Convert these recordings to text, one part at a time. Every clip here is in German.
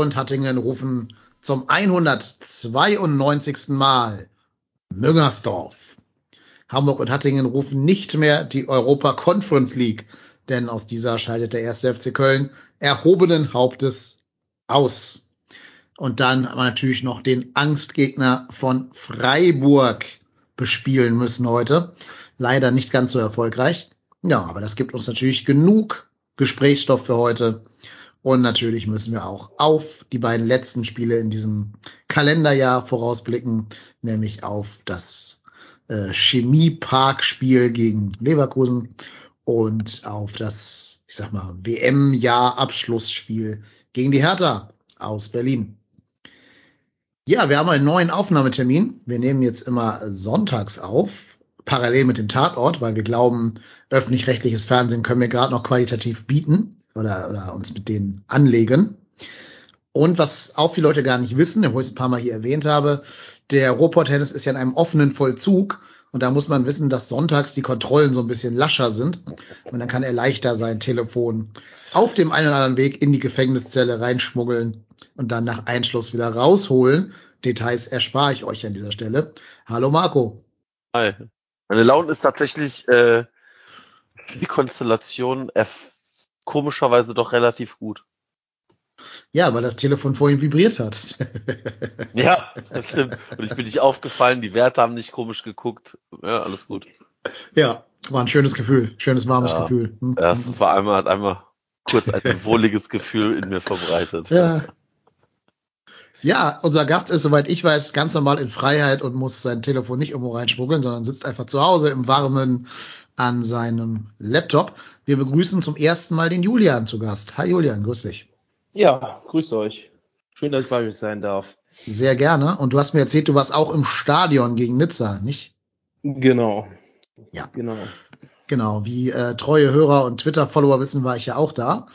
und Hattingen rufen zum 192. Mal Müngersdorf. Hamburg und Hattingen rufen nicht mehr die Europa Conference League, denn aus dieser scheidet der erste FC Köln erhobenen Hauptes aus. Und dann haben wir natürlich noch den Angstgegner von Freiburg bespielen müssen heute. Leider nicht ganz so erfolgreich. Ja, aber das gibt uns natürlich genug Gesprächsstoff für heute. Und natürlich müssen wir auch auf die beiden letzten Spiele in diesem Kalenderjahr vorausblicken, nämlich auf das äh, Chemiepark-Spiel gegen Leverkusen und auf das, ich sag mal, WM-Jahr-Abschlussspiel gegen die Hertha aus Berlin. Ja, wir haben einen neuen Aufnahmetermin. Wir nehmen jetzt immer sonntags auf, parallel mit dem Tatort, weil wir glauben, öffentlich-rechtliches Fernsehen können wir gerade noch qualitativ bieten oder, oder uns mit denen anlegen. Und was auch viele Leute gar nicht wissen, obwohl ich es ein paar Mal hier erwähnt habe, der Ruhrpott-Tennis ist ja in einem offenen Vollzug. Und da muss man wissen, dass sonntags die Kontrollen so ein bisschen lascher sind. Und dann kann er leichter sein Telefon auf dem einen oder anderen Weg in die Gefängniszelle reinschmuggeln und dann nach Einschluss wieder rausholen. Details erspare ich euch an dieser Stelle. Hallo Marco. Hi. Meine Laune ist tatsächlich äh, die Konstellation erf- komischerweise doch relativ gut. Ja, weil das Telefon vorhin vibriert hat. Ja, das stimmt. Und ich bin nicht aufgefallen, die Werte haben nicht komisch geguckt. Ja, alles gut. ja, war ein schönes Gefühl. Schönes warmes Ja. Gefühl. Hm? Ja, es war einmal, hat einmal kurz ein wohliges Gefühl in mir verbreitet. Ja. Ja, unser Gast ist, soweit ich weiß, ganz normal in Freiheit und muss sein Telefon nicht irgendwo reinschmuggeln, sondern sitzt einfach zu Hause im Warmen an seinem Laptop. Wir begrüßen zum ersten Mal den Julian zu Gast. Hi Julian, grüß dich. Ja, grüßt euch. Schön, dass ich bei euch sein darf. Sehr gerne. Und du hast mir erzählt, du warst auch im Stadion gegen Nizza, nicht? Genau. Ja. Genau. Genau, wie äh, treue Hörer und Twitter-Follower wissen, war ich ja auch da.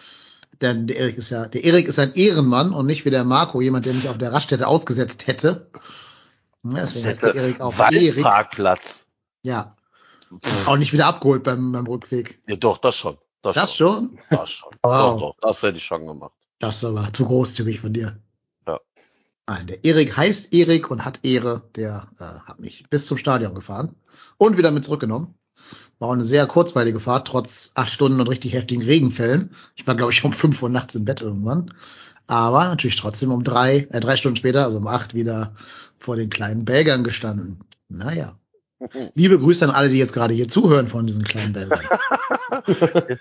Denn der Erik ist ja, der Erik ist ein Ehrenmann und nicht wie der Marco, jemand, der mich auf der Raststätte ausgesetzt hätte. Deswegen heißt der Erik auch Erik. Ja. Auch nicht wieder abgeholt beim, beim Rückweg. Ja, doch, das schon. Das, Das schon? Das schon. Wow. Doch, doch, das hätte ich schon gemacht. Das ist aber zu großzügig von dir. Ja. Nein, der Erik heißt Erik und hat Ehre. Der äh, hat mich bis zum Stadion gefahren und wieder mit zurückgenommen. War auch eine sehr kurzweilige Fahrt, trotz acht Stunden und richtig heftigen Regenfällen. Ich war, glaube ich, um fünf Uhr nachts im Bett irgendwann. Aber natürlich trotzdem um drei, äh, drei Stunden später, also um acht, wieder vor den kleinen Belgern gestanden. Naja. Liebe Grüße an alle, die jetzt gerade hier zuhören von diesen kleinen Belgern.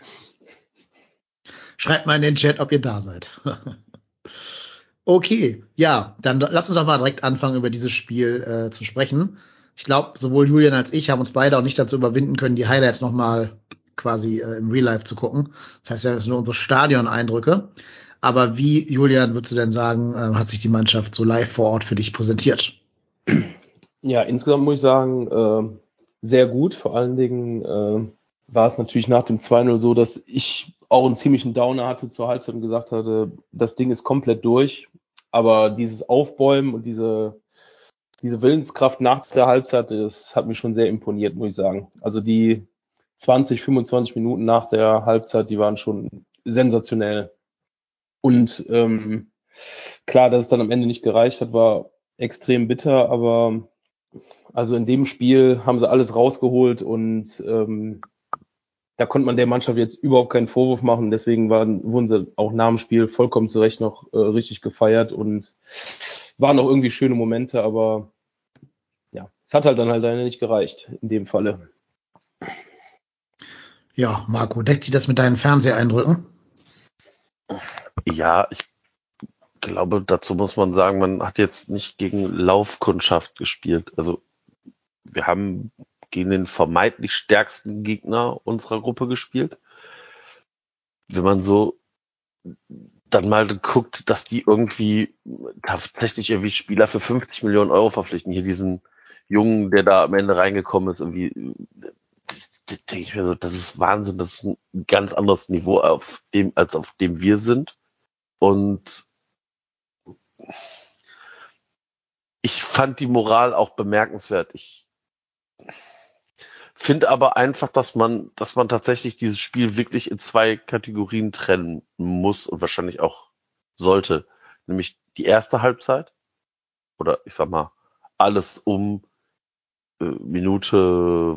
Schreibt mal in den Chat, ob ihr da seid. okay, ja, dann lass uns doch mal direkt anfangen, über dieses Spiel äh, zu sprechen. Ich glaube, sowohl Julian als ich haben uns beide auch nicht dazu überwinden können, die Highlights nochmal quasi äh, im Real Life zu gucken. Das heißt, wir haben jetzt nur unsere Stadion-Eindrücke. Aber wie, Julian, würdest du denn sagen, äh, hat sich die Mannschaft so live vor Ort für dich präsentiert? Ja, insgesamt muss ich sagen, äh, sehr gut. Vor allen Dingen äh, war es natürlich nach dem 2-0 so, dass ich auch einen ziemlichen Downer hatte zur Halbzeit und gesagt hatte, das Ding ist komplett durch. Aber dieses Aufbäumen und diese, diese Willenskraft nach der Halbzeit, das hat mich schon sehr imponiert, muss ich sagen. Also die 20, 25 Minuten nach der Halbzeit, die waren schon sensationell. Und ähm, klar, dass es dann am Ende nicht gereicht hat, war extrem bitter, aber also in dem Spiel haben sie alles rausgeholt und ähm, da konnte man der Mannschaft jetzt überhaupt keinen Vorwurf machen. Deswegen waren, wurden sie auch nach dem Spiel vollkommen zu Recht noch äh, richtig gefeiert und waren auch irgendwie schöne Momente, aber ja, es hat halt dann halt leider nicht gereicht in dem Falle. Ja, Marco, deckt sich das mit deinen Fernseheindrücken? Ja, ich glaube, dazu muss man sagen, man hat jetzt nicht gegen Laufkundschaft gespielt. Also wir haben gegen den vermeintlich stärksten Gegner unserer Gruppe gespielt. Wenn man so dann mal geguckt, dass die irgendwie tatsächlich irgendwie Spieler für 50 Millionen Euro verpflichten. Hier diesen Jungen, der da am Ende reingekommen ist, irgendwie, denke ich mir so, das ist Wahnsinn, das ist ein ganz anderes Niveau auf dem, als auf dem wir sind. Und ich fand die Moral auch bemerkenswert. Ich finde aber einfach, dass man, dass man tatsächlich dieses Spiel wirklich in zwei Kategorien trennen muss und wahrscheinlich auch sollte. Nämlich die erste Halbzeit oder ich sag mal alles um äh, Minute,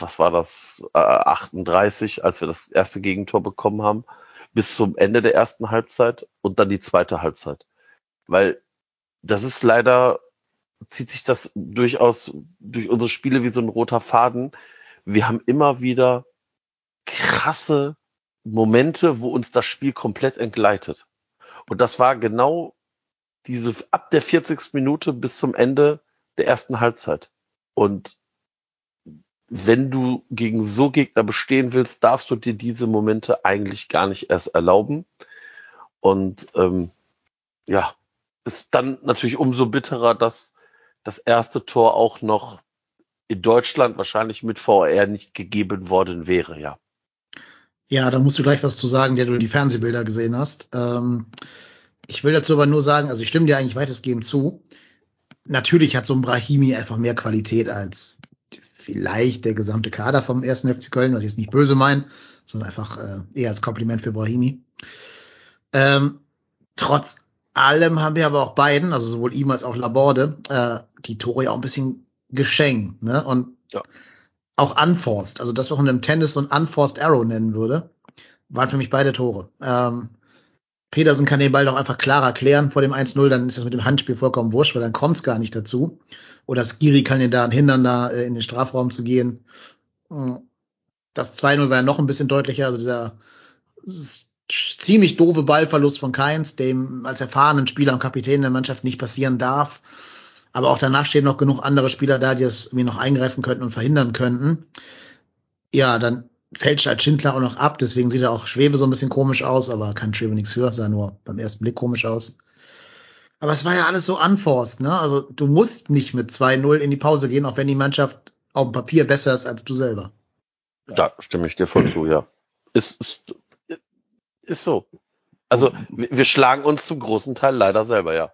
was war das, äh, 38, als wir das erste Gegentor bekommen haben, bis zum Ende der ersten Halbzeit und dann die zweite Halbzeit. Weil das ist leider, zieht sich das durchaus durch unsere Spiele wie so ein roter Faden. Wir haben immer wieder krasse Momente, wo uns das Spiel komplett entgleitet. Und das war genau diese ab der 40. Minute bis zum Ende der ersten Halbzeit. Und wenn du gegen so Gegner bestehen willst, darfst du dir diese Momente eigentlich gar nicht erst erlauben. Und ähm, ja, ist dann natürlich umso bitterer, dass das erste Tor auch noch in Deutschland wahrscheinlich mit VR nicht gegeben worden wäre, ja. Ja, da musst du gleich was zu sagen, der du die Fernsehbilder gesehen hast. Ähm, ich will dazu aber nur sagen, also ich stimme dir eigentlich weitestgehend zu. Natürlich hat so ein Brahimi einfach mehr Qualität als vielleicht der gesamte Kader vom ersten FC Köln, was ich jetzt nicht böse meine, sondern einfach äh, eher als Kompliment für Brahimi. Ähm, trotz allem haben wir aber auch beiden, also sowohl ihm als auch Laborde, äh, die Tore ja auch ein bisschen geschenkt, ne? Und ja. auch unforced, also das, was man im Tennis so ein unforced Arrow nennen würde, waren für mich beide Tore. Ähm, Petersen kann den Ball doch einfach klarer klären vor dem 1-0, dann ist das mit dem Handspiel vollkommen wurscht, weil dann kommt es gar nicht dazu. Oder Skiri kann ihn da hindern, da äh, in den Strafraum zu gehen. Hm. Das 2-0 war ja noch ein bisschen deutlicher, also dieser ziemlich doofe Ballverlust von Keins, dem als erfahrenen Spieler und Kapitän der Mannschaft nicht passieren darf. Aber auch danach stehen noch genug andere Spieler da, die das irgendwie noch eingreifen könnten und verhindern könnten. Ja, dann fällt halt Schindler auch noch ab, deswegen sieht er auch Schwebe so ein bisschen komisch aus, aber kann Schwebe nichts für, sah nur beim ersten Blick komisch aus. Aber es war ja alles so unforced, ne? Also du musst nicht mit 2-0 in die Pause gehen, auch wenn die Mannschaft auf dem Papier besser ist als du selber. Da stimme ich dir voll zu, ja. Ist, ist, ist so. Also wir, schlagen uns zum großen Teil leider selber, ja.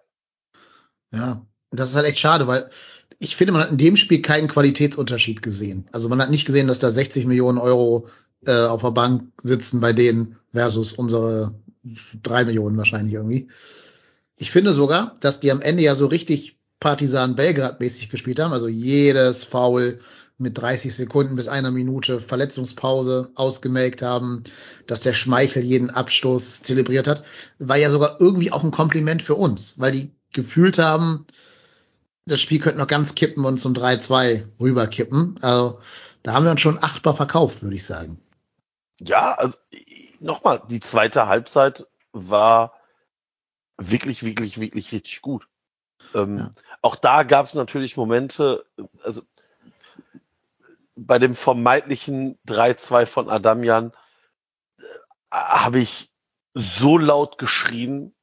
Ja, das ist halt echt schade, weil ich finde, man hat in dem Spiel keinen Qualitätsunterschied gesehen. Also man hat nicht gesehen, dass da 60 Millionen Euro äh, auf der Bank sitzen bei denen versus unsere drei Millionen wahrscheinlich irgendwie. Ich finde sogar, dass die am Ende ja so richtig Partisan Belgrad-mäßig gespielt haben. Also jedes Foul mit 30 Sekunden bis einer Minute Verletzungspause ausgemelkt haben, dass der Schmeichel jeden Abstoß zelebriert hat, war ja sogar irgendwie auch ein Kompliment für uns, weil die gefühlt haben, das Spiel könnte noch ganz kippen und zum 3-2 rüberkippen. Also da haben wir uns schon achtbar verkauft, würde ich sagen. Ja, also nochmal, die zweite Halbzeit war wirklich, wirklich, wirklich richtig gut. Ähm, ja. Auch da gab es natürlich Momente, also bei dem vermeintlichen 3-2 von Adamian äh, habe ich so laut geschrien,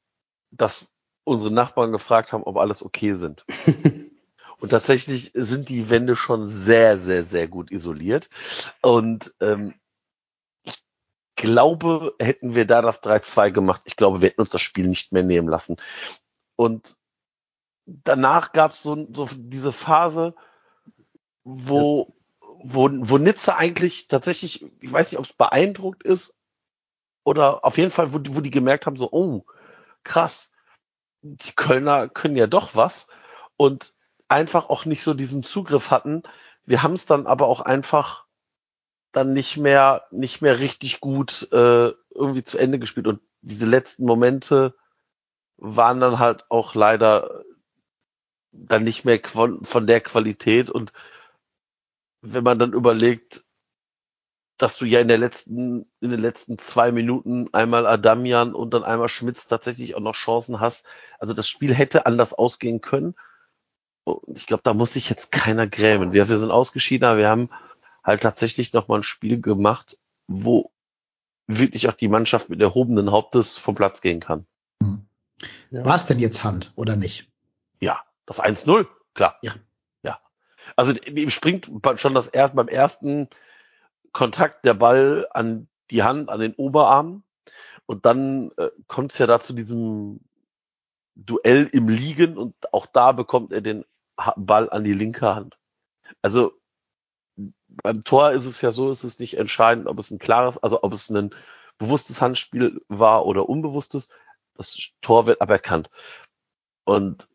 dass unsere Nachbarn gefragt haben, ob alles okay sind. Und tatsächlich sind die Wände schon sehr, sehr, sehr gut isoliert. Und ähm, ich glaube, hätten wir da das 3-2 gemacht, ich glaube, wir hätten uns das Spiel nicht mehr nehmen lassen. Und danach gab es so, so diese Phase, wo, wo, wo Nizza eigentlich tatsächlich, ich weiß nicht, ob es beeindruckt ist, oder auf jeden Fall, wo, wo die gemerkt haben, so, oh, krass, die Kölner können ja doch was und einfach auch nicht so diesen Zugriff hatten. Wir haben es dann aber auch einfach dann nicht mehr nicht mehr richtig gut äh, irgendwie zu Ende gespielt und diese letzten Momente waren dann halt auch leider dann nicht mehr von der Qualität und wenn man dann überlegt, dass du ja in der letzten, in den letzten zwei Minuten einmal Adamian und dann einmal Schmitz tatsächlich auch noch Chancen hast. Also das Spiel hätte anders ausgehen können. Und ich glaube, da muss sich jetzt keiner grämen. Wir, wir sind ausgeschieden, aber wir haben halt tatsächlich noch mal ein Spiel gemacht, wo wirklich auch die Mannschaft mit erhobenen Hauptes vom Platz gehen kann. Ja. War es denn jetzt Hand oder nicht? Ja, das 1-0, klar. Ja. Also ihm springt schon das erst beim ersten Kontakt der Ball an die Hand, an den Oberarm. Und dann äh, kommt es ja da zu diesem Duell im Liegen und auch da bekommt er den Ball an die linke Hand. Also beim Tor ist es ja so, ist es nicht entscheidend, ob es ein klares, also ob es ein bewusstes Handspiel war oder unbewusstes. Das Tor wird aberkannt. Und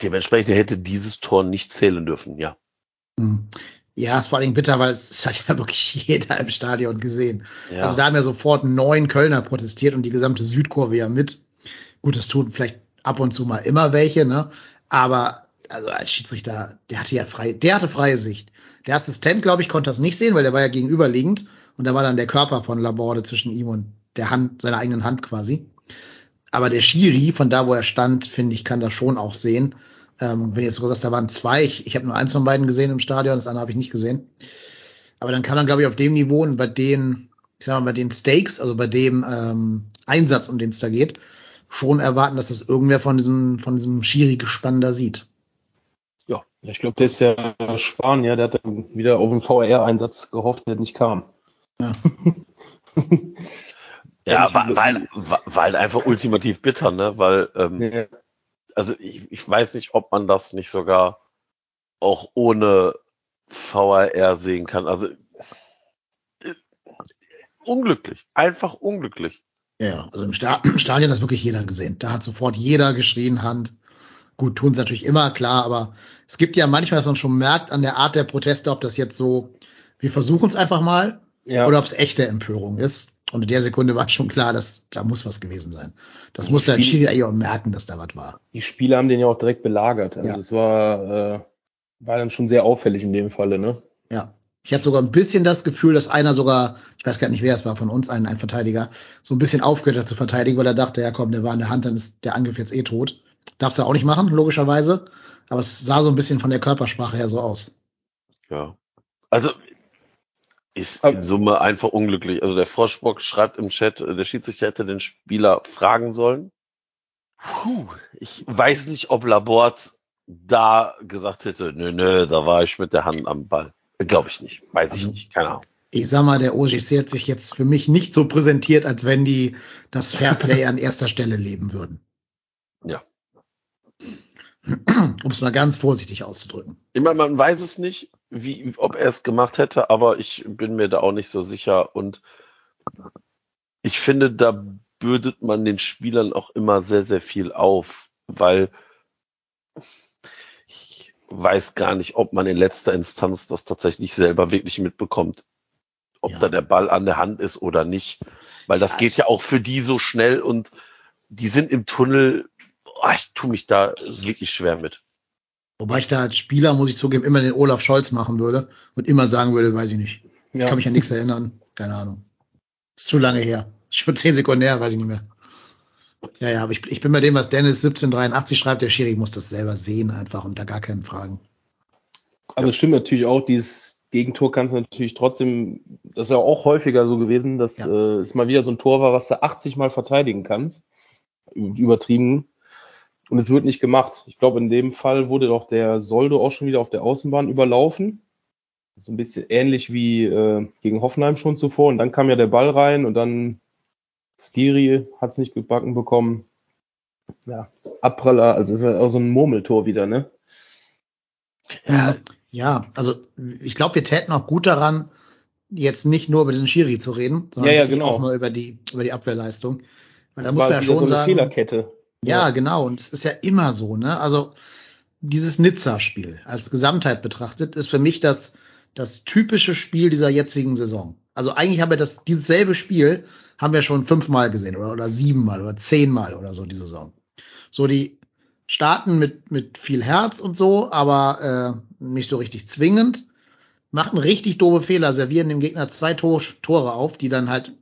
dementsprechend hätte dieses Tor nicht zählen dürfen, ja. Hm. Ja, es vor allem bitter, weil es, es hat ja wirklich jeder im Stadion gesehen. ja. Also da haben ja sofort neun Kölner protestiert und die gesamte Südkurve ja mit. Gut, das tun vielleicht ab und zu mal immer welche, ne? Aber also als Schiedsrichter, der hatte ja frei, der hatte freie Sicht. Der Assistent, glaube ich, konnte das nicht sehen, weil der war ja gegenüberliegend und da war dann der Körper von Laborde zwischen ihm und der Hand, seiner eigenen Hand quasi. Aber der Schiri, von da wo er stand, finde ich, kann das schon auch sehen. Ähm, wenn du jetzt sogar sagst, da waren zwei, ich, ich habe nur eins von beiden gesehen im Stadion, das andere habe ich nicht gesehen. Aber dann kann man, glaube ich, auf dem Niveau und bei den, ich sag mal, bei den Stakes, also bei dem ähm, Einsatz, um den es da geht, schon erwarten, dass das irgendwer von diesem, von diesem Schiri-Gespann da sieht. Ja, ich glaube, der ist der Spanier, der hat dann wieder auf den VR-Einsatz gehofft, der nicht kam. Ja. Ja, weil, weil, weil einfach ultimativ bitter, ne? Weil, ähm, Ja. also ich, ich weiß nicht, ob man das nicht sogar auch ohne VAR sehen kann. Also äh, unglücklich, einfach unglücklich. Ja, also im, Sta im Stadion hat das wirklich jeder gesehen. Da hat sofort jeder geschrien, Hand. Gut, tun sie natürlich immer, klar, aber es gibt ja manchmal, dass man schon merkt an der Art der Proteste, ob das jetzt so, wir versuchen es einfach mal, Ja. oder ob es echte Empörung ist. Und in der Sekunde war schon klar, dass da muss was gewesen sein. Das musste ein Spiel- Schiri eigentlich auch merken, dass da was war. die Spieler haben den ja auch direkt belagert. Also Ja. das war, äh, war dann schon sehr auffällig in dem Falle, ne? Ja. Ich hatte sogar ein bisschen das Gefühl, dass einer sogar, ich weiß gar nicht, wer es war, von uns, ein, ein Verteidiger, so ein bisschen aufgehört hat zu verteidigen, weil er dachte, ja komm, der war in der Hand, dann ist der Angriff jetzt eh tot. Darfst du auch nicht machen, logischerweise. Aber es sah so ein bisschen von der Körpersprache her so aus. Ja. Also ist in Summe einfach unglücklich. Also der Froschbock schreibt im Chat, äh, der Schiedsrichter hätte den Spieler fragen sollen. Puh, ich weiß nicht, ob Labort da gesagt hätte, nö, nö, da war ich mit der Hand am Ball. Glaube ich nicht. Weiß ich Also- nicht. Keine Ahnung. Ich sag mal, der OGC hat sich jetzt für mich nicht so präsentiert, als wenn die das Fairplay an erster Stelle leben würden. Ja. Um es mal ganz vorsichtig auszudrücken. Ich meine, man weiß es nicht, wie, ob er es gemacht hätte, aber ich bin mir da auch nicht so sicher. Und ich finde, da bürdet man den Spielern auch immer sehr, sehr viel auf, weil ich weiß gar nicht, ob man in letzter Instanz das tatsächlich selber wirklich mitbekommt. Ob Ja. da der Ball an der Hand ist oder nicht. Weil das Ja, geht ja auch für die so schnell und die sind im Tunnel. Oh, ich tue mich da wirklich schwer mit. Wobei ich da als Spieler, muss ich zugeben, immer den Olaf Scholz machen würde und immer sagen würde, weiß ich nicht. Ich Ja. kann mich an nichts erinnern. Keine Ahnung. Ist zu lange her. Schon zehn Sekunden her, weiß ich nicht mehr. Ja, ja, aber ich, ich bin bei dem, was Dennis 1783 schreibt, der Schiri muss das selber sehen einfach und da gar keinen Fragen. Aber es stimmt natürlich auch, dieses Gegentor kannst du natürlich trotzdem, das ist ja auch häufiger so gewesen, dass Ja. äh, es mal wieder so ein Tor war, was du 80 Mal verteidigen kannst. Übertrieben. Und es wird nicht gemacht. Ich glaube, in dem Fall wurde doch der Soldo auch schon wieder auf der Außenbahn überlaufen. So ein bisschen ähnlich wie äh, gegen Hoffenheim schon zuvor. Und dann kam ja der Ball rein und dann Skiri hat es nicht gebacken bekommen. Ja, Abpraller, also es war auch so ein Murmeltor wieder, ne? Ja, ja also ich glaube, wir täten auch gut daran, jetzt nicht nur über diesen Schiri zu reden, sondern Ja, ja, genau. auch mal über die, über die Abwehrleistung. Weil da muss man ja schon so eine sagen. Fehlerkette. Ja, genau. Und es ist ja immer so, ne? Also dieses Nizza-Spiel als Gesamtheit betrachtet ist für mich das, das typische Spiel dieser jetzigen Saison. Also eigentlich haben wir das, dieses selbe Spiel haben wir schon fünfmal gesehen oder, oder siebenmal oder zehnmal oder so die Saison. So, die starten mit, mit viel Herz und so, aber äh, nicht so richtig zwingend. Machen richtig doofe Fehler, servieren dem Gegner zwei Tor, Tore auf, die dann halt,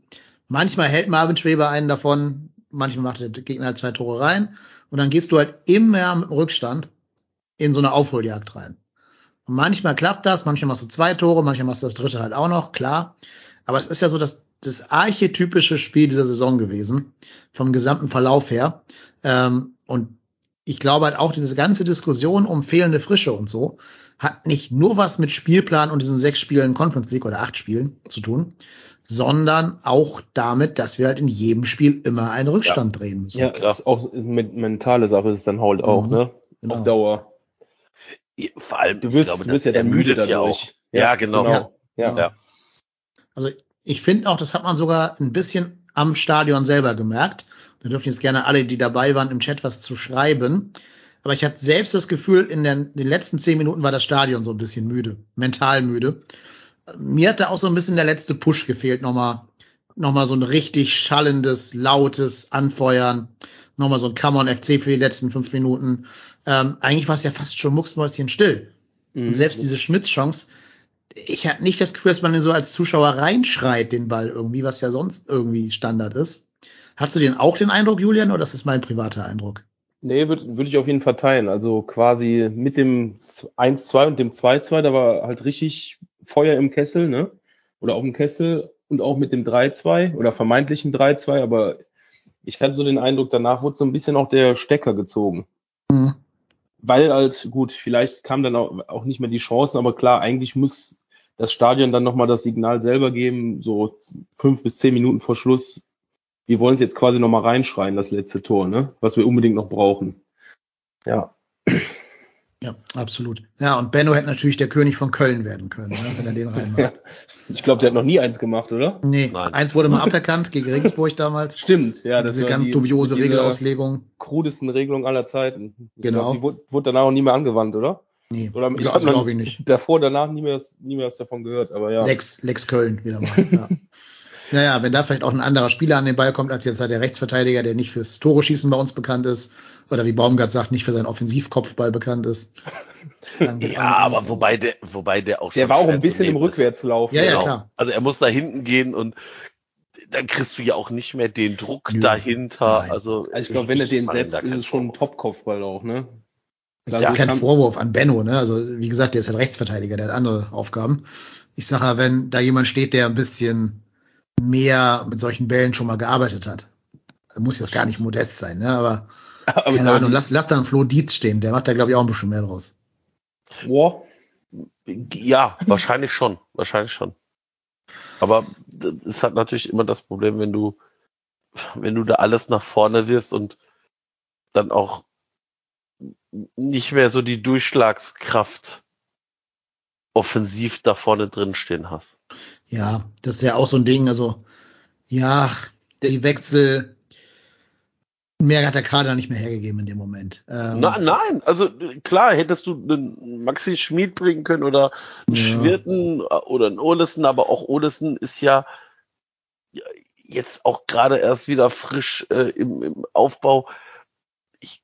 manchmal hält Marvin Schweber einen davon, manchmal macht der Gegner halt zwei Tore rein und dann gehst du halt immer mit dem Rückstand in so eine Aufholjagd rein. Und manchmal klappt das, manchmal machst du zwei Tore, manchmal machst du das dritte halt auch noch, klar. Aber es ist ja so das, das archetypische Spiel dieser Saison gewesen, vom gesamten Verlauf her. Ähm, und ich glaube halt auch, diese ganze Diskussion um fehlende Frische und so hat nicht nur was mit Spielplan und diesen sechs Spielen Conference League oder acht Spielen zu tun, sondern auch damit, dass wir halt in jedem Spiel immer einen Rückstand drehen müssen. Ja, ist auch mit mentale Sache ist es dann halt auch, Mhm, ne? genau. Auf Dauer. Vor allem, Du wirst, ich glaube, du wirst ja dann müde ermüdet ja dadurch. auch. Ja, genau. Ja. Ja. Ja. Also ich finde auch, das hat man sogar ein bisschen am Stadion selber gemerkt. Da dürfen jetzt gerne alle, die dabei waren, im Chat was zu schreiben. Aber ich hatte selbst das Gefühl, in den, den letzten zehn Minuten war das Stadion so ein bisschen müde, mental müde. Mir hat da auch so ein bisschen der letzte Push gefehlt, nochmal, nochmal so ein richtig schallendes, lautes Anfeuern, nochmal so ein Come on FC für die letzten fünf Minuten. Ähm, eigentlich war es ja fast schon mucksmäuschen still. Mhm. Und selbst diese Schmitz-Chance, ich habe nicht das Gefühl, dass man den so als Zuschauer reinschreit, den Ball irgendwie, was ja sonst irgendwie Standard ist. Hast du den auch den Eindruck, Julian, oder das ist mein privater Eindruck? Nee, würde würd ich auf jeden Fall teilen. Also quasi mit dem 1-2 und dem 2-2, da war halt richtig Feuer im Kessel, ne? Oder auf dem Kessel und auch mit dem 3-2 oder vermeintlichen 3-2, aber ich hatte so den Eindruck, danach wurde so ein bisschen auch der Stecker gezogen. Mhm. Weil halt, gut, vielleicht kam dann auch, auch nicht mehr die Chancen, aber klar, eigentlich muss das Stadion dann nochmal das Signal selber geben, so fünf bis zehn Minuten vor Schluss. Wir wollen es jetzt quasi nochmal reinschreien, das letzte Tor, ne? Was wir unbedingt noch brauchen. Ja. Ja, absolut. Ja, und Benno hätte natürlich der König von Köln werden können, ne, wenn er den reinmacht. Ich glaube, der hat noch nie eins gemacht, oder? Nee, Nein. eins wurde mal aberkannt gegen Regensburg damals. Stimmt, ja, das Diese war ganz die, dubiose diese Regelauslegung. krudesten Regelung aller Zeiten. Genau. Glaub, die wurde, danach auch nie mehr angewandt, oder? Nee, Oder ich also glaube ich nicht. davor, danach nie mehr, nie mehr was davon gehört, aber ja. Lex, Lex Köln wieder mal. Ja. naja, wenn da vielleicht auch ein anderer Spieler an den Ball kommt, als jetzt halt der Rechtsverteidiger, der nicht fürs Tore schießen bei uns bekannt ist, oder wie Baumgart sagt, nicht für seinen Offensivkopfball bekannt ist. Ja, aber wobei der, wobei der auch Der schon war auch ein bisschen im. Rückwärtslauf. Ja, ja, Genau. klar. Also er muss da hinten gehen und dann kriegst du ja auch nicht mehr den Druck Nö. dahinter. Nein. Also, Also ich glaube, wenn er den setzt, ist es schon ein. Top-Kopfball auch, ne? Das ist Also ja kein Vorwurf an Benno, ne? Also, wie gesagt, der ist halt Rechtsverteidiger, der hat andere Aufgaben. Ich sage ja, wenn da jemand steht, der ein bisschen mehr mit solchen Bällen schon mal gearbeitet hat, muss jetzt gar nicht modest sein, ne? Aber, Aber keine Ahnung, lass, lass da einen Flo Dietz stehen, der macht da, glaube ich, auch ein bisschen mehr draus. Boah, Ja, wahrscheinlich schon. Wahrscheinlich schon. Aber ist halt natürlich immer das Problem, wenn du, wenn du da alles nach vorne wirst und dann auch nicht mehr so die Durchschlagskraft offensiv da vorne drin stehen hast. Ja, das ist ja auch so ein Ding, also, ja, die Wechsel, mehr hat der Kader nicht mehr hergegeben in dem Moment. Ähm, Na, nein, also klar, hättest du einen Maxi Schmid bringen können oder einen Ja. Schwirten oder einen Olesen, aber auch Olesen ist ja jetzt auch gerade erst wieder frisch äh, im, im Aufbau. Ich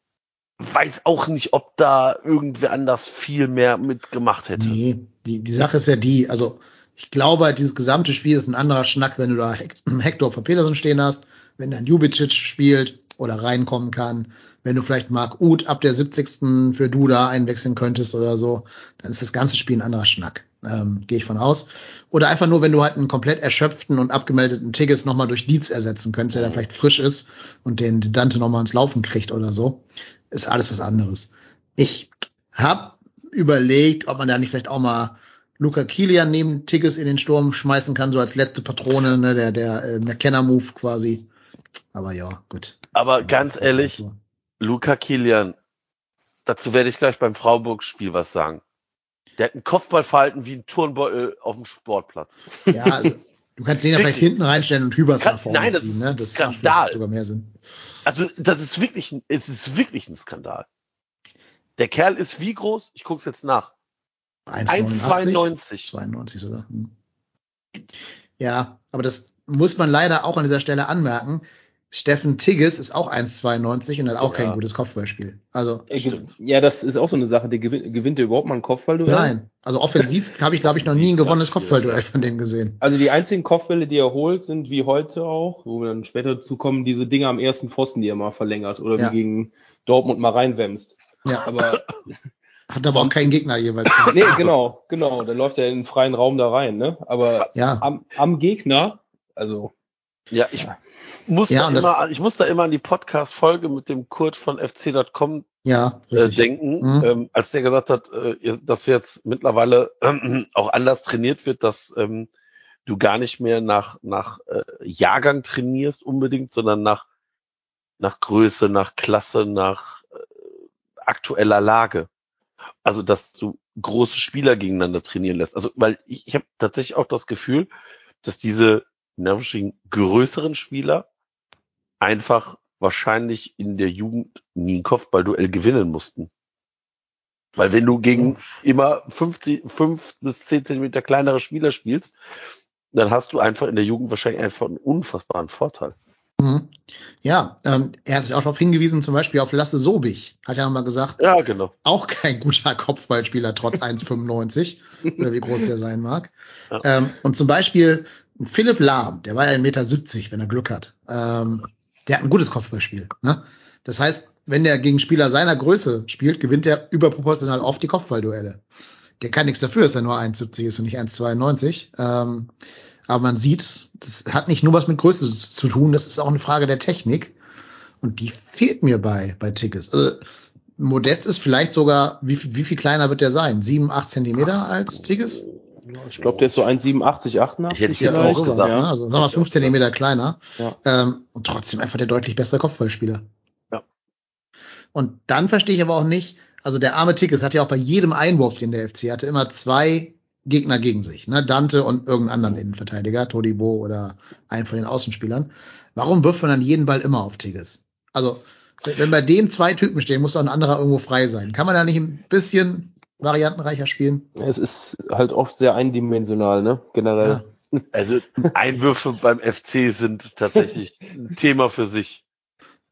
weiß auch nicht, ob da irgendwer anders viel mehr mitgemacht hätte. Nee, die, die Sache ist ja die, also ich glaube, halt, dieses gesamte Spiel ist ein anderer Schnack, wenn du da Hector von Petersen stehen hast, wenn dann Jubicic spielt oder reinkommen kann, wenn du vielleicht Marc Uth ab der 70. für Duda einwechseln könntest oder so, dann ist das ganze Spiel ein anderer Schnack. Ähm, Gehe ich von aus. Oder einfach nur, wenn du halt einen komplett erschöpften und abgemeldeten Tigges nochmal durch Dietz ersetzen könntest, der dann vielleicht frisch ist und den Dante nochmal ins Laufen kriegt oder so, ist alles was anderes. Ich hab überlegt, ob man da nicht vielleicht auch mal Luca Kilian neben Tigges in den Sturm schmeißen kann, so als letzte Patrone, ne, der, der äh, McKenna-Move quasi. Aber ja, gut. Aber Das ganz einfach ehrlich, so. Luca Kilian, dazu werde ich gleich beim Freiburg-Spiel was sagen. Der hat ein Kopfballverhalten wie ein Turnbeutel auf dem Sportplatz. Ja, also, du kannst den ja vielleicht hinten reinstellen und Hübers Kann- nach vorne nein, das ziehen, ist ne? Das Skandal. sogar mehr Sinn. Also, das ist wirklich, ein- es ist wirklich ein Skandal. Der Kerl ist wie groß? Ich guck's jetzt nach. 1,92. 92 sogar. Hm. Ja, aber das muss man leider auch an dieser Stelle anmerken. Steffen Tigges ist auch 1,92 und hat auch Ja. kein gutes Kopfballspiel. Also, Stimmt. ja, das ist auch so eine Sache. Der gewinnt, gewinnt der überhaupt mal ein Kopfballduell? nein. Also offensiv habe ich, glaube ich, noch nie ein gewonnenes Kopfballduell von dem gesehen. Also die einzigen Kopfbälle, die er holt, sind wie heute auch, wo wir dann später dazu kommen, diese Dinge am ersten Pfosten, die er mal verlängert oder Ja. wie gegen Dortmund mal reinwämst. Ja, Aber hat aber auch keinen Gegner jeweils. nee, genau, genau. Dann läuft er in den freien Raum da rein, ne? Aber Ja, am, am Gegner, also Ja, ich, muss Ja, da immer, ich muss da immer an die Podcast-Folge mit dem Kurt von fc.com Ja, äh, denken, Mhm. ähm, als der gesagt hat, äh, dass jetzt mittlerweile äh, auch anders trainiert wird, dass ähm, du gar nicht mehr nach, nach äh, Jahrgang trainierst unbedingt, sondern nach, nach Größe, nach Klasse, nach aktueller Lage. Also, dass du große Spieler gegeneinander trainieren lässt. Also, weil ich, ich habe tatsächlich auch das Gefühl, dass diese Anführungsstrichen, größeren Spieler einfach wahrscheinlich in der Jugend nie ein Kopfballduell gewinnen mussten. Weil wenn du gegen immer 50, fünf bis zehn Zentimeter kleinere Spieler spielst, dann hast du einfach in der Jugend wahrscheinlich einfach einen unfassbaren Vorteil. Mhm. Ja, ähm, er hat sich auch darauf hingewiesen, zum Beispiel auf Lasse Sobich. Hat ja nochmal gesagt, Ja, genau. auch kein guter Kopfballspieler, trotz 1,95 oder wie groß der sein mag. Ja. Ähm, und zum Beispiel Philipp Lahm, der war ja 1,70 Meter, wenn er Glück hat. Ähm, der hat ein gutes Kopfballspiel. Ne? Das heißt, wenn der gegen Spieler seiner Größe spielt, gewinnt er überproportional oft die Kopfballduelle. Der kann nichts dafür, dass er nur 1,70 ist und nicht 1,92. Ähm, aber man sieht, das hat nicht nur was mit Größe zu tun, das ist auch eine Frage der Technik. Und die fehlt mir bei, bei Tickets. Also, Modest ist vielleicht sogar, wie, viel- wie viel kleiner wird der sein? 7, 8 Zentimeter als Tigges? Ich glaube, der ist so 1,87, 88. Hätte ich Ja, jetzt auch gesagt. ne? Also sagen wir 5 Zentimeter kleiner. Ja. Ähm, und trotzdem einfach der deutlich bessere Kopfballspieler. Ja. Und dann verstehe ich aber auch nicht, also der arme Tickes hat ja auch bei jedem Einwurf, den der FC hatte, immer zwei Gegner gegen sich, ne? Dante und irgendeinen anderen Innenverteidiger, Todibo oder einen von den Außenspielern. Warum wirft man dann jeden Ball immer auf Tigges? Also, wenn bei dem zwei Typen stehen, muss doch ein anderer irgendwo frei sein. Kann man da nicht ein bisschen variantenreicher spielen? Es ist halt oft sehr eindimensional, ne? Generell. Also Einwürfe beim FC sind tatsächlich ein Thema für sich.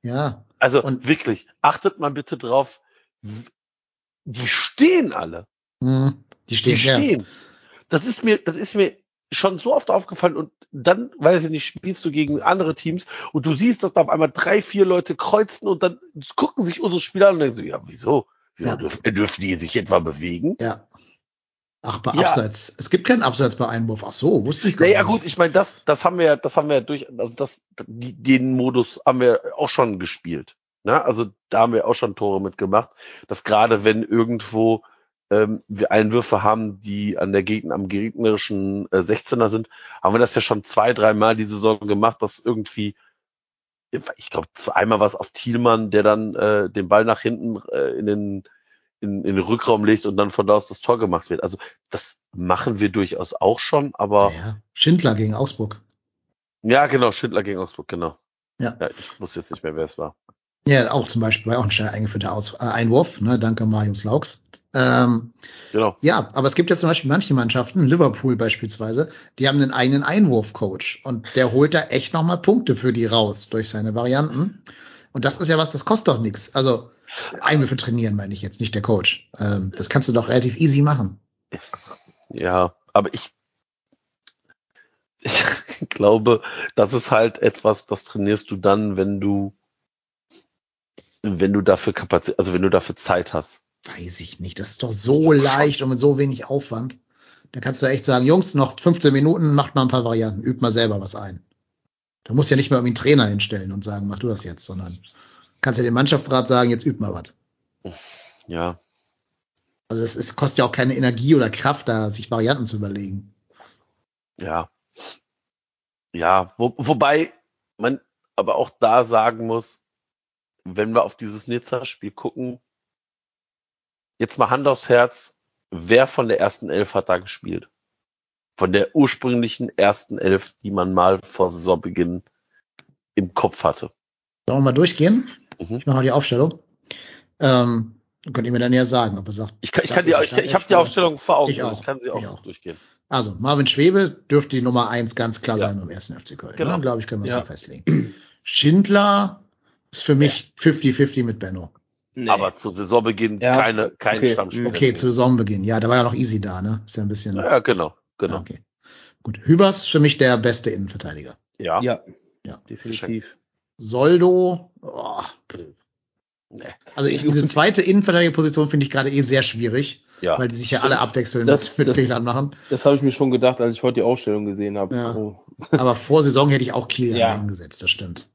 Ja. Also Und- wirklich, achtet mal bitte drauf, die stehen alle. Hm. Die stehen, Die ja. Das ist mir, das ist mir schon so oft aufgefallen und dann, weiß ich nicht, spielst du gegen andere Teams und du siehst, dass da auf einmal drei, vier Leute kreuzen und dann gucken sich unsere Spieler an und denken so, ja, wieso? Wieso Ja. dürfen, dürfen die sich etwa bewegen? Ja. Ach, bei Ja. Abseits. Es gibt keinen Abseits bei Einwurf. Ach so, wusste ich gar Naja, nicht. gut, ich meine, das, das haben wir, ja- das haben wir durch, also das, die, den Modus haben wir auch schon gespielt. Ne? Also da haben wir auch schon Tore mitgemacht, dass gerade wenn irgendwo ähm, wir Einwürfe haben, die an der Gegner, am gegnerischen äh, 16er sind, haben wir das ja schon zwei, dreimal die Saison gemacht, dass irgendwie, ich glaube, einmal war es auf Thielmann, der dann äh, den Ball nach hinten äh, in den in, in den Rückraum legt und dann von da aus das Tor gemacht wird. Also das machen wir durchaus auch schon, aber Ja. Schindler gegen Augsburg. ja, genau, Schindler gegen Augsburg, genau. Ja. ja ich wusste jetzt nicht mehr, wer es war. Ja, auch zum Beispiel war auch ein schnell eingeführter Aus äh, Einwurf, ne? Danke Marius Laux. Ähm, Genau. ja, aber es gibt ja zum Beispiel manche Mannschaften, Liverpool beispielsweise, die haben einen eigenen Einwurfcoach und der holt da echt nochmal Punkte für die raus durch seine Varianten. Und das ist ja was, das kostet doch nichts. Also Einwürfe trainieren meine ich jetzt, nicht der Coach. Ähm, das kannst du doch relativ easy machen. Ja, aber ich, ich glaube, das ist halt etwas, das trainierst du dann, wenn du, wenn du dafür Kapazität, also wenn du dafür Zeit hast. Weiß ich nicht. Das ist doch so leicht und mit so wenig Aufwand. Da kannst du echt sagen, Jungs, noch 15 Minuten, macht mal ein paar Varianten, übt mal selber was ein. Da musst du ja nicht mal irgendwie einen Trainer hinstellen und sagen, mach du das jetzt, sondern kannst ja dem Mannschaftsrat sagen, jetzt übt mal was. Ja, Also das ist, kostet ja auch keine Energie oder Kraft, da sich Varianten zu überlegen. ja. Ja, wo, wobei man aber auch da sagen muss, wenn wir auf dieses Nizza-Spiel gucken, jetzt mal Hand aufs Herz, wer von der ersten Elf hat da gespielt? Von der ursprünglichen ersten Elf, die man mal vor Saisonbeginn im Kopf hatte. Sollen wir mal durchgehen? Mhm. Ich mache mal die Aufstellung. Ähm, könnt ihr mir dann ja sagen, ob ihr sagt. Ich, kann, ich, kann die, ich, ich habe die Aufstellung vor Augen. Ich auch. Ich kann sie auch, auch. durchgehen. Also, Marvin Schwebe dürfte die Nummer eins ganz klar Ja. sein beim ersten FC Köln. Genau. Ne? Glaube ich, können wir es Ja. so festlegen. Schindler ist für mich 50-50 mit Benno. Nee. Aber zu Saisonbeginn Ja. keine, kein Okay. Stammspieler. Okay, zu Saisonbeginn. Ja, da war ja noch easy da, ne? Ist ja ein bisschen. Ja, genau, genau. Okay. Gut. Hübers für mich der beste Innenverteidiger. Ja. ja, Ja. definitiv. Soldo, oh, Also ich, diese zweite Innenverteidigerposition finde ich gerade eh sehr schwierig, Ja. weil die sich ja alle abwechselnd Das- mit das- Fehlern machen. Das habe ich mir schon gedacht, als ich heute die Aufstellung gesehen habe. Ja. Oh. Aber vor Saison hätte ich auch Kiel Ja. eingesetzt, das stimmt.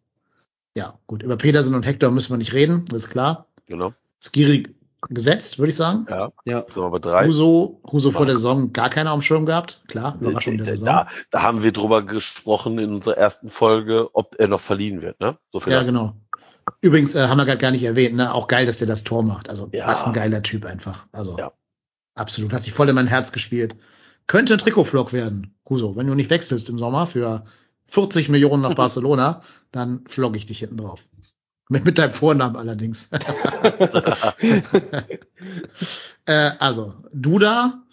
Ja, gut. Über Petersen und Hector müssen wir nicht reden, das ist klar. Genau. Skiri gesetzt, würde ich sagen. Ja. Ja. Sind wir bei drei. Huso, Huso vor der Saison gar keiner am Schirm gehabt. Klar, Überraschung der Saison. Da, da haben wir drüber gesprochen in unserer ersten Folge, ob er noch verliehen wird, ne? So viel Ja, genau. Übrigens äh, haben wir gerade gar nicht erwähnt, ne? Auch geil, dass der das Tor macht. Also Ja. was ein geiler Typ einfach. Also Ja. absolut. Hat sich voll in mein Herz gespielt. Könnte ein Trikotflock werden, Huso. Wenn du nicht wechselst im Sommer für 40 Millionen nach Barcelona, dann flogge ich dich hinten drauf. Mit, mit deinem Vornamen allerdings. äh, also, Duda,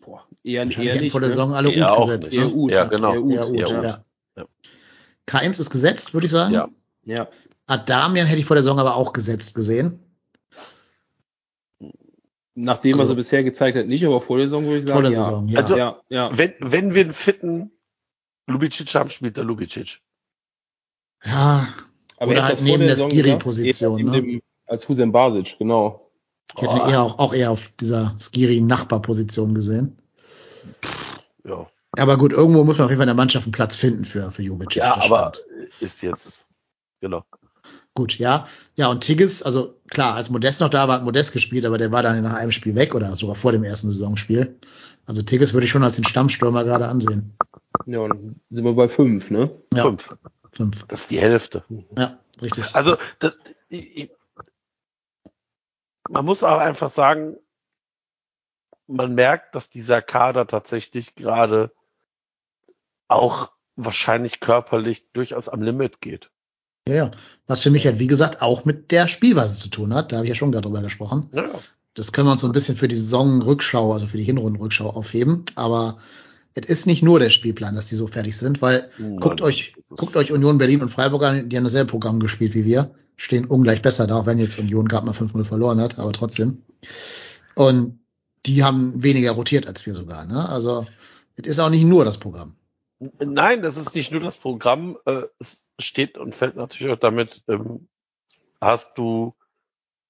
Boah, eher, eher hätten nicht. vor der ne? Saison alle Ja, gut auch gesetzt. nicht. Ne? Eher Ut, Ja, genau. Eher Ut, gut, Ja, ja. Ja. K1 ist gesetzt, würde ich sagen. Ja. Ja. Adamian hätte ich vor der Saison aber auch gesetzt gesehen. Nachdem, Also- was er bisher gezeigt hat, nicht, aber vor der Saison würde ich sagen. Vor der ja. Saison, ja. Also- ja, ja. Wenn, wenn wir einen fitten Lubicic haben, spielt der Lubicic. ja, Aber Oder er halt neben der Skiri-Position, ne? dem- Als Hussein Basic, genau. ich hätte ihn eher auch, auch eher auf dieser Skiri-Nachbarposition gesehen. Ja, Aber gut, irgendwo muss man auf jeden Fall in der Mannschaft einen Platz finden für, für Jubicic. ja aber ist jetzt, genau. Gut, ja. Ja, und Tigges, also klar, als Modest noch da war, hat Modest gespielt, aber der war dann nach einem Spiel weg oder sogar vor dem ersten Saisonspiel. Also Tigges würde ich schon als den Stammstürmer gerade ansehen. Ja, und sind wir bei fünf, ne? Ja, Fünf. Fünf. Das ist die Hälfte. Ja, richtig. Also, das, ich, man muss auch einfach sagen, man merkt, dass dieser Kader tatsächlich gerade auch wahrscheinlich körperlich durchaus am Limit geht. Ja, ja. Was für mich halt, wie gesagt, auch mit der Spielweise zu tun hat. Da habe ich ja schon gerade drüber gesprochen. Ja, Das können wir uns so ein bisschen für die Saisonrückschau, also für die Hinrundenrückschau aufheben. Aber es ist nicht nur der Spielplan, dass die so fertig sind, weil Nein, guckt euch, guckt euch Union Berlin und Freiburg an, die haben dasselbe Programm gespielt wie wir, stehen ungleich besser da, auch wenn jetzt Union gerade mal 5-0 verloren hat, aber trotzdem. Und die haben weniger rotiert als wir sogar, ne? Also, es ist auch nicht nur das Programm. Nein, das ist nicht nur das Programm. Äh, es steht und fällt natürlich auch damit, ähm, hast du,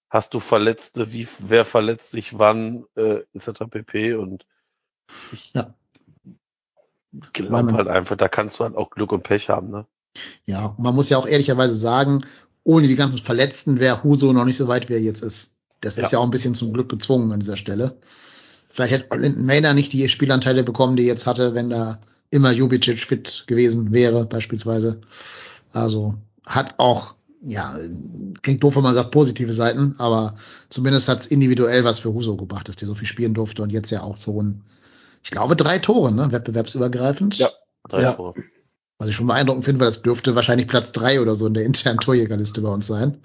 hast du Verletzte, wie, wer verletzt sich wann, äh, etc. pp. Und ich Ja. Man- halt einfach, da kannst du halt auch Glück und Pech haben, ne? Ja, man muss ja auch ehrlicherweise sagen, ohne die ganzen Verletzten wäre Huso noch nicht so weit, wie er jetzt ist. Das ist Ja. ja auch ein bisschen zum Glück gezwungen an dieser Stelle. Vielleicht hätte Linden Maynard nicht die Spielanteile bekommen, die er jetzt hatte, wenn da immer Jubicic fit gewesen wäre, beispielsweise. Also hat auch, ja, klingt doof, wenn man sagt positive Seiten, aber zumindest hat es individuell was für Huso gebracht, dass der so viel spielen durfte und jetzt ja auch so ein, ich glaube, drei Tore, ne, wettbewerbsübergreifend. Ja. Drei Ja. Tore. Was ich schon beeindruckend finde, weil das dürfte wahrscheinlich Platz drei oder so in der internen Torjägerliste bei uns sein.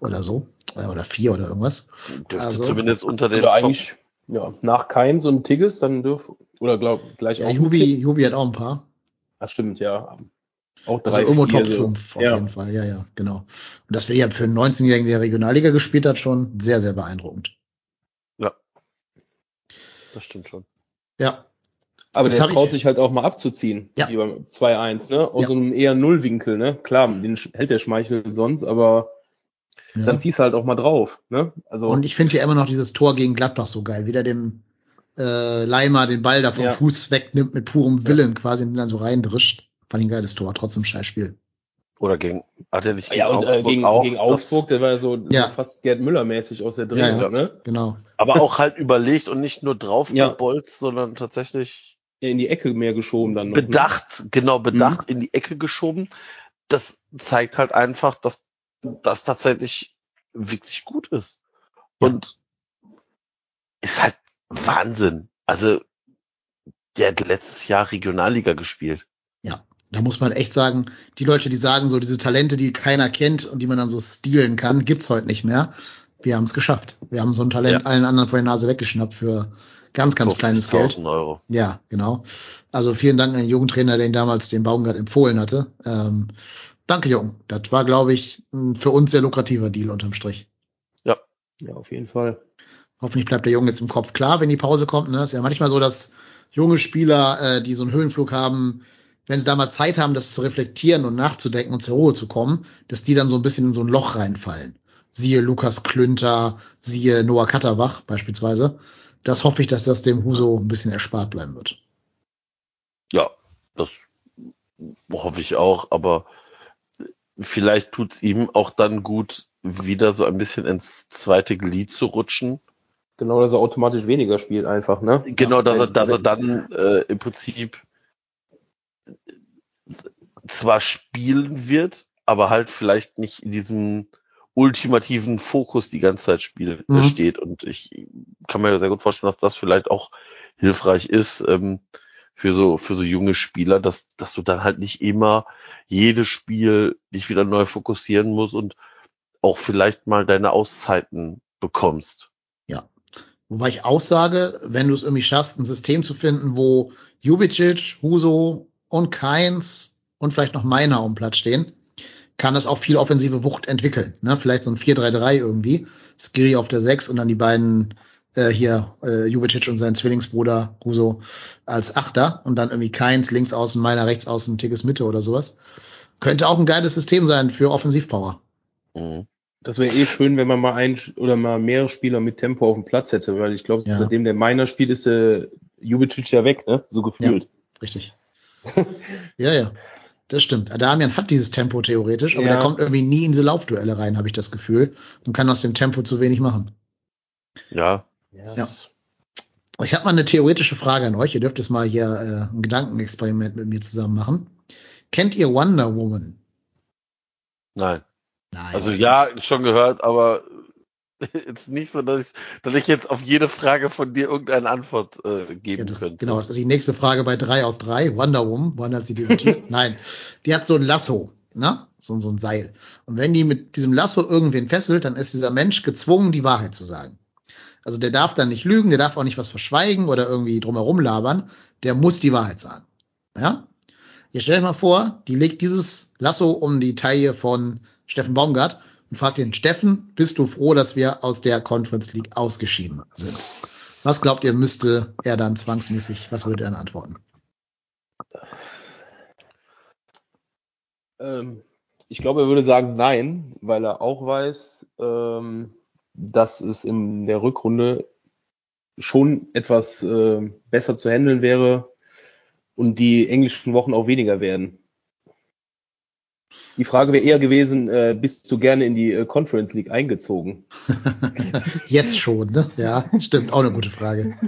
Oder so. Äh, Oder vier oder irgendwas. Dürfte Also- zumindest unter den Oder eigentlich, ja, nach Keins und Tigges, dann dürf, oder glaub, gleich Ja, auch. Jubi, Jubi hat auch ein paar. Ach, stimmt, ja. Auch Also drei, irgendwo vier, Top so. 5 auf Ja. jeden Fall. Ja, ja, genau. Und das wäre ja für einen 19-Jährigen, der Regionalliga gespielt hat, schon sehr, sehr beeindruckend. Ja. Das stimmt schon. Ja. Aber Jetzt der traut ich- sich halt auch mal abzuziehen. Ja. Beim 2-1, ne? Aus Ja. so einem eher Nullwinkel, ne? Klar, den hält der Schmeichel sonst, aber ja. dann ziehst du halt auch mal drauf, ne? Also, Und ich finde ja immer noch dieses Tor gegen Gladbach so geil. Wie der dem äh, Leimer den Ball da vom Ja. Fuß wegnimmt mit purem Willen quasi und dann so reindrischt. Fand ich ein geiles Tor, trotzdem Scheißspiel. Oder gegen, hat er nicht ja, und äh, gegen, auch, gegen das- Augsburg, der war ja so, Ja. so fast Gerd Müller-mäßig aus der Drehung, Ja, ja. ne? Genau. aber auch halt überlegt und nicht nur drauf Ja. gebolzt, sondern tatsächlich Ja, in die Ecke mehr geschoben dann noch. ne? bedacht, genau bedacht in die Ecke geschoben. Das zeigt halt einfach, dass das tatsächlich wirklich gut ist. Ja. Und ist halt Wahnsinn. Also der hat letztes Jahr Regionalliga gespielt. Da muss man echt sagen, die Leute, die sagen, so diese Talente, die keiner kennt und die man dann so stilen kann, gibt's heute nicht mehr. Wir haben es geschafft. Wir haben so ein Talent Ja. allen anderen vor die Nase weggeschnappt für ganz, ganz kleines Geld. 50.000 Euro. Ja, genau. Also vielen Dank an den Jugendtrainer, der ihn damals den Baumgart empfohlen hatte. Ähm, danke, Jung. Das war, glaube ich, ein für uns sehr lukrativer Deal unterm Strich. Ja, auf jeden Fall. Hoffentlich bleibt der Junge jetzt im Kopf klar, wenn die Pause kommt. Ne? Ist ja manchmal so, dass junge Spieler, äh, die so einen Höhenflug haben, wenn sie da mal Zeit haben, das zu reflektieren und nachzudenken und zur Ruhe zu kommen, dass die dann so ein bisschen in so ein Loch reinfallen. Siehe Lukas Klünter, siehe Noah Katterbach beispielsweise. Das hoffe ich, dass das dem Huso ein bisschen erspart bleiben wird. Ja, das hoffe ich auch, aber vielleicht tut's ihm auch dann gut, wieder so ein bisschen ins zweite Glied zu rutschen. Genau, dass er automatisch weniger spielt einfach, ne? Genau, dass er, dass er dann äh, im Prinzip zwar spielen wird, aber halt vielleicht nicht in diesem ultimativen Fokus die ganze Zeit spiel, Mhm. steht. Und ich kann mir sehr gut vorstellen, dass das vielleicht auch hilfreich ist ähm, für so für so junge Spieler, dass dass du dann halt nicht immer jedes Spiel dich wieder neu fokussieren musst und auch vielleicht mal deine Auszeiten bekommst. Wobei ich auch sage, wenn du es irgendwie schaffst, ein System zu finden, wo Jubicic, Huso und Keins und vielleicht noch Meiner um Platz stehen, kann das auch viel offensive Wucht entwickeln. Ne? Vielleicht so ein 4-3-3 irgendwie. Skiri auf der 6 und dann die beiden äh, hier, äh, Jubicic und sein Zwillingsbruder Huso als Achter und dann irgendwie Keins links außen, Meiner rechts außen, Tigges Mitte oder sowas. Könnte auch ein geiles System sein für Offensivpower. Mhm. Das wäre eh schön, wenn man mal ein oder mal mehrere Spieler mit Tempo auf dem Platz hätte, weil ich glaube, Ja. seitdem der Meiner spielt, ist der Jubicic ja weg, ne? So gefühlt. Richtig. ja, ja. Das stimmt. Adamian hat dieses Tempo theoretisch, aber Ja. der kommt irgendwie nie in diese Laufduelle rein, habe ich das Gefühl. Und kann aus dem Tempo zu wenig machen. Ja, Ja. Ich habe mal eine theoretische Frage an euch. Ihr dürft jetzt mal hier äh, ein Gedankenexperiment mit mir zusammen machen. Kennt ihr Wonder Woman? nein. Nein. Also ja, schon gehört, aber jetzt nicht so, dass ich, dass ich jetzt auf jede Frage von dir irgendeine Antwort äh, geben Ja, das, könnte. genau, das ist die nächste Frage bei drei aus drei. Wonder Woman, wann hat sie debütiert? Nein, die hat so ein Lasso, ne? So, so ein Seil. Und wenn die mit diesem Lasso irgendwen fesselt, dann ist dieser Mensch gezwungen, die Wahrheit zu sagen. Also der darf dann nicht lügen, der darf auch nicht was verschweigen oder irgendwie drumherum labern. Der muss die Wahrheit sagen. Ja? Ihr stellt euch mal vor, die legt dieses Lasso um die Taille von Steffen Baumgart und fragt den Steffen, bist du froh, dass wir aus der Conference League ausgeschieden sind? Was glaubt ihr, müsste er dann zwangsmäßig, was würde er dann antworten? Ähm, ich glaube, er würde sagen nein, weil er auch weiß, ähm, dass es in der Rückrunde schon etwas äh, besser zu handeln wäre und die englischen Wochen auch weniger werden. Die Frage wäre eher gewesen, äh, bist du gerne in die äh, Conference League eingezogen? Jetzt schon, ne? Ja, stimmt, auch eine gute Frage.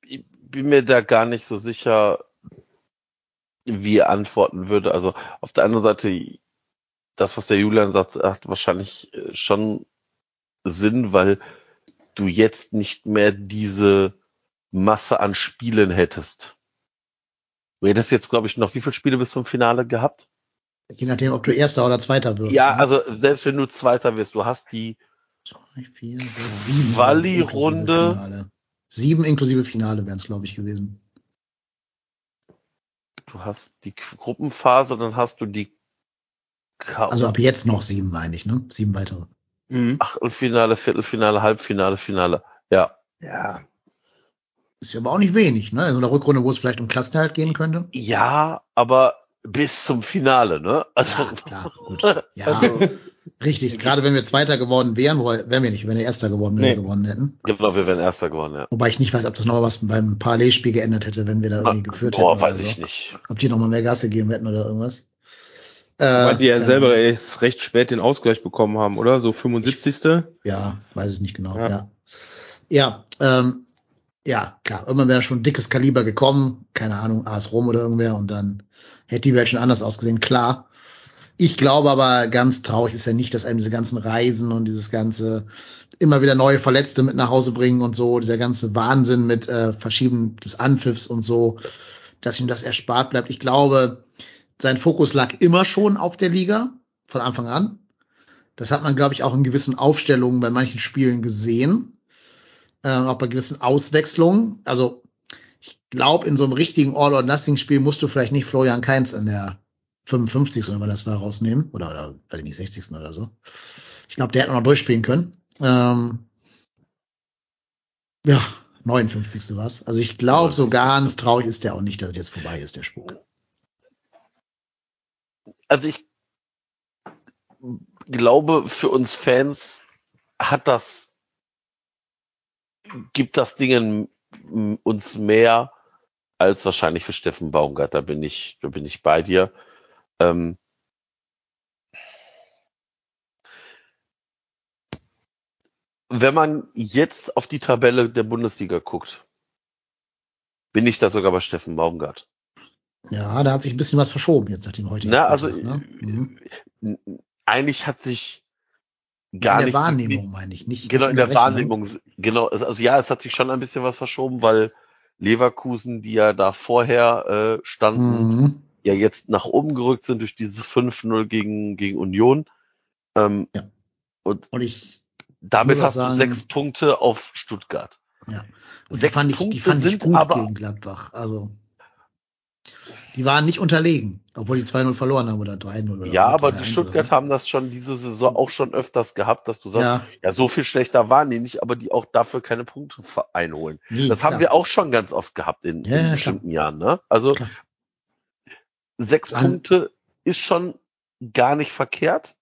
Ich bin mir da gar nicht so sicher, wie er antworten würde. Also auf der anderen Seite, das, was der Julian sagt, hat wahrscheinlich äh, schon Sinn, weil du jetzt nicht mehr diese Masse an Spielen hättest. Du hättest jetzt, glaube ich, noch wie viele Spiele bis zum Finale gehabt? Je nachdem, ob du Erster oder Zweiter wirst. Ja, ne? also selbst wenn du Zweiter wirst, du hast die. Quali-Runde. inklusive Finale. Sieben inklusive Finale wären es, glaube ich, gewesen. du hast die Gruppenphase, dann hast du die K Also ab jetzt noch sieben, meine ich, ne? Sieben weitere. Mhm. Achtelfinale, Viertelfinale, Halbfinale, Finale. Ja. Ja, Ist ja aber auch nicht wenig, ne? In so einer Rückrunde, wo es vielleicht um Klassenerhalt gehen könnte. Ja, aber bis zum Finale, ne? Also, Ja, klar, gut. Ja, Also, richtig. Gerade wenn wir Zweiter geworden wären, wären wir nicht, wenn wir Erster geworden, wenn Nee. wir gewonnen hätten. genau, wir wären Erster geworden, ja. Wobei ich nicht weiß, ob das noch was beim Parallelspiel geändert hätte, wenn wir da irgendwie geführt Boah, hätten. weiß oder so. ich nicht. Ob die nochmal mehr Gas gegeben hätten oder irgendwas. Äh, weil die ja selber Ahnung. erst recht spät den Ausgleich bekommen haben, oder? So 75. Ja, weiß ich nicht genau. Ja. Ja, ja, ähm, ja klar. Irgendwann wäre schon ein dickes Kaliber gekommen. Keine Ahnung, AS Rom oder irgendwer. Und dann hätte die Welt schon anders ausgesehen. Klar. Ich glaube aber, ganz traurig ist ja nicht, dass einem diese ganzen Reisen und dieses ganze immer wieder neue Verletzte mit nach Hause bringen und so, dieser ganze Wahnsinn mit äh, Verschieben des Anpfiffs und so, dass ihm das erspart bleibt. Ich glaube, sein Fokus lag immer schon auf der Liga von Anfang an. Das hat man, glaube ich, auch in gewissen Aufstellungen bei manchen Spielen gesehen. Äh, auch bei gewissen Auswechslungen. Also ich glaube, in so einem richtigen All-or-Nothing-Spiel musst du vielleicht nicht Florian Kainz in der 55. oder das war rausnehmen. Oder, oder weiß ich nicht, 60. oder so. Ich glaube, der hätte noch durchspielen können. Ähm, ja, 59. was. Also ich glaube, so ganz traurig ist der auch nicht, dass es jetzt vorbei ist, der Spuk. Also ich glaube, für uns Fans hat das, gibt das Ding uns mehr als wahrscheinlich für Steffen Baumgart. Da bin ich, da bin ich bei dir. Ähm, wenn man jetzt auf die Tabelle der Bundesliga guckt, bin ich da sogar bei Steffen Baumgart. Ja, da hat sich ein bisschen was verschoben jetzt nach dem heutigen. Na, also Spieltag, ne? mhm. eigentlich hat sich gar in der nicht Wahrnehmung meine ich nicht. genau in der Rechnung. Wahrnehmung genau also ja es hat sich schon ein bisschen was verschoben weil Leverkusen die ja da vorher äh, standen Mhm. ja jetzt nach oben gerückt sind durch dieses 5-0 gegen gegen Union ähm, Ja. und Und ich damit hast sagen- du sechs Punkte auf Stuttgart Ja. Und die Sechs fand ich, die Punkte fand ich gut aber- gegen Gladbach. Also, die waren nicht unterlegen, obwohl die 2-0 verloren haben oder 3-0 oder ja oder aber 3-1 die Stuttgart haben das schon diese Saison auch schon öfters gehabt dass du sagst ja, Ja, so viel schlechter waren die nicht aber die auch dafür keine Punkte einholen nee, Das haben klar. wir auch schon ganz oft gehabt in, Ja, in ja, bestimmten Jahren. Ne? Also Klar. sechs An- Punkte ist schon gar nicht verkehrt,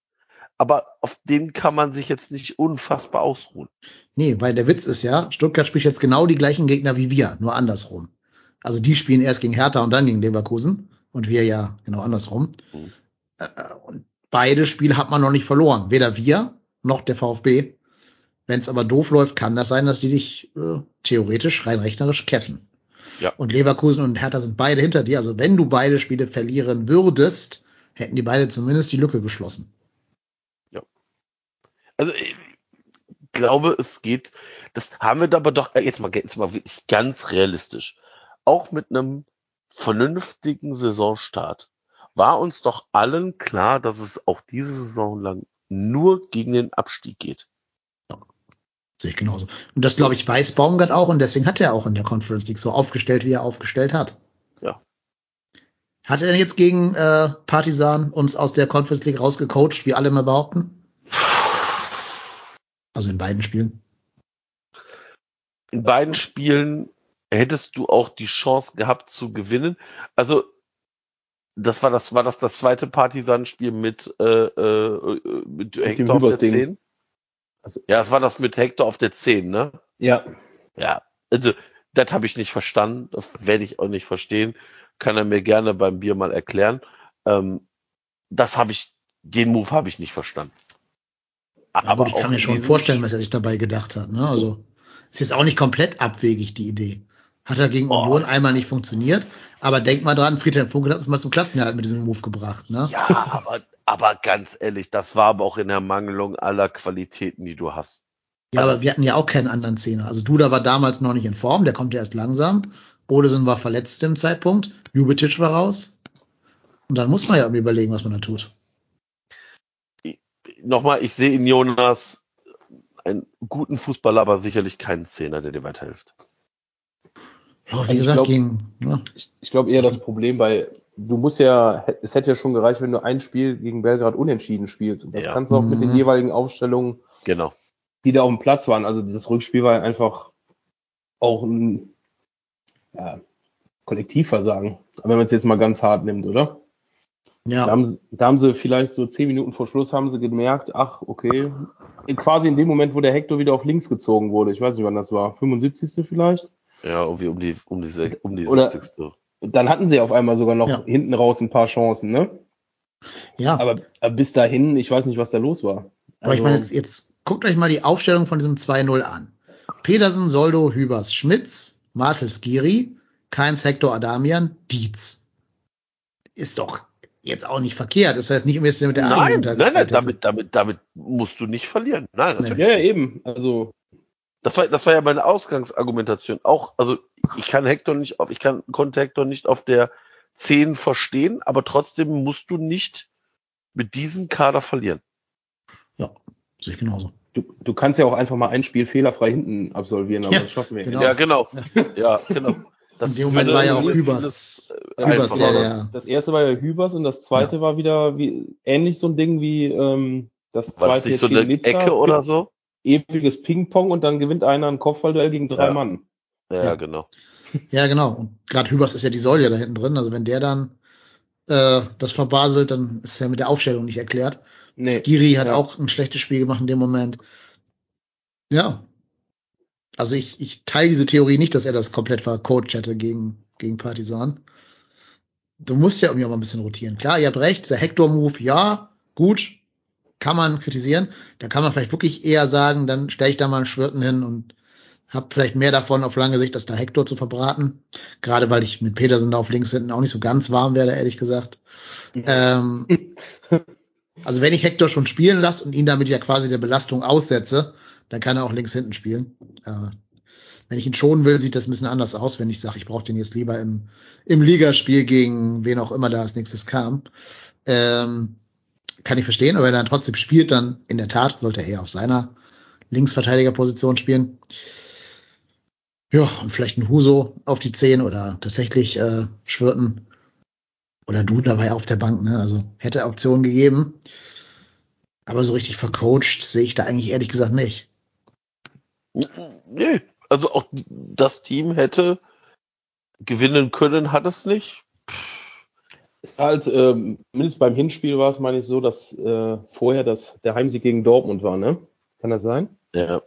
aber auf denen kann man sich jetzt nicht unfassbar ausruhen. Nee, weil der Witz ist ja, Stuttgart spielt jetzt genau die gleichen Gegner wie wir, nur andersrum. Also die spielen erst gegen Hertha und dann gegen Leverkusen und wir ja genau andersrum. Mhm. Äh, Und beide Spiele hat man noch nicht verloren. Weder wir noch der VfB. Wenn es aber doof läuft, kann das sein, dass die dich äh, theoretisch rein rechnerisch ketten. Ja. Und Leverkusen und Hertha sind beide hinter dir. Also wenn du beide Spiele verlieren würdest, hätten die beide zumindest die Lücke geschlossen. Also ich glaube, es geht, das haben wir da aber doch, äh, jetzt mal, jetzt mal wirklich ganz realistisch. Auch mit einem vernünftigen Saisonstart war uns doch allen klar, dass es auch diese Saison lang nur gegen den Abstieg geht. Sehe ich genauso. Und das, glaube ich, weiß Baumgart auch und deswegen hat er auch in der Conference League so aufgestellt, wie er aufgestellt hat. Ja. Hat er denn jetzt gegen äh, Partisan uns aus der Conference League rausgecoacht, wie alle immer behaupten? Also in beiden Spielen. in beiden Spielen hättest du auch die Chance gehabt zu gewinnen. Also das war das war das das zweite Partisan-Spiel mit äh, äh, mit dem Hector auf der Hübers-Ding. 10. Also- ja, es war das mit Hector auf der 10, ne? Ja, Ja, also das habe ich nicht verstanden, das werde ich auch nicht verstehen. Kann er mir gerne beim Bier mal erklären. Ähm, das habe ich, den Move habe ich nicht verstanden. Aber ich auch kann mir schon vorstellen, was er sich dabei gedacht hat. Ne? Also ist jetzt auch nicht komplett abwegig, die Idee. Hat er gegen. Union einmal nicht funktioniert. Aber denk mal dran, Friedhelm Funkel hat uns mal zum Klassenerhalt mit diesem Move gebracht. Ne? Ja, aber, aber ganz ehrlich, das war aber auch in der Mangelung aller Qualitäten, die du hast. Ja, aber wir hatten ja auch keinen anderen Zehner. Also Duda war damals noch nicht in Form, der kommt ja erst langsam. Odesen war verletzt dem Zeitpunkt. Ljubicic war raus. Und dann muss man ja überlegen, was man da tut. Nochmal, ich sehe in Jonas einen guten Fußballer, aber sicherlich keinen Zehner, der dir weiterhilft. Ja, wie Also ich gesagt, glaub- gegen, ne? ich, ich glaube eher das Problem bei, du musst ja, es hätte ja schon gereicht, wenn du ein Spiel gegen Belgrad unentschieden spielst. Und das Ja. kannst du auch mit den Mhm. jeweiligen Aufstellungen, Genau. die da auf dem Platz waren. Also das Rückspiel war ja einfach auch ein ja, Kollektivversagen, wenn man es jetzt mal ganz hart nimmt, oder? Da, ja, haben, sie- da haben sie vielleicht so zehn Minuten vor Schluss haben sie gemerkt, ach, okay, quasi in dem Moment, wo der Hector wieder auf links gezogen wurde, ich weiß nicht, wann das war, 75. vielleicht? Ja, irgendwie um die, um die, um die Oder- 70. Dann hatten sie auf einmal sogar noch Ja. hinten raus ein paar Chancen, ne? ja. Aber, aber bis dahin, ich weiß nicht, was da los war. Aber ich Also, meine, jetzt, jetzt guckt euch mal die Aufstellung von diesem 2-0 an. Petersen, Soldo, Hübers, Schmitz, Martels, Giri, Keins, Hector, Adamian, Dietz. Ist doch jetzt auch nicht verkehrt. Das heißt nicht, es mit der Nein, nein, nein, damit, damit, damit musst du nicht verlieren. Nein, Nee. natürlich. ja, ja, eben. Also, Das war, das war ja meine Ausgangsargumentation. Auch, also ich kann Hector nicht auf, ich kann, konnte Hector nicht auf der 10 verstehen, aber trotzdem musst du nicht mit diesem Kader verlieren. hätte. Sehe ich genauso. du, du kannst ja auch einfach mal ein Spiel fehlerfrei hinten absolvieren, aber Ja, das schaffen wir genau. nicht. Ja, genau. Ja, genau. Das In dem Moment war ja auch Hübers, äh, Hübers der, der, Das erste war ja Hübers und das zweite war wieder wie ähnlich so ein Ding wie ähm, das War das zweite nicht so gegen eine Nizza. Ecke oder so? Ewiges Ping-Pong und dann gewinnt einer ein Kopfballduell gegen drei Ja. Mann. Ja, Ja. genau. Ja, genau. Und gerade Hübers ist ja die Säule da hinten drin. Also wenn der dann äh, das verbaselt, dann ist es ja mit der Aufstellung nicht erklärt. Skiri hat ja. auch ein schlechtes Spiel gemacht in dem Moment. Ja. Also ich, ich teile diese Theorie nicht, dass er das komplett vercoacht hätte gegen, gegen Partisan. Du musst ja irgendwie auch mal ein bisschen rotieren. Klar, ihr habt recht, dieser Hector-Move, ja, gut, kann man kritisieren. Da kann man vielleicht wirklich eher sagen, dann stelle ich da mal einen Schwirten hin und hab vielleicht mehr davon auf lange Sicht, als da Hector zu verbraten. Gerade weil ich mit Petersen da auf links hinten auch nicht so ganz warm werde, ehrlich gesagt. Ähm, also wenn ich Hector schon spielen lasse und ihn damit ja quasi der Belastung aussetze, dann kann er auch links hinten spielen. Äh, wenn ich ihn schonen will, sieht das ein bisschen anders aus, wenn ich sage, ich brauche den jetzt lieber im, im Ligaspiel gegen wen auch immer da als nächstes kam. Ähm, kann ich verstehen, aber wenn er dann trotzdem spielt, dann in der Tat sollte er eher auf seiner Linksverteidigerposition spielen. Ja, und vielleicht ein Huso auf die 10 oder tatsächlich äh, Schwirten. Oder du dabei auf der Bank, ne? Also hätte Optionen gegeben. Aber so richtig vercoacht sehe ich da eigentlich ehrlich gesagt nicht. Nee, also auch das Team hätte gewinnen können, hat es nicht. Ist halt, ähm, mindestens beim Hinspiel war es, meine ich, so, dass äh, vorher das, der Heimsieg gegen Dortmund war, ne? Kann das sein? Ja.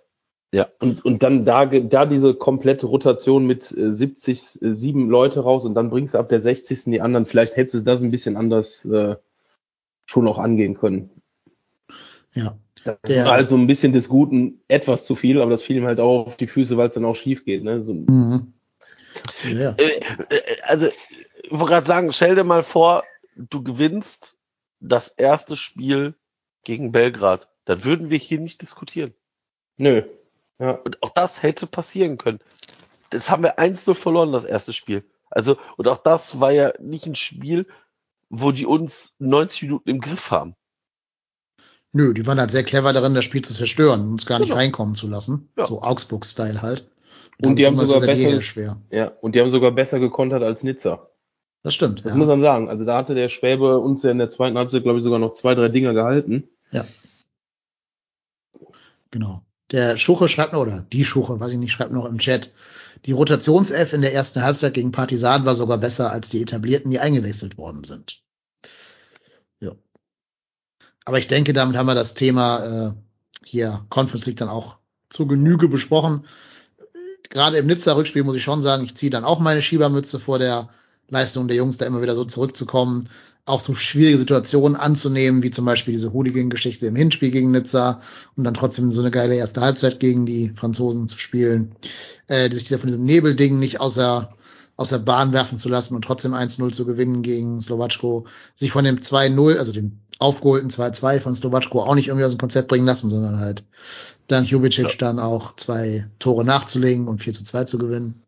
Und, und dann da, da diese komplette Rotation mit äh, 70, äh, sieben Leute raus und dann bringst du ab der 60. die anderen. Vielleicht hättest du das ein bisschen anders äh, schon auch angehen können. Ja. Das Der- war halt so ein bisschen des Guten etwas zu viel, aber das fiel ihm halt auch auf die Füße, weil es dann auch schief geht. Ne? So, Mhm. Ja. Äh, äh, Also, ich wollte gerade sagen, stell dir mal vor, du gewinnst das erste Spiel gegen Belgrad. Dann würden wir hier nicht diskutieren. nö. Ja. Und auch das hätte passieren können. Das haben wir 1-0 verloren, das erste Spiel. Also, und auch das war ja nicht ein Spiel, wo die uns 90 Minuten im Griff haben. Nö, die waren halt sehr clever darin, das Spiel zu zerstören, uns gar nicht Genau. reinkommen zu lassen. Ja. So Augsburg-Style halt. Und die damit haben sogar besser- ja. Und die haben sogar besser gekontert als Nizza. Das stimmt. Das ja. muss man sagen. Also da hatte der Schwäbe uns ja in der zweiten Halbzeit, glaube ich, sogar noch zwei, drei Dinger gehalten. Ja. Genau. Der Schuche schreibt noch, oder die Schuche, weiß ich nicht, schreibt noch im Chat, die Rotationself in der ersten Halbzeit gegen Partisan war sogar besser als die etablierten, die eingewechselt worden sind. Ja. Aber ich denke, damit haben wir das Thema äh, hier Conference League dann auch zur Genüge besprochen. Gerade im Nizza-Rückspiel muss ich schon sagen, ich ziehe dann auch meine Schiebermütze vor der Leistung der Jungs, da immer wieder so zurückzukommen, auch so schwierige Situationen anzunehmen, wie zum Beispiel diese Hooligan-Geschichte im Hinspiel gegen Nizza und dann trotzdem so eine geile erste Halbzeit gegen die Franzosen zu spielen, äh, die sich von diesem Nebelding nicht außer, außer Bahn werfen zu lassen und trotzdem 1-0 zu gewinnen gegen Slowatschko, sich von dem 2-0, also dem aufgeholten 2-2 von Slowatschko auch nicht irgendwie aus dem Konzept bringen lassen, sondern halt dank Jubicic Ja. dann auch zwei Tore nachzulegen und 4 zu 2 zu gewinnen.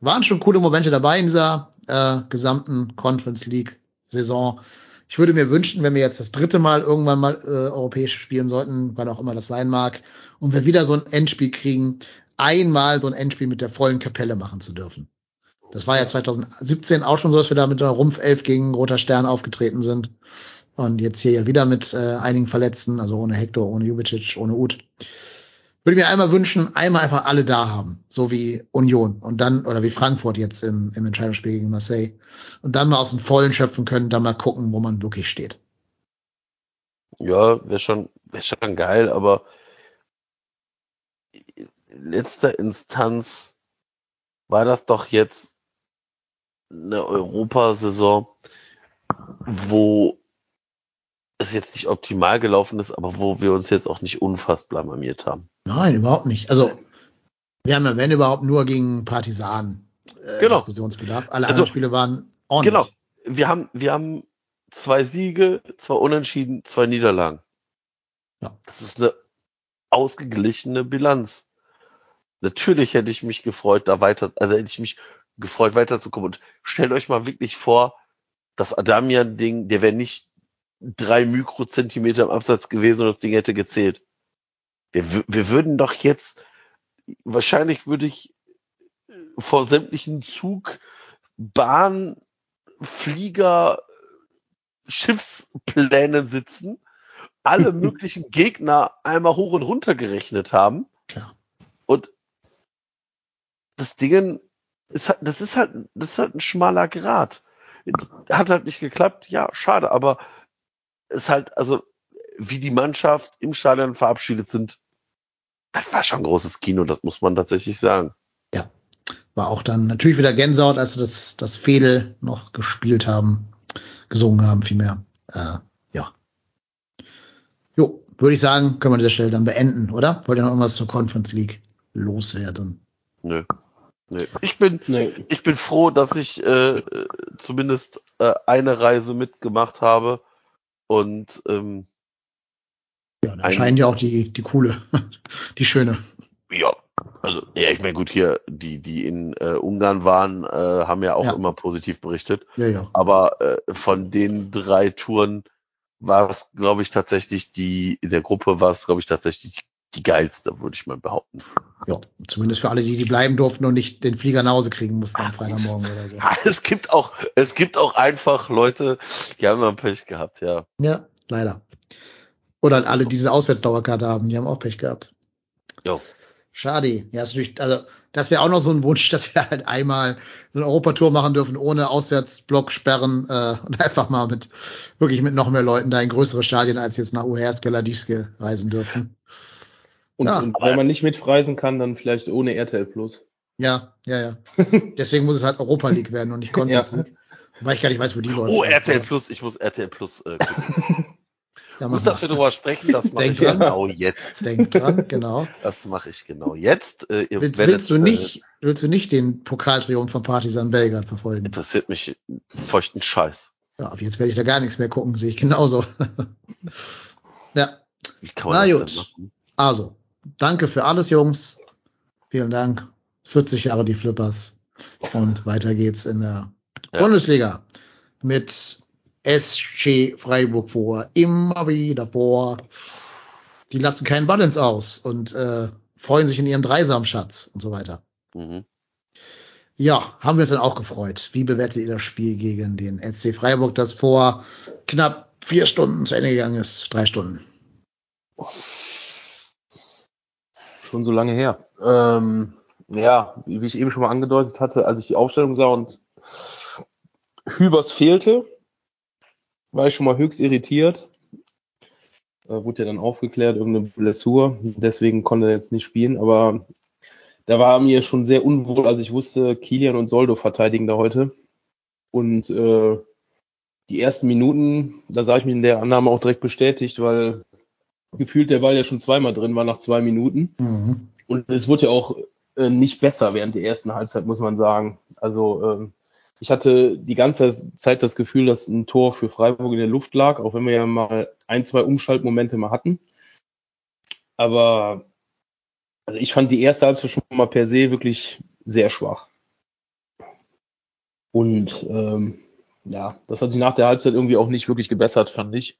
Waren schon coole Momente dabei in dieser äh, gesamten Conference League Saison. Ich würde mir wünschen, wenn wir jetzt das dritte Mal irgendwann mal äh, europäisch spielen sollten, wann auch immer das sein mag, und wir wieder so ein Endspiel kriegen, einmal so ein Endspiel mit der vollen Kapelle machen zu dürfen. Das war ja 2017 auch schon so, dass wir da mit der Rumpfelf gegen Roter Stern aufgetreten sind. Und jetzt hier ja wieder mit äh, einigen Verletzten, also ohne Hector, ohne Jubicic, ohne Uth. Würde mir einmal wünschen, einmal einfach alle da haben, so wie Union und dann, oder wie Frankfurt jetzt im, im Entscheidungsspiel gegen Marseille. Und dann mal aus dem Vollen schöpfen können, dann mal gucken, wo man wirklich steht. Ja, wäre schon, wär schon geil, aber in letzter Instanz war das doch jetzt eine Europasaison, wo es jetzt nicht optimal gelaufen ist, aber wo wir uns jetzt auch nicht unfassbar blamiert haben. Nein, überhaupt nicht. Also, wir haben ja, wenn überhaupt, nur gegen Partisanen äh, Genau. Diskussionsbedarf. Alle Also, anderen Spiele waren ordentlich. Genau. Wir haben, wir haben zwei Siege, zwei Unentschieden, zwei Niederlagen. Ja. Das ist eine ausgeglichene Bilanz. Natürlich hätte ich mich gefreut, da weiter, also hätte ich mich gefreut, weiterzukommen. Und stellt euch mal wirklich vor, das Adamian-Ding, der wäre nicht drei Mikrozentimeter im Absatz gewesen und das Ding hätte gezählt. Wir, wir würden doch jetzt, wahrscheinlich würde ich äh, vor sämtlichen Zug, Bahn, Flieger, Schiffsplänen sitzen, alle möglichen Gegner einmal hoch und runter gerechnet haben Klar. und das Ding ist halt, das ist halt, das ist halt ein schmaler Grat. Hat halt nicht geklappt, ja, schade, aber es ist halt, also, wie die Mannschaft im Stadion verabschiedet sind, das war schon ein großes Kino, das muss man tatsächlich sagen. Ja. War auch dann natürlich wieder Gänsehaut, als sie das, das Fedel noch gespielt haben, gesungen haben, vielmehr. Äh, ja. Jo, würde ich sagen, können wir an dieser Stelle dann beenden, oder? Wollt ihr noch irgendwas zur Conference League loswerden? Nö. Nö. Ich bin, Nee. ich bin froh, dass ich äh, zumindest äh, eine Reise mitgemacht habe und ähm, Ja, dann Ein- scheinen ja auch die, die coole, die schöne. ja, also ja, ich meine gut hier die die in äh, Ungarn waren, äh, haben ja auch Ja. immer positiv berichtet, Ja, ja. aber äh, von den drei Touren war es, glaube ich, tatsächlich die in der Gruppe war es, glaube ich, tatsächlich die, die geilste, würde ich mal behaupten. Ja, zumindest für alle, die, die bleiben durften und nicht den Flieger nach Hause kriegen mussten am Freitagmorgen oder so. Ja, es gibt auch es gibt auch einfach Leute, die haben mal Pech gehabt, ja. Ja, leider. Oder halt alle, die eine Auswärtsdauerkarte haben, die haben auch Pech gehabt. Jo. Schade. Ja, ist natürlich, also das wäre auch noch so ein Wunsch, dass wir halt einmal so eine Europatour machen dürfen ohne Auswärtsblocksperren äh, und einfach mal mit wirklich mit noch mehr Leuten da in größere Stadien als jetzt nach Uhersk, Geladiske reisen dürfen. Und, Ja, und wenn man nicht mitreisen kann, dann vielleicht ohne RTL Plus. Ja, ja, ja. Deswegen muss es halt Europa League werden und nicht Conference Ja. League. Wobei ich gar nicht weiß, wo die Leute. Oh, RTL Plus, ich muss RTL Plus äh, gucken. Ja, Gut, dass wir darüber sprechen, das mache ich dran. genau jetzt. Denk dran, genau. Das mache ich genau jetzt. Äh, Willst, werdet, willst du nicht, willst du nicht den Pokaltriumph von Partizan Belgrad Äh, verfolgen? interessiert mich feuchten Scheiß. Ja, ab jetzt werde ich da gar nichts mehr gucken, sehe ich genauso. ja, Wie kann man Na das gut. machen? also, danke für alles, Jungs. Vielen Dank. 40 Jahre die Flippers. Und weiter geht's in der Ja. Bundesliga mit SC Freiburg vor. Immer wieder vor. Die lassen keinen Balance aus und äh, freuen sich in ihrem Dreisamschatz und so weiter. Mhm. Ja, haben wir uns dann auch gefreut. Wie bewertet ihr das Spiel gegen den SC Freiburg, das vor knapp vier Stunden zu Ende gegangen ist? Drei Stunden. Schon so lange her. Ähm, ja, wie ich eben schon mal angedeutet hatte, als ich die Aufstellung sah und Hübers fehlte, war ich schon mal höchst irritiert. Äh, wurde ja dann aufgeklärt, irgendeine Blessur. Deswegen konnte er jetzt nicht spielen, aber da war mir schon sehr unwohl, als ich wusste, Kilian und Soldo verteidigen da heute. Und äh, die ersten Minuten, da sah ich mich in der Annahme auch direkt bestätigt, weil gefühlt der Ball ja schon zweimal drin war nach zwei Minuten. Mhm. Und es wurde ja auch äh, nicht besser während der ersten Halbzeit, muss man sagen. Also ähm, ich hatte die ganze Zeit das Gefühl, dass ein Tor für Freiburg in der Luft lag, auch wenn wir ja mal ein, zwei Umschaltmomente mal hatten. Aber also ich fand die erste Halbzeit schon mal per se wirklich sehr schwach. Und ähm, ja, das hat sich nach der Halbzeit irgendwie auch nicht wirklich gebessert, fand ich.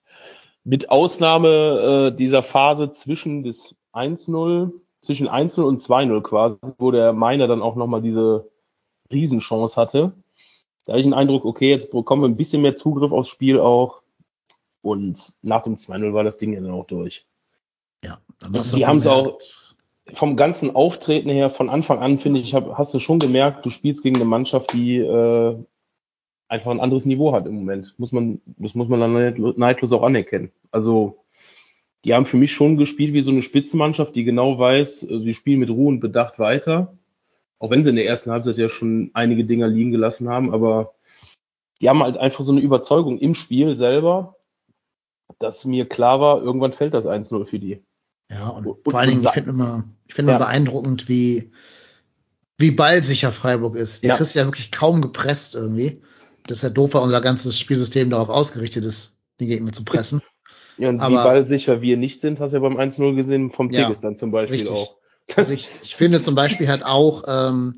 Mit Ausnahme äh, dieser Phase zwischen des 1-0, zwischen 1-0 und 2-0 quasi, wo der Meiner dann auch nochmal diese Riesenchance hatte. Da habe ich den Eindruck, okay, jetzt bekommen wir ein bisschen mehr Zugriff aufs Spiel auch. Und nach dem 2-0 war das Ding ja dann auch durch. Ja, dann hast Die du haben's gemerkt. Vom ganzen Auftreten her, von Anfang an, finde ich, hab, hast du schon gemerkt, du spielst gegen eine Mannschaft, die äh, einfach ein anderes Niveau hat im Moment. Muss man, das muss man dann neid- neidlos auch anerkennen. Also, die haben für mich schon gespielt wie so eine Spitzenmannschaft, die genau weiß, äh, sie spielen mit Ruhe und Bedacht weiter. Auch wenn sie in der ersten Halbzeit ja schon einige Dinger liegen gelassen haben, aber die haben halt einfach so eine Überzeugung im Spiel selber, dass mir klar war, irgendwann fällt das 1-0 für die. Ja, und, Und- vor allen Dingen, ich finde immer, ich finde immer Ja. beeindruckend, wie, wie ballsicher Freiburg ist. Die Ja. kriegst ja wirklich kaum gepresst irgendwie. Das ist ja doof, weil unser ganzes Spielsystem darauf ausgerichtet ist, die Gegner zu pressen. Ja, und wie Aber- ballsicher wir nicht sind, hast du ja beim 1-0 gesehen vom Ja, Tigges dann zum Beispiel richtig. auch. Also ich, ich finde zum Beispiel halt auch, ähm,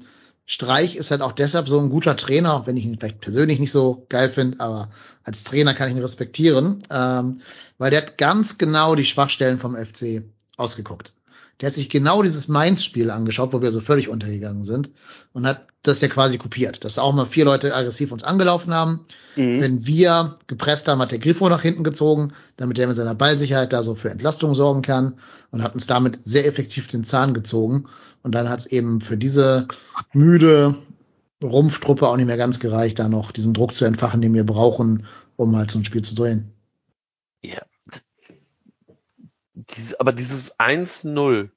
Streich ist halt auch deshalb so ein guter Trainer, auch wenn ich ihn vielleicht persönlich nicht so geil finde, aber als Trainer kann ich ihn respektieren, ähm, weil der hat ganz genau die Schwachstellen vom FC ausgeguckt. Der hat sich genau dieses Mainz-Spiel angeschaut, wo wir so völlig untergegangen sind und hat das ja quasi kopiert, dass auch mal vier Leute aggressiv uns angelaufen haben. Mhm. Wenn wir gepresst haben, hat der Griffo nach hinten gezogen, damit er mit seiner Ballsicherheit da so für Entlastung sorgen kann und hat uns damit sehr effektiv den Zahn gezogen. Und dann hat es eben für diese müde Rumpftruppe auch nicht mehr ganz gereicht, da noch diesen Druck zu entfachen, den wir brauchen, um halt so ein Spiel zu drehen. Ja. Diese, aber dieses 1-0,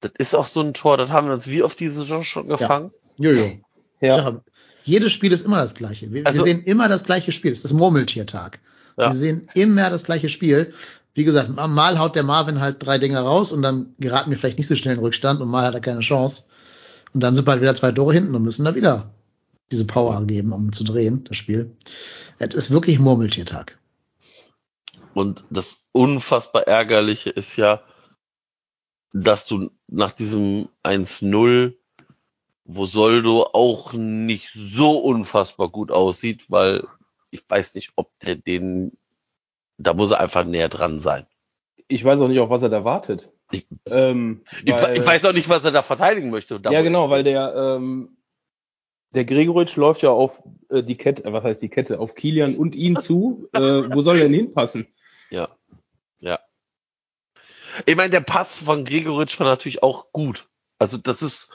das ist auch so ein Tor, das haben wir uns wie oft diese Saison schon gefangen. Jojo. Ja. Sag, jedes Spiel ist immer das gleiche. Wir, Also- wir sehen immer das gleiche Spiel. Es ist Murmeltiertag. Ja. Wir sehen immer das gleiche Spiel. Wie gesagt, mal haut der Marvin halt drei Dinger raus und dann geraten wir vielleicht nicht so schnell in Rückstand und mal hat er keine Chance. Und dann sind wir halt wieder zwei Tore hinten und müssen da wieder diese Power geben, um zu drehen, das Spiel. Es ist wirklich Murmeltiertag. Und das unfassbar ärgerliche ist ja, dass du nach diesem 1-0, wo Soldo auch nicht so unfassbar gut aussieht, weil ich weiß nicht, ob der den, da muss er einfach näher dran sein. Ich weiß auch nicht, auf was er da wartet. Ich- ähm, Ich, weil- ich weiß auch nicht, was er da verteidigen möchte. Da ja, genau, weil der, ähm, der Gregoritsch läuft ja auf äh, die Kette, was heißt die Kette, auf Kilian und ihn zu. Äh, wo soll er denn hinpassen? Ja, ja. Ich meine, der Pass von Gregoritsch war natürlich auch gut. Also das ist,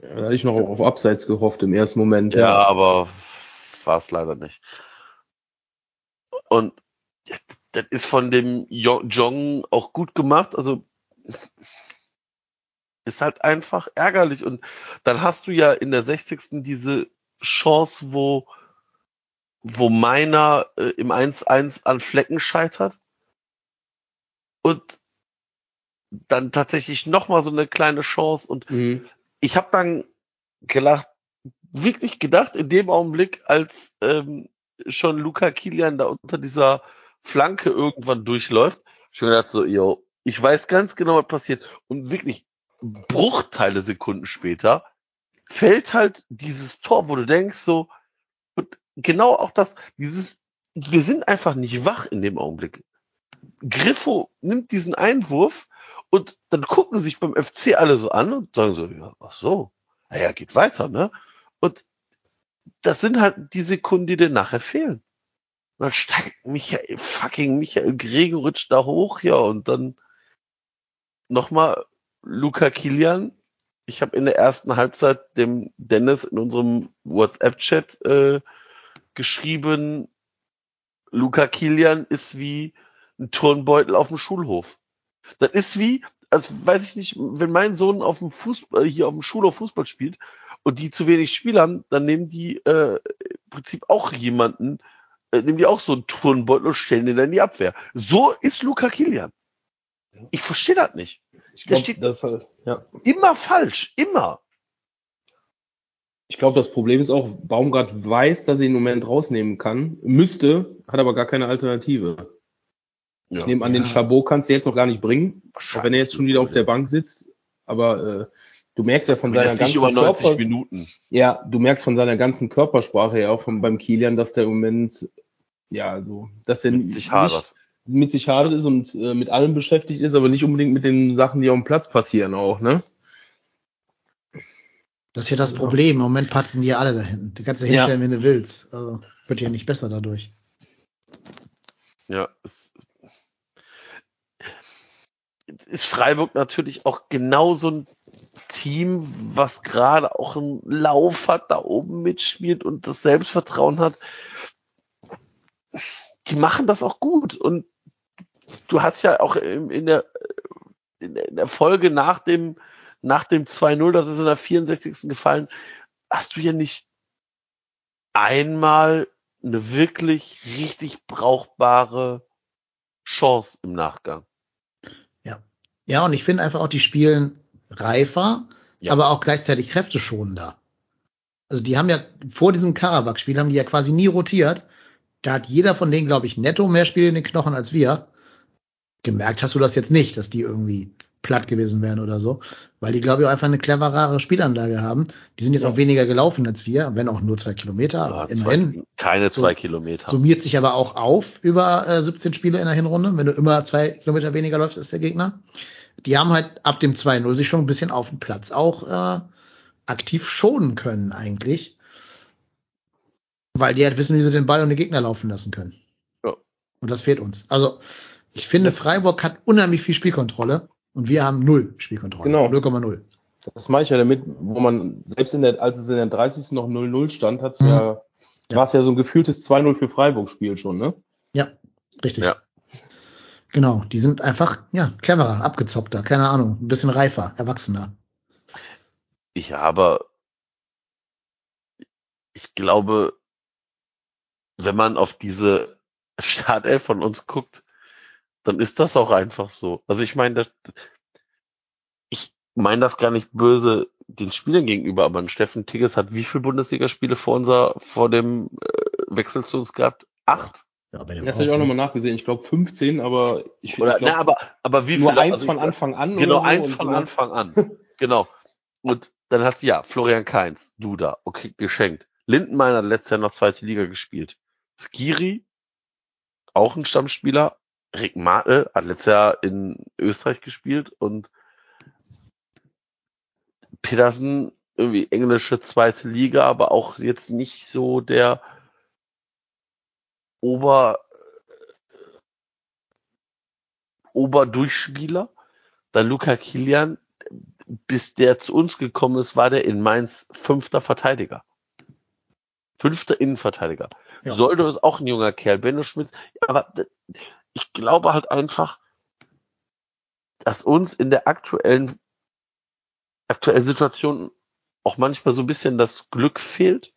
Ja, Da hatte ich noch auf Abseits gehofft im ersten Moment. ja, aber war es leider nicht. Und ja, das ist von dem Jo- Jong auch gut gemacht. Also ist halt einfach ärgerlich. Und dann hast du ja in der 60. diese Chance, wo, wo meiner äh, im 1-1 an Flecken scheitert. Und dann tatsächlich nochmal so eine kleine Chance. Und Mhm. ich habe dann gelacht, wirklich gedacht, in dem Augenblick, als ähm, schon Luca Kilian da unter dieser Flanke irgendwann durchläuft, schon gedacht so, yo, ich weiß ganz genau, was passiert. Und wirklich Bruchteile Sekunden später fällt halt dieses Tor, wo du denkst so, genau auch das, dieses, wir sind einfach nicht wach in dem Augenblick. Griffo nimmt diesen Einwurf und dann gucken sich beim FC alle so an und sagen so, ja, ach so, naja, geht weiter, ne? Und das sind halt die Sekunden, die dir nachher fehlen. Und dann steigt Michael, fucking Michael Gregoritsch da hoch, ja, und dann nochmal Luca Kilian. Ich habe in der ersten Halbzeit dem Dennis in unserem WhatsApp-Chat äh, geschrieben, Luca Kilian ist wie ein Turnbeutel auf dem Schulhof. Das ist wie, als weiß ich nicht, wenn mein Sohn auf dem Fußball, hier auf dem Schulhof Fußball spielt und die zu wenig Spiel haben, dann nehmen die äh, im Prinzip auch jemanden, äh, nehmen die auch so einen Turnbeutel und stellen den dann in die Abwehr. So ist Luca Kilian. Ich verstehe das nicht. Ich Der glaube, steht- das, halt- ja. Immer falsch, immer. Ich glaube, das Problem ist auch, Baumgart weiß, dass er ihn im Moment rausnehmen kann, müsste, hat aber gar keine Alternative. Ja. Ich nehme an, den Chabot kannst du jetzt noch gar nicht bringen, auch wenn er jetzt schon wieder auf der Bank sitzt. Aber äh, du merkst ja von seiner ist nicht ganzen über 90 Körper, Minuten. ja, du merkst von seiner ganzen Körpersprache ja auch von, beim Kilian, dass der im Moment ja, also, dass er Mit sich nicht hadert. mit sich hadert ist und äh, mit allem beschäftigt ist, aber nicht unbedingt mit den Sachen, die auf dem Platz passieren auch, ne? Das ist ja das Problem. Im Moment patzen die ja alle da hinten. Die kannst du Ja. hinstellen, wenn du willst. Also, wird ja nicht besser dadurch. Ja, es ist Freiburg natürlich auch genauso ein Team, was gerade auch einen Lauf hat, da oben mitspielt und das Selbstvertrauen hat. Die machen das auch gut und du hast ja auch in in der, in der in der Folge nach dem, nach dem 2-0, das ist in der 64. gefallen, hast du ja nicht einmal eine wirklich richtig brauchbare Chance im Nachgang. Ja, und ich finde einfach auch, die spielen reifer, Ja. aber auch gleichzeitig kräfteschonender. Also die haben ja vor diesem Karabakh-Spiel haben die ja quasi nie rotiert. Da hat jeder von denen, glaube ich, netto mehr Spiele in den Knochen als wir. Gemerkt hast du das jetzt nicht, dass die irgendwie platt gewesen wären oder so, weil die, glaube ich, auch einfach eine cleverere Spielanlage haben. Die sind jetzt Ja. auch weniger gelaufen als wir, wenn auch nur zwei Kilometer, aber Ja, immerhin. zwei, keine So- zwei Kilometer. Summiert sich aber auch auf über äh, 17 Spiele in der Hinrunde. Wenn du immer zwei Kilometer weniger läufst als der Gegner, die haben halt ab dem 2-0 sich schon ein bisschen auf dem Platz auch äh, aktiv schonen können eigentlich. Weil die halt wissen, wie sie den Ball und den Gegner laufen lassen können. Ja. Und das fehlt uns. Also, ich finde, Freiburg hat unheimlich viel Spielkontrolle und wir haben null Spielkontrolle. Genau. 0,0. Das mache ich ja damit, wo man, selbst in der, als es in der 30. noch 0-0 stand, hat's Mhm. ja, Ja. war es ja so ein gefühltes 2-0 für Freiburg-Spiel schon, ne? Ja, richtig. Ja. Genau, die sind einfach, ja, cleverer, abgezockter, keine Ahnung, ein bisschen reifer, erwachsener. Ja, aber ich glaube, wenn man auf diese Startelf von uns guckt, dann ist das auch einfach so. Also ich meine, das, ich meine das gar nicht böse den Spielern gegenüber, aber ein Steffen Tigges hat wie viele Bundesligaspiele vor unser, vor dem äh, Wechsel zu uns gehabt? Acht? Ja, dem Das habe ich auch nochmal nachgesehen. Ich glaube 15, aber ich, Oder, ich glaub, na, aber, aber wie nur viele? eins Also von Anfang an. Genau, oder so eins von Anfang an. genau. Und dann hast du ja Florian Kainz, Duda, okay, geschenkt. Lindenmeiner hat letztes Jahr noch zweite Liga gespielt. Skiri, auch ein Stammspieler. Rick Martel hat letztes Jahr in Österreich gespielt und Pedersen, irgendwie englische zweite Liga, aber auch jetzt nicht so der Ober, Oberdurchspieler. Dann Luca Kilian, bis der zu uns gekommen ist, war der in Mainz fünfter Verteidiger. Fünfter Innenverteidiger. Ja. Soldo ist auch ein junger Kerl, Benno Schmidt. Aber ich glaube halt einfach, dass uns in der aktuellen, aktuellen Situation auch manchmal so ein bisschen das Glück fehlt.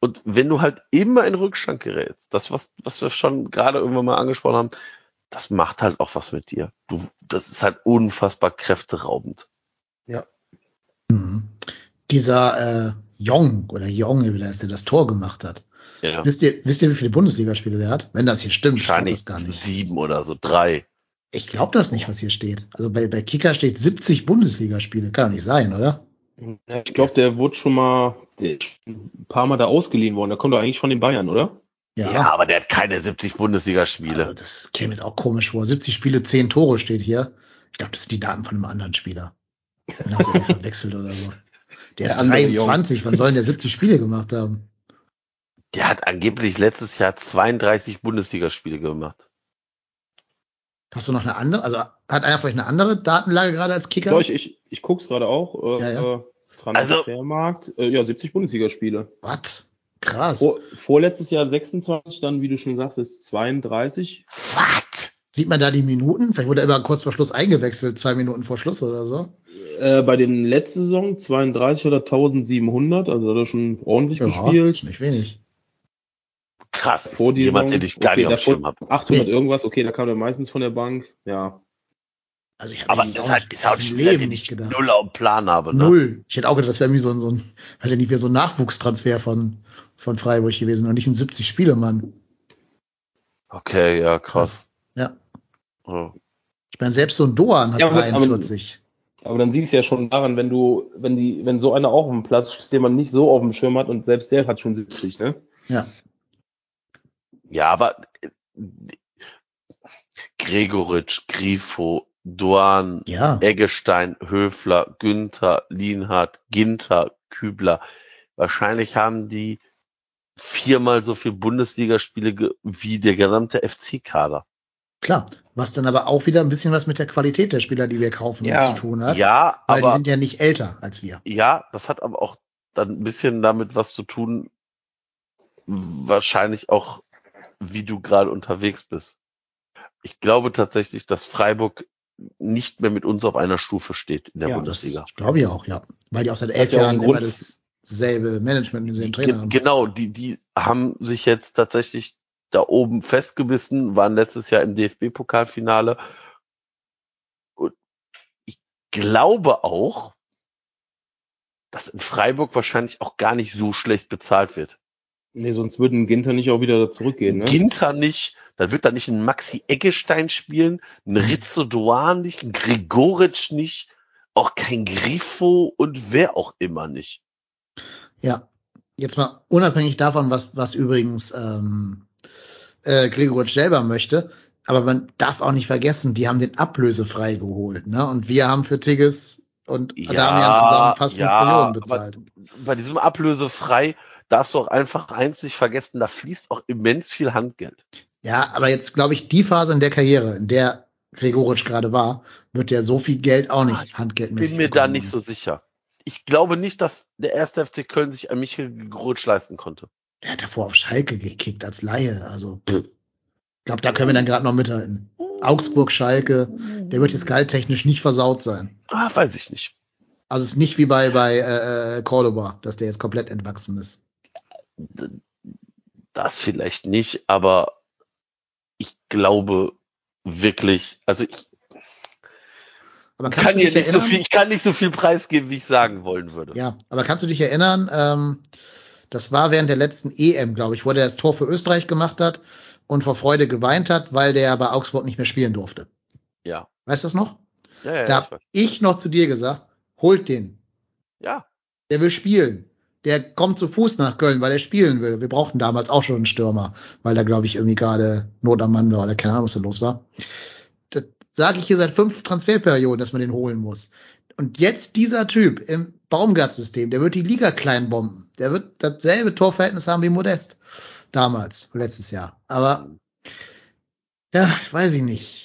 Und wenn du halt immer in Rückstand gerätst, das, was, was wir schon gerade irgendwann mal angesprochen haben, das macht halt auch was mit dir. Du, das ist halt unfassbar kräfteraubend. Mhm. Dieser äh, Jong oder Jong, wie der das Tor gemacht hat. Ja. Wisst ihr, wisst ihr, wie viele Bundesligaspiele der hat? Wenn das hier stimmt, Wahrscheinlich das gar nicht. sieben oder so, drei. Ich glaube das nicht, was hier steht. Also bei, bei Kicker steht 70 Bundesligaspiele. Kann doch nicht sein, oder? Ja, Ich glaube, der wurde schon mal ist ein paar Mal da ausgeliehen worden. Der kommt doch eigentlich von den Bayern, oder? Ja, aber der hat keine 70 Also Bundesligaspiele. das käme jetzt auch komisch vor. 70 Spiele, 10 Tore steht hier. Ich glaube, das sind die Daten von einem anderen Spieler. Den du irgendwie verwechselt oder so. Der ist Der andere 23. Wann sollen der 70 Spiele gemacht haben? Der hat angeblich letztes Jahr 32 Bundesligaspiele gemacht. Hast du noch eine andere? Also hat einer vielleicht eine andere Datenlage gerade als Kicker? Ja. Ich, ich, ich guck's gerade auch. Äh, Ja, ja. Äh, Transfermarkt. Äh, ja, 70 Bundesligaspiele. Was? Krass. Vor, vorletztes Jahr 26, dann, wie du schon sagst, ist 32. Was? Sieht man da die Minuten? Vielleicht wurde er immer kurz vor Schluss eingewechselt, zwei Minuten vor Schluss oder so. Äh, bei den letzten Saison 32 oder 1700, also hat er schon ordentlich Ja, gespielt. ist nicht wenig. Krass. Vor die Jemand, den ich gar okay, nicht auf dem Schirm habe. 800 Nee. irgendwas, okay, da kam er meistens von der Bank. Ja, Also ich Aber das halt, nicht- ist halt ein Spieler, Leben den nicht ich gedacht. null auf dem Plan habe. Ne? Null. Ich hätte auch gedacht, das wäre irgendwie so ein, so ein, weiß ich nicht, wie so ein Nachwuchstransfer von, von Freiburg gewesen und nicht ein 70-Spiele-Mann. Okay, ja, krass. Ja. Ja. Ich meine, selbst so ein Doan hat Ja, aber- aber- 43. aber dann siehst du ja schon daran, wenn du, wenn die, wenn so einer auch auf dem Platz steht, den man nicht so auf dem Schirm hat und selbst der hat schon 70, ne? Ja. Ja, aber äh, Gregoritsch, Grifo, Duan, Ja. Eggestein, Höfler, Günther, Lienhardt, Ginter, Kübler. Wahrscheinlich haben die viermal so viel Bundesligaspiele wie der gesamte FC-Kader. Klar. Was dann aber auch wieder ein bisschen was mit der Qualität der Spieler, die wir kaufen, Ja. zu tun hat. Ja, weil die aber sind ja nicht älter als wir. ja, das hat aber auch dann ein bisschen damit was zu tun, wahrscheinlich auch, wie du gerade unterwegs bist. Ich glaube tatsächlich, dass Freiburg nicht mehr mit uns auf einer Stufe steht in der Ja, Bundesliga. Das glaube ich auch, ja. Weil die auch seit elf ja Jahren immer dasselbe Management und denselben Trainer haben. genau, die, die haben sich jetzt tatsächlich da oben festgebissen, waren letztes Jahr im DFB-Pokalfinale. Und ich glaube auch, dass in Freiburg wahrscheinlich auch gar nicht so schlecht bezahlt wird. Nee, sonst würden Ginter nicht auch wieder zurückgehen, ne? Ginter nicht, dann wird da nicht ein Maxi Eggestein spielen, ein Rizzo Doan nicht, ein Gregoritsch nicht, auch kein Grifo und wer auch immer nicht. Ja. Jetzt mal unabhängig davon, was, was übrigens ähm, äh, Gregoritsch selber möchte. Aber man darf auch nicht vergessen, die haben den ablösefrei geholt, ne? Und wir haben für Tigges und Ja, Adamian zusammen fast 5 ja, Millionen aber bezahlt. Bei diesem Ablösefrei darfst du auch einfach eins nicht vergessen, da fließt auch immens viel Handgeld. Ja, aber jetzt glaube ich, die Phase in der Karriere, in der Gregoritsch gerade war, wird der so viel Geld auch nicht handgeldmäßig Bin mir da nicht so sicher. Ich glaube nicht, dass der erste FC Köln sich an Michael Grutsch leisten konnte. Der hat davor auf Schalke gekickt als Laie. Also, pff. ich glaube, da können wir dann gerade noch mithalten. Augsburg, Schalke, der wird jetzt gehalttechnisch nicht versaut sein. Ah, weiß ich nicht. Also es ist nicht wie bei, bei äh, äh, Cordoba, dass der jetzt komplett entwachsen ist. Das vielleicht nicht, aber ich glaube wirklich, also ich kann hier nicht so viel, ich kann nicht so viel preisgeben, wie ich sagen wollen würde. Ja, aber kannst du dich erinnern, ähm, das war während der letzten EM, glaube ich, wo der das Tor für Österreich gemacht hat und vor Freude geweint hat, weil der bei Augsburg nicht mehr spielen durfte. Ja. Weißt du das noch? Ja, ja, da ja, hab ich ich noch zu dir gesagt, holt den. ja. Der will spielen. Der kommt zu Fuß nach Köln, weil er spielen will. Wir brauchten damals auch schon einen Stürmer, weil da, glaube ich, irgendwie gerade Not am Mann war oder keine Ahnung, was da los war. Das sage ich hier seit fünf Transferperioden, dass man den holen muss. Und jetzt dieser Typ im Baumgart-System, der wird die Liga klein bomben. Der wird dasselbe Torverhältnis haben wie Modest damals, letztes Jahr. Aber ja, weiß ich nicht.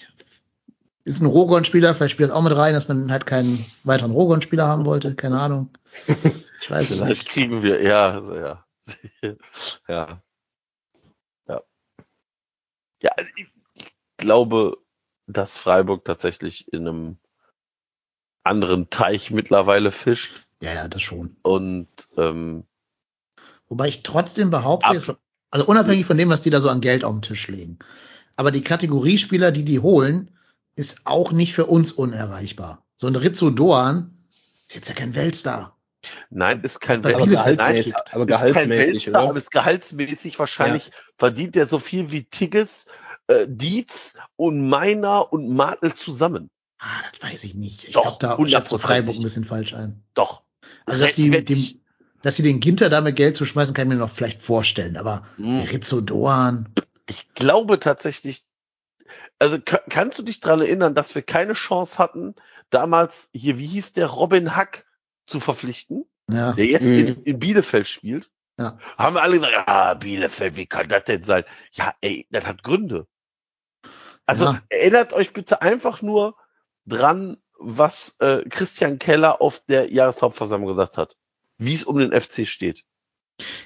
Ist ein Rogon-Spieler, vielleicht spielt das auch mit rein, dass man halt keinen weiteren Rogon-Spieler haben wollte. Keine Ahnung. Ich weiß es Vielleicht nicht. kriegen wir, ja, ja. ja. Ja. Ja, also ich, glaube, dass Freiburg tatsächlich in einem anderen Teich mittlerweile fischt Ja, ja, das schon. und ähm, Wobei ich trotzdem behaupte, Ab- also unabhängig von dem, was die da so an Geld auf den Tisch legen. Aber die Kategoriespieler, die die holen, ist auch nicht für uns unerreichbar. So ein Rizzo Doan ist jetzt ja kein Weltstar. nein, ist kein Bei Welt- Bielefeld nein, gehaltsmäßig- ist, aber ist kein gehaltsmäßig, Weltstar, oder? aber ist gehaltsmäßig wahrscheinlich verdient er so viel wie Tigges, äh, Dietz und Meiner und Martel zusammen. Ah, das weiß ich nicht. Ich glaube, da schätzt du 100%. Freiburg ein bisschen falsch ein. Doch. Also, dass die, dem, dass sie den Ginter damit Geld zu schmeißen, kann ich mir noch vielleicht vorstellen. Aber Hm. der Rizzo Doan, Ich glaube tatsächlich, also ka- kannst du dich dran erinnern, dass wir keine Chance hatten, damals hier, wie hieß der, Robin Hack zu verpflichten, ja, der jetzt Mhm. in, in Bielefeld spielt? Ja. Haben wir alle gesagt, ah, Bielefeld, wie kann das denn sein? Ja, ey, das hat Gründe. Also Ja. erinnert euch bitte einfach nur dran, was äh, Christian Keller auf der Jahreshauptversammlung gesagt hat. Wie es um den FC steht.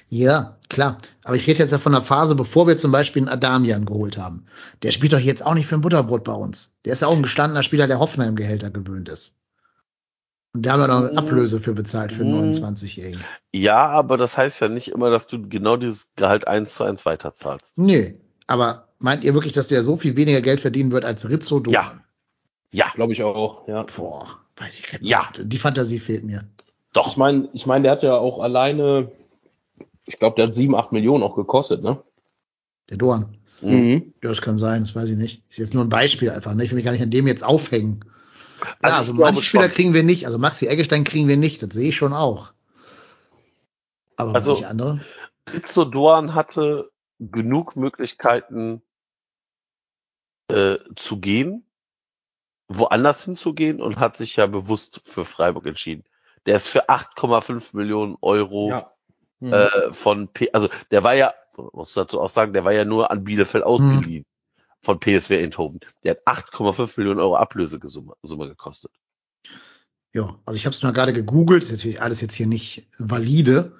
Ja, klar. Aber ich rede jetzt ja von der Phase, bevor wir zum Beispiel einen Adamian geholt haben. Der spielt doch jetzt auch nicht für ein Butterbrot bei uns. Der ist ja auch ein gestandener Spieler, der Hoffenheim-Gehälter gewöhnt ist. Und da haben wir noch eine Mhm. Ablöse für bezahlt, für einen Mhm. 29-Jährigen. Ja, aber das heißt ja nicht immer, dass du genau dieses Gehalt eins zu eins weiterzahlst. Nee, aber meint ihr wirklich, dass der so viel weniger Geld verdienen wird als Rizzo Doan? Ja. Ja, Glaube ich auch, ja. Boah, weiß ich nicht. Ja. Die Fantasie fehlt mir. doch. Ich meine, ich meine, der hat ja auch alleine, ich glaube, der hat sieben, acht Millionen auch gekostet, ne? Der Doan. Mhm. Ja, das kann sein, das weiß ich nicht. Ist jetzt nur ein Beispiel einfach. Ne? Ich will mich gar nicht an dem jetzt aufhängen. Ja, Also also, manche Spieler schon. kriegen wir nicht. Also Maxi Eggestein kriegen wir nicht. Das sehe ich schon auch. Aber Also- manche andere? Rizzo Doan hatte genug Möglichkeiten äh, zu gehen, woanders hinzugehen und hat sich ja bewusst für Freiburg entschieden. Der ist für 8,5 Millionen Euro Ja. Mhm. äh, von P also der war ja, muss dazu auch sagen, der war ja nur an Bielefeld ausgeliehen von PSW Eindhoven. Der hat 8,5 Millionen Euro Ablösesumme Summe gekostet. Ja, also ich habe es mal gerade gegoogelt. Ist natürlich alles jetzt hier nicht valide.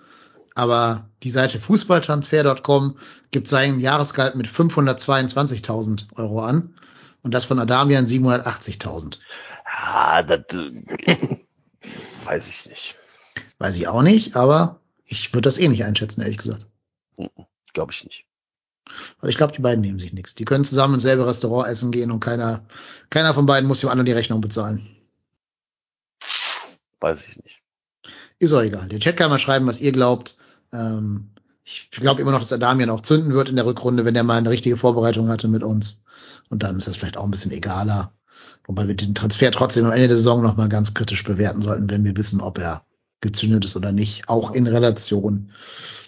Aber die Seite fußballtransfer.com gibt seinen Jahresgehalt mit 522.000 Euro an. Und das von Adamian 780.000. Ah, das äh, weiß ich nicht. Weiß ich auch nicht, aber ich würde das eh nicht einschätzen, ehrlich gesagt. Glaube ich nicht. Also ich glaube, die beiden nehmen sich nichts. Die können zusammen ins selbe Restaurant essen gehen und keiner, keiner von beiden muss dem anderen die Rechnung bezahlen. Weiß ich nicht. Ist auch egal. Der Chat kann mal schreiben, was ihr glaubt. Ähm, ich glaube immer noch, dass Adamian auch zünden wird in der Rückrunde, wenn der mal eine richtige Vorbereitung hatte mit uns. Und dann ist das vielleicht auch ein bisschen egaler. Wobei wir den Transfer trotzdem am Ende der Saison noch mal ganz kritisch bewerten sollten, wenn wir wissen, ob er gezündet ist oder nicht. Auch in Relation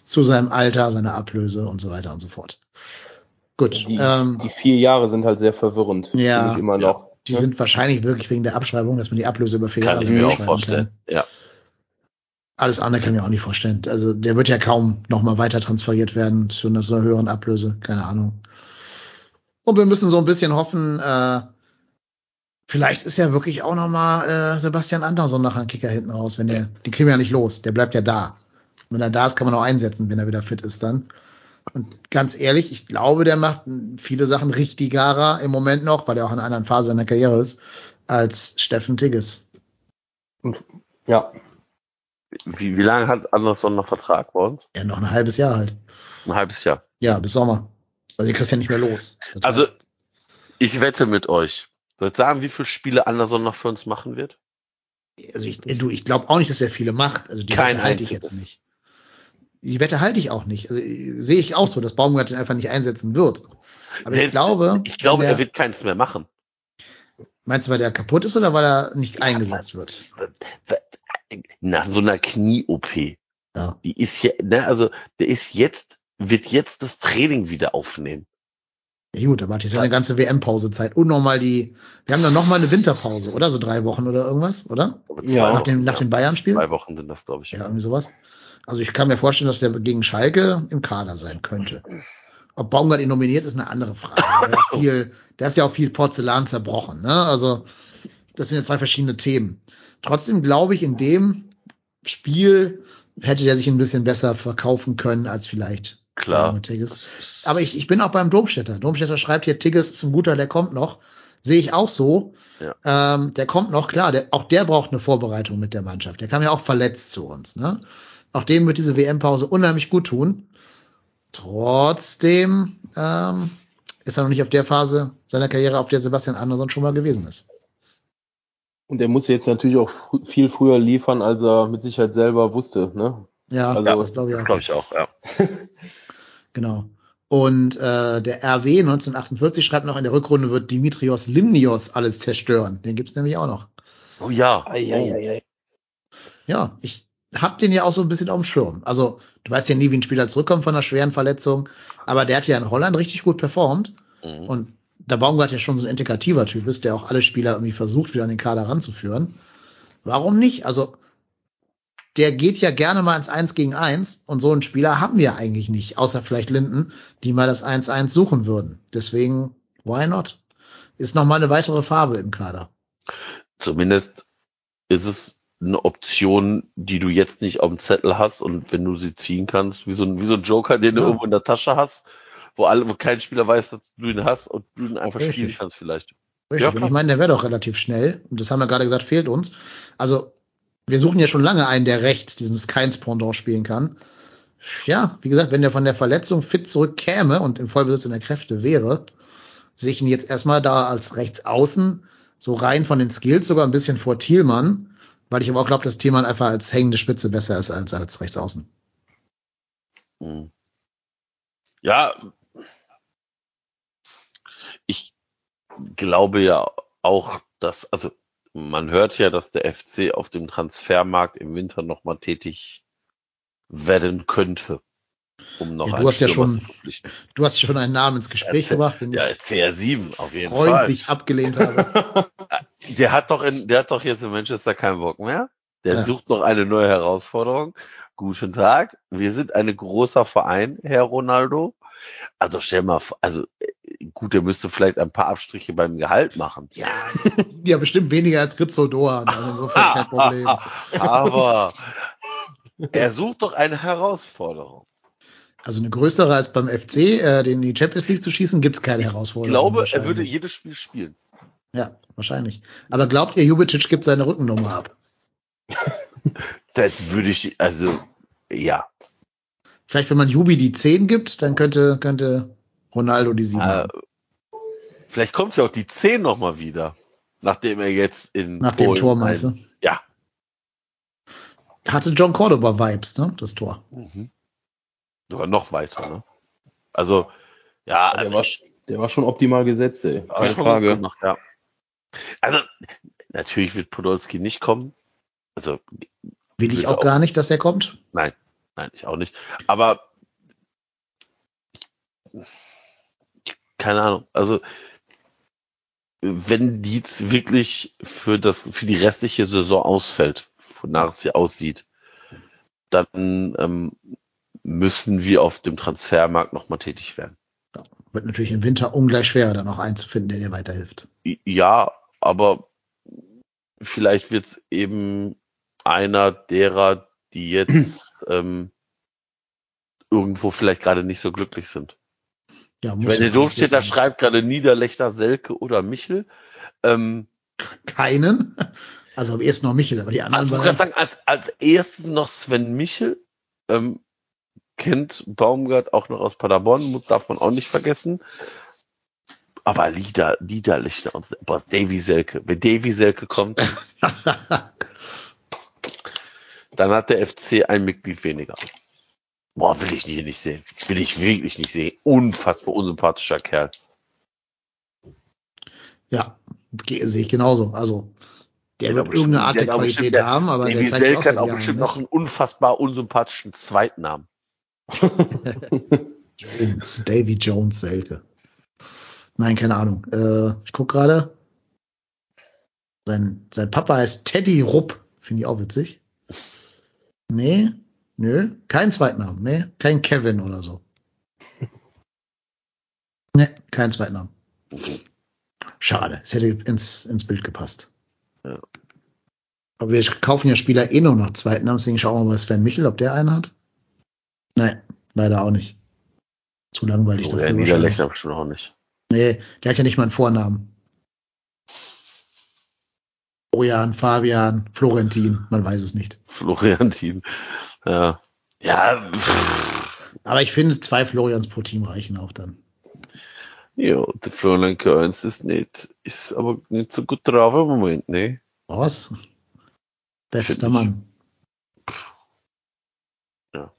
zu seinem Alter, seiner Ablöse und so weiter und so fort. Gut. Die, ähm, die vier Jahre sind halt sehr verwirrend. Ja. Immer noch. die sind wahrscheinlich wirklich wegen der Abschreibung, dass man die Ablöse über vier Kann Jahre ich mir auch vorstellen. kann. Ja. Alles andere kann ich mir auch nicht vorstellen. Also der wird ja kaum nochmal weiter transferiert werden zu einer so höheren Ablöse. Keine Ahnung. Und wir müssen so ein bisschen hoffen, äh, vielleicht ist ja wirklich auch nochmal äh, Sebastian Andersson nachher ein Kicker hinten raus, wenn der, die kriegen wir ja nicht los, der bleibt ja da. Wenn er da ist, kann man auch einsetzen, wenn er wieder fit ist dann. Und ganz ehrlich, ich glaube, der macht viele Sachen richtigerer im Moment noch, weil er auch in einer anderen Phase seiner Karriere ist, als Steffen Tigges. Ja, Wie, wie lange hat Anderson noch Vertrag bei uns? Ja, noch ein halbes Jahr halt. Ein halbes Jahr. Ja, bis Sommer. Also ihr kriegst ja nicht mehr los. Das Also, heißt, ich wette mit euch. Soll ich sagen, wie viele Spiele Anderson noch für uns machen wird? also ich, du, ich glaube auch nicht, dass er viele macht. Also die Kein Wette halte ich jetzt nicht. Die Wette halte ich auch nicht. Also sehe ich auch so, dass Baumgart den einfach nicht einsetzen wird. Aber ich Selbst- glaube, Ich glaube, er wird keins mehr machen. meinst du, weil der kaputt ist oder weil er nicht eingesetzt wird? Nach so einer Knie-OP. Ja. Die ist ja, ne, also, der ist jetzt, wird jetzt das Training wieder aufnehmen. Ja gut, aber ja eine ganze WM-Pausezeit und nochmal die, wir haben dann nochmal eine Winterpause, oder? So drei Wochen oder irgendwas, oder? Ja. Nach dem, nach ja. dem Bayern-Spiel? Zwei Wochen sind das, glaube ich. Ja, irgendwie sowas. Also ich kann mir vorstellen, dass der gegen Schalke im Kader sein könnte. Ob Baumgart ihn nominiert, ist eine andere Frage. Der, hat viel, der ist ja auch viel Porzellan zerbrochen. Ne? Also das sind ja zwei verschiedene Themen. Trotzdem glaube ich, in dem Spiel hätte der sich ein bisschen besser verkaufen können als vielleicht Klar. mit Tigges. Aber ich, ich bin auch beim Domstädter. Domstädter schreibt hier, Tigges ist ein guter, der kommt noch. Sehe ich auch so. Ja. Ähm, der kommt noch, klar, der, auch der braucht eine Vorbereitung mit der Mannschaft. Der kam ja auch verletzt zu uns. Ne? Auch dem wird diese WM-Pause unheimlich gut tun. Trotzdem ähm, ist er noch nicht auf der Phase seiner Karriere, auf der Sebastian Andersson schon mal gewesen ist. und er muss jetzt natürlich auch fr viel früher liefern, als er mit Sicherheit selber wusste. Ne? Ja, Also, das glaube ich Das auch. glaube ich auch, ja. Genau. Und äh, der RW 1948 schreibt noch, in der Rückrunde wird Dimitrios Limnios alles zerstören. Den gibt's nämlich auch noch. Oh ja. Eieiei. Ja, ich hab den ja auch so ein bisschen auf dem Schirm. Also, du weißt ja nie, wie ein Spieler zurückkommt von einer schweren Verletzung, aber der hat ja in Holland richtig gut performt. Mhm. Und der Baumgart ja schon so ein integrativer Typ ist, der auch alle Spieler irgendwie versucht, wieder an den Kader ranzuführen. Warum nicht? Also, der geht ja gerne mal ins Eins gegen Eins und so einen Spieler haben wir eigentlich nicht, außer vielleicht Linden, die mal das 1-1 suchen würden. Deswegen, why not? Ist noch mal eine weitere Farbe im Kader. Zumindest ist es eine Option, die du jetzt nicht auf dem Zettel hast und wenn du sie ziehen kannst, wie so ein, wie so ein Joker, den du Ja. irgendwo in der Tasche hast, wo alle, wo kein Spieler weiß, dass du ihn hast und du ihn einfach Richtig. spielen kannst vielleicht. Richtig. Ja, ich meine, der wäre doch relativ schnell. Und das haben wir gerade gesagt, fehlt uns. Also, wir suchen ja schon lange einen, der rechts diesen Skynes Pendant spielen kann. Ja, wie gesagt, wenn der von der Verletzung fit zurückkäme und im Vollbesitz in der Kräfte wäre, sehe ich ihn jetzt erstmal da als rechts außen, so rein von den Skills sogar ein bisschen vor Thielmann, weil ich aber auch glaube, dass Thielmann einfach als hängende Spitze besser ist als als rechts außen. Mhm. Ja, ich glaube ja auch, dass, also man hört ja, dass der FC auf dem Transfermarkt im Winter nochmal tätig werden könnte, um noch Ja, du hast ja schon. Du hast schon einen Namen ins Gespräch Erzähl- gebracht, den Ja, ich CR7 auf jeden freundlich abgelehnt habe. Fall. Der hat doch in, der hat doch jetzt in Manchester keinen Bock mehr. Der Ja. sucht noch eine neue Herausforderung. Guten Tag. Wir sind ein großer Verein, Herr Ronaldo. Also stell mal, also äh, gut, der müsste vielleicht ein paar Abstriche beim Gehalt machen. Ja, ja, bestimmt weniger als Rizzo Doan, also insofern kein Problem. Aber er sucht doch eine Herausforderung. Also eine größere als beim FC, äh, den in die Champions League zu schießen, gibt's keine Ich Herausforderung. glaube, er würde jedes Spiel spielen. Ja, wahrscheinlich. Aber glaubt ihr, Jubicic gibt seine Rückennummer ab? Das würde ich, also, ja. Vielleicht, wenn man Jubi die 10 gibt, dann könnte, könnte Ronaldo die 7 Äh, haben. vielleicht kommt ja auch die 10 nochmal wieder. Nachdem er jetzt in Nach dem Polen Tor meinst ein- du? Ja. Hatte John Cordoba Vibes, ne? Das Tor. Mhm. Sogar noch weiter, ne? Also, ja, Der war, der war schon optimal gesetzt, ey. Keine Frage. gemacht, ja. Also, natürlich wird Podolski nicht kommen. Also, Will ich auch auch- gar nicht, dass er kommt. nein, nein, ich auch nicht. Aber keine Ahnung. Also wenn Dietz wirklich für das für die restliche Saison ausfällt, wonach es hier aussieht, dann ähm, müssen wir auf dem Transfermarkt nochmal tätig werden. Ja, wird natürlich im Winter ungleich schwerer, dann auch einzufinden, der dir weiterhilft. Ja, aber vielleicht wird es eben einer derer, die jetzt ähm, irgendwo vielleicht gerade nicht so glücklich sind. Ja, Wenn der Doofstädter schreibt gerade Niederlechter, Selke oder Michel. Ähm, Keinen. Also am ersten noch Michel, aber die anderen also ich gerade sagen, als, als erstes noch Sven Michel. Ähm, kennt Baumgart auch noch aus Paderborn, muss darf man auch nicht vergessen. Aber Lieder, Niederlichter und boah, Davy Selke. Wenn Davy Selke kommt, dann hat der FC ein Mitglied weniger. Boah, will ich hier nicht sehen. Will ich wirklich nicht sehen. Unfassbar unsympathischer Kerl. Ja, sehe ich genauso. Also, der Ja, wird aber irgendeine bestimmt- Art der der Qualität bestimmt- haben, aber der Davy zeigt auch hat seit auch bestimmt nicht. noch einen unfassbar unsympathischen Zweitnamen. Jones, Davy Jones Selke. Nein, keine Ahnung. Äh, ich guck gerade. Sein, sein Papa heißt Teddy Rupp. Finde ich auch witzig. Nee, nö, kein Zweitnamen. Nee, kein Kevin oder so. Nee, kein Zweitnamen. Schade. Es hätte ins, ins Bild gepasst. Ja. Aber wir kaufen ja Spieler eh nur noch Zweitnamen, deswegen schauen wir mal Sven Michel, ob der einen hat. Nein, leider auch nicht. Zu langweilig Oh, dafür. wahrscheinlich. Niederlechner bestimmt auch nicht. Nee, der hat ja nicht mal einen Vornamen. Florian, Fabian, Florentin, man weiß es nicht. Florian Team. Ja. Ja, pff. Aber ich finde, zwei Florians pro Team reichen auch dann. ja, der Florian Kearns ist nicht, ist aber nicht so gut drauf im Moment, ne? Was? Bester. Mann. Ja.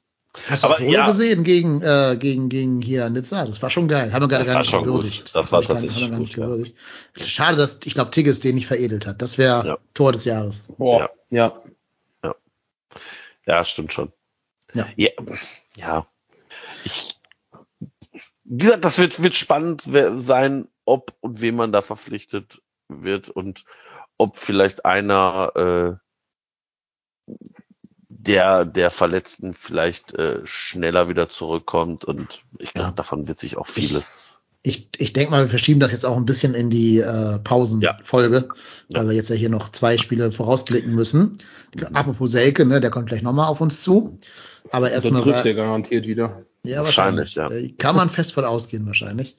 Hast du Aber das Solo ja. gesehen gegen, äh, gegen, gegen hier Nizza? Das war schon geil. Haben wir gerade gar nicht gut. gewürdigt. Das war tatsächlich haben wir gar nicht gut, ja. gewürdigt. Schade, dass, ich glaube, Tigges den nicht veredelt hat. Das wäre Ja. Tor des Jahres. Boah, ja. Ja, stimmt schon. Ja. Ja. ja. Ich, wie gesagt, das wird, wird spannend sein, ob und wen man da verpflichtet wird und ob vielleicht einer äh, der, der Verletzten vielleicht äh, schneller wieder zurückkommt und ich glaube, Ja. davon wird sich auch vieles. Ich, ich denke mal, wir verschieben das jetzt auch ein bisschen in die äh, Pausenfolge, Ja. weil wir jetzt ja hier noch zwei Spiele vorausblicken müssen. Apropos Selke, ne, der kommt gleich nochmal auf uns zu. Aber Da erstmal trifft war, er garantiert wieder. ja, Wahrscheinlich, wahrscheinlich. Da Kann man fest von ausgehen, wahrscheinlich.